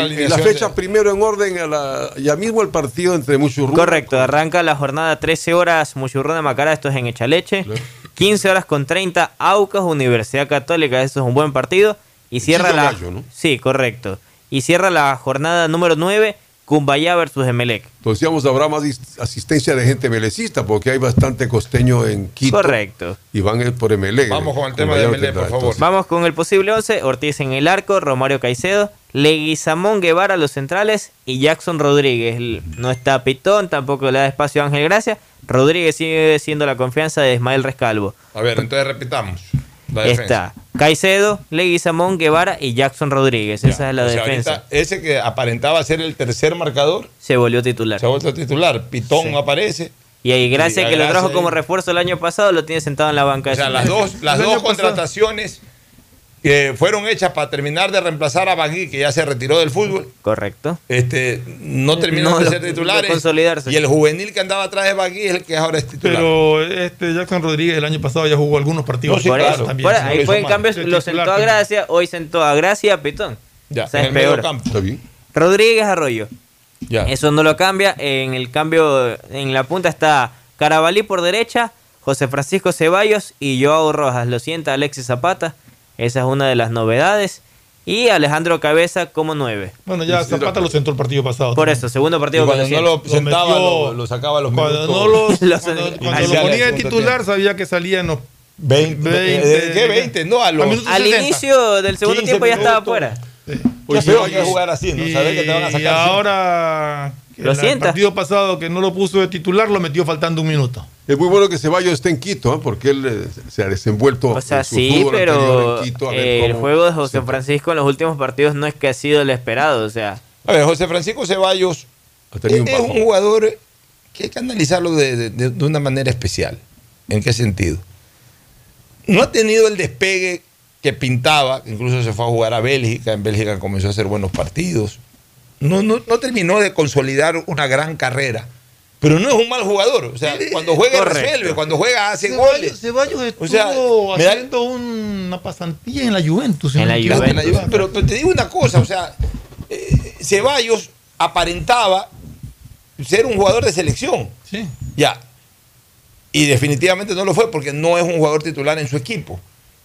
Speaker 16: Y la fecha primero en orden, a la, ya mismo el partido entre Muchurruna.
Speaker 23: Correcto, arranca la jornada 13 horas Muchurruna de Macará, esto es en Echaleche. 15 horas con 30, Aucas, Universidad Católica. Eso es un buen partido. Y cierra la.
Speaker 16: Gallo, ¿no?
Speaker 23: Sí, correcto. Y cierra la jornada número 9, Cumbayá versus Emelec.
Speaker 16: Entonces, digamos, habrá más asistencia de gente melecista porque hay bastante costeño en Quito.
Speaker 23: Correcto.
Speaker 16: Y van por MLE.
Speaker 2: Vamos con el tema de MLE, por favor.
Speaker 23: Vamos con el posible 11. Ortiz en el arco, Romario Caicedo, Leguizamón Guevara a los centrales y Jackson Rodríguez. No está Pitón, tampoco le da espacio a Ángel Gracia. Rodríguez sigue siendo la confianza de Ismael Rescalvo.
Speaker 2: A ver, entonces repitamos. La.
Speaker 23: Está Caicedo, Leguizamón Guevara y Jackson Rodríguez. Esa es la
Speaker 2: O sea,
Speaker 23: defensa.
Speaker 2: ese que aparentaba ser el tercer marcador
Speaker 23: Se volvió titular.
Speaker 2: se vuelto titular. Pitón
Speaker 23: Sí.
Speaker 2: aparece.
Speaker 23: Y ahí Gracia,
Speaker 2: Y a
Speaker 23: que lo trajo como refuerzo el año pasado, lo tiene sentado en la banca.
Speaker 2: O sea, las dos, las dos contrataciones que fueron hechas para terminar de reemplazar a Bagui, que ya se retiró del fútbol,
Speaker 23: Correcto.
Speaker 2: este, no terminaron
Speaker 23: No,
Speaker 2: de ser titulares.
Speaker 23: de consolidarse.
Speaker 2: Y el juvenil que andaba atrás de Bagui es el que ahora es titular.
Speaker 3: Pero este Jackson Rodríguez el año pasado ya jugó algunos partidos.
Speaker 2: No, sí,
Speaker 23: Por
Speaker 2: claro.
Speaker 23: eso,
Speaker 3: también.
Speaker 23: por- ahí fue en
Speaker 3: mal.
Speaker 23: cambio, lo
Speaker 3: titular
Speaker 23: sentó a
Speaker 3: también.
Speaker 23: Gracia, hoy sentó a Gracia a Pitón.
Speaker 2: ya,
Speaker 23: o sea,
Speaker 2: en
Speaker 23: es
Speaker 2: el medio
Speaker 23: peor.
Speaker 2: campo.
Speaker 16: Está bien.
Speaker 23: Rodríguez Arroyo.
Speaker 2: Ya.
Speaker 23: Eso no lo cambia. En el cambio, en la punta está Carabalí por derecha, José Francisco Ceballos y Joao Rojas. Lo sienta Alexis Zapata. Esa es una de las novedades. Y Alejandro Cabeza como nueve.
Speaker 3: Bueno, ya Zapata lo sentó el partido pasado.
Speaker 23: Por eso, segundo
Speaker 2: Y
Speaker 23: partido que
Speaker 2: cuando
Speaker 23: lo
Speaker 2: no lo sentaba,
Speaker 3: metió-
Speaker 2: lo, lo sacaba a los
Speaker 3: Cuando
Speaker 2: minutos.
Speaker 3: no los, cuando, cuando
Speaker 2: Ahí
Speaker 3: lo ponía de titular
Speaker 2: tiempo.
Speaker 3: sabía que salía en los
Speaker 2: 20,
Speaker 3: 20,
Speaker 2: ¿Qué 20? No, a los
Speaker 23: Al
Speaker 3: 60.
Speaker 23: inicio del segundo
Speaker 2: 15
Speaker 23: tiempo ya estaba
Speaker 2: minutos.
Speaker 23: afuera.
Speaker 2: Qué feo que es jugar así, ¿no?
Speaker 3: Y,
Speaker 2: Saber que te van a sacar.
Speaker 3: y ahora que
Speaker 23: Lo
Speaker 3: el
Speaker 23: sienta.
Speaker 3: partido pasado que no lo puso de titular lo metió faltando un minuto.
Speaker 16: Es muy bueno que Ceballos esté en Quito, ¿eh? porque él eh, se ha desenvuelto
Speaker 23: O sea,
Speaker 16: en su
Speaker 23: sí, pero
Speaker 16: en Quito, a ver
Speaker 23: eh, el juego de José Francisco en los últimos partidos no es que ha sido el esperado. O sea,
Speaker 2: A ver, José Francisco Ceballos
Speaker 16: un
Speaker 2: es un jugador que hay que analizarlo de- de una manera especial. ¿En qué sentido? No ha tenido el despegue que pintaba, incluso se fue a jugar a Bélgica, en Bélgica comenzó a hacer buenos partidos. No, no, no terminó de consolidar una gran carrera, pero no es un mal jugador. O sea, cuando juega
Speaker 23: Correcto.
Speaker 2: resuelve, cuando juega hace
Speaker 3: Ceballos,
Speaker 2: goles.
Speaker 3: Ceballos estuvo
Speaker 2: O sea, me da-
Speaker 3: haciendo una pasantía en la Juventus.
Speaker 23: En la.
Speaker 2: En Juventus, Pero, pero te digo una cosa, o sea, eh, Ceballos aparentaba ser un jugador de selección.
Speaker 3: Sí.
Speaker 2: Ya. Y definitivamente no lo fue porque no es un jugador titular en su equipo.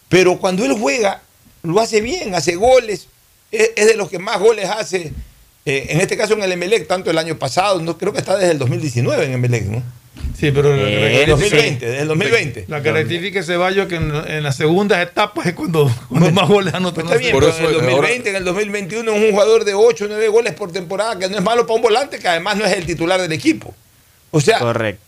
Speaker 2: Pero cuando él juega, lo hace bien, hace goles. Es, es de los que más goles hace. Eh, en este caso en el Emelec, tanto el año pasado, no creo que está desde el 2019 en Emelec, ¿no?
Speaker 3: Sí, pero
Speaker 23: Eh,
Speaker 2: el
Speaker 3: característica-
Speaker 2: 2020, desde el 2020.
Speaker 3: La característica de Ceballos es que en, en las segundas etapas es cuando, cuando más goles anota.
Speaker 2: Pues está bien,
Speaker 16: Por
Speaker 2: pero
Speaker 16: eso,
Speaker 2: en el
Speaker 16: ahora-
Speaker 2: 2020, en el 2021 es un jugador de 8 o 9 goles por temporada, que no es malo para un volante, que además no es el titular del equipo. O sea,
Speaker 23: correcto.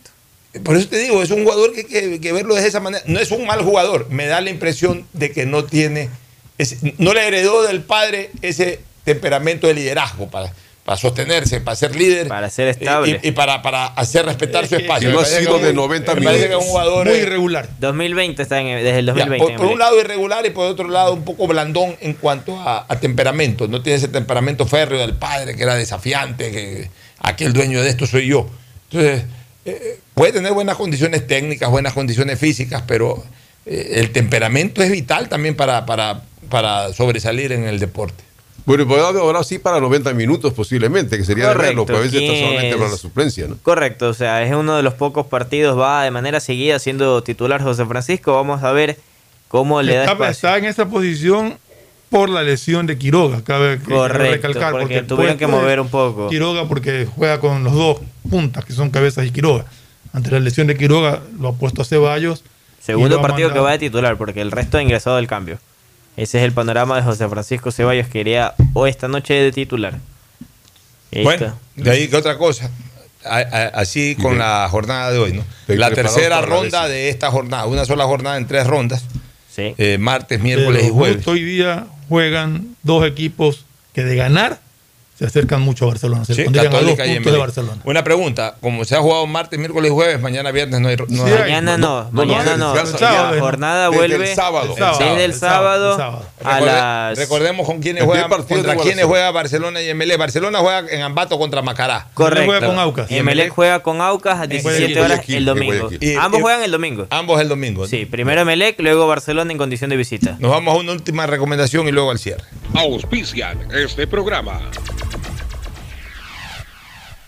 Speaker 2: Por eso te digo, es un jugador que hay que, que verlo de esa manera. No es un mal jugador. Me da la impresión de que no tiene, ese- no le heredó del padre ese temperamento de liderazgo para, para sostenerse, para ser líder.
Speaker 23: Para ser
Speaker 2: eh,
Speaker 23: estable.
Speaker 2: Y, y para, para hacer respetar su
Speaker 3: que-
Speaker 2: espacio.
Speaker 16: no
Speaker 2: Me
Speaker 16: ha
Speaker 2: parece
Speaker 16: sido de
Speaker 2: un-
Speaker 16: 90
Speaker 2: me parece que es
Speaker 16: minutos.
Speaker 2: un jugador
Speaker 3: Muy
Speaker 2: eh,
Speaker 3: irregular.
Speaker 23: 2020 está en, desde el
Speaker 2: ya,
Speaker 23: 2020.
Speaker 2: por, por un lado irregular y por otro lado un poco blandón en cuanto a, a temperamento. No tiene ese temperamento férreo del padre que era desafiante, que aquel dueño de esto soy yo. Entonces, eh, puede tener buenas condiciones técnicas, buenas condiciones físicas, pero eh, el temperamento es vital también para, para, para sobresalir en el deporte.
Speaker 16: Bueno, y podrá- ahora sí para 90 minutos posiblemente, que sería de verlo,
Speaker 23: Correcto,
Speaker 16: pero a veces está
Speaker 23: ¿quién
Speaker 16: solamente
Speaker 23: es?
Speaker 16: para la suplencia, ¿no?
Speaker 23: Correcto, o sea, es uno de los pocos partidos, va de manera seguida siendo titular José Francisco. Vamos a ver cómo le da
Speaker 3: Está,
Speaker 23: espacio.
Speaker 3: está en esa posición por la lesión de Quiroga, cabe,
Speaker 23: Correcto,
Speaker 3: recalcar.
Speaker 23: porque tuvieron que mover un poco.
Speaker 3: Quiroga porque juega con los dos puntas, que son Cabezas y Quiroga. Ante la lesión de Quiroga lo ha puesto a Ceballos.
Speaker 23: Segundo partido que va de titular, porque el resto ha ingresado del cambio. Ese es el panorama de José Francisco Ceballos, que iría hoy esta noche de titular. Ahí
Speaker 2: Bueno,
Speaker 23: está.
Speaker 2: de ahí que otra cosa. A- a- Así con la jornada de hoy, ¿no?
Speaker 16: Estoy
Speaker 2: La tercera ronda de esta jornada, una sola jornada en tres rondas,
Speaker 23: Sí.
Speaker 2: eh, martes, miércoles
Speaker 3: Pero
Speaker 2: y jueves.
Speaker 3: justo hoy día juegan dos equipos que de ganar se acercan mucho a Barcelona. Se
Speaker 2: Sí,
Speaker 3: pondrían a dos puntos de
Speaker 2: Emelec.
Speaker 3: Barcelona.
Speaker 2: Una pregunta, como se ha jugado martes, miércoles y jueves, mañana viernes no hay... No
Speaker 3: Sí,
Speaker 2: hay-
Speaker 23: Mañana no, mañana no.
Speaker 16: descansa
Speaker 3: ya.
Speaker 23: La jornada
Speaker 16: Desde el
Speaker 23: vuelve
Speaker 16: sábado.
Speaker 3: El sábado.
Speaker 23: desde el
Speaker 3: El sábado,
Speaker 23: sábado,
Speaker 3: el sábado.
Speaker 23: a
Speaker 2: Recorde-
Speaker 23: las...
Speaker 2: Recordemos con quiénes juegan, contra quiénes juega Barcelona y MLE. Barcelona juega en Ambato contra Macará.
Speaker 23: Correcto.
Speaker 3: juega con Aucas.
Speaker 23: Y Emelec juega con Aucas a 17
Speaker 3: Guayaquil,
Speaker 23: horas el domingo.
Speaker 2: Y-
Speaker 23: Ambos juegan el domingo.
Speaker 2: Ambos el domingo. ¿no?
Speaker 23: Sí, primero Emelec, luego Barcelona en condición de visita.
Speaker 2: Nos vamos a una última recomendación y luego al cierre.
Speaker 18: Auspician este programa.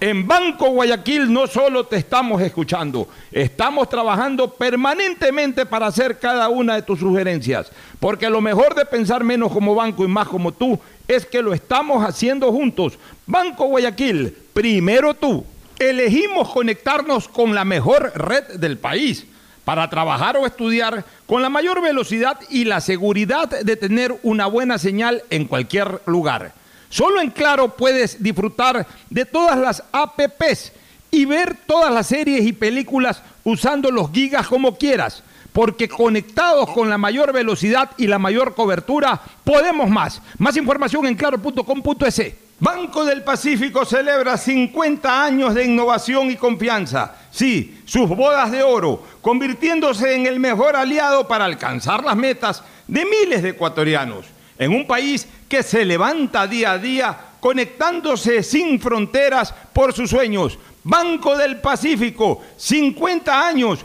Speaker 2: En Banco Guayaquil no solo te estamos escuchando, estamos trabajando permanentemente para hacer cada una de tus sugerencias, porque lo mejor de pensar menos como banco y más como tú es que lo estamos haciendo juntos. Banco Guayaquil, primero tú. Elegimos conectarnos con la mejor red del país para trabajar o estudiar con la mayor velocidad y la seguridad de tener una buena señal en cualquier lugar. Solo en Claro puedes disfrutar de todas las APPs y ver todas las series y películas usando los gigas como quieras, porque conectados con la mayor velocidad y la mayor cobertura, podemos más. Más información en claro.com.es. Banco del Pacífico celebra 50 años de innovación y confianza. Sí, sus bodas de oro, convirtiéndose en el mejor aliado para alcanzar las metas de miles de ecuatorianos. En un país que se levanta día a día conectándose sin fronteras por sus sueños. Banco del Pacífico, 50 años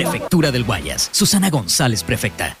Speaker 10: Prefectura del Guayas. Susana González, prefecta.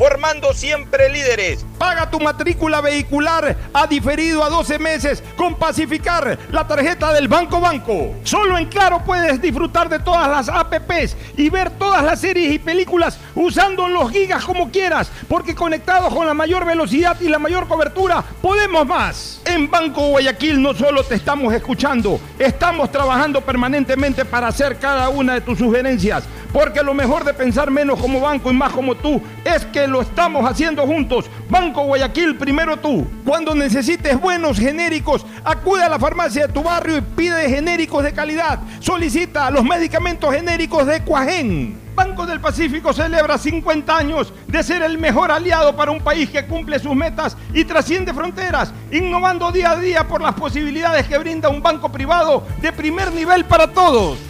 Speaker 26: formando siempre líderes.
Speaker 2: Paga tu matrícula vehicular a diferido a 12 meses con Pacificar, la tarjeta del Banco Banco. Solo en Claro puedes disfrutar de todas las APPs y ver todas las series y películas usando los gigas como quieras, porque conectados con la mayor velocidad y la mayor cobertura, podemos más. En Banco Guayaquil no solo te estamos escuchando, estamos trabajando permanentemente para hacer cada una de tus sugerencias, porque lo mejor de pensar menos como banco y más como tú es que lo estamos haciendo juntos. Banco Guayaquil, primero tú. Cuando necesites buenos genéricos, acude a la farmacia de tu barrio y pide genéricos de calidad. Solicita los medicamentos genéricos de Cuajén. Banco del Pacífico celebra 50 años de ser el mejor aliado para un país que cumple sus metas y trasciende fronteras, innovando día a día por las posibilidades que brinda un banco privado de primer nivel para todos.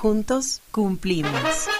Speaker 27: Juntos cumplimos.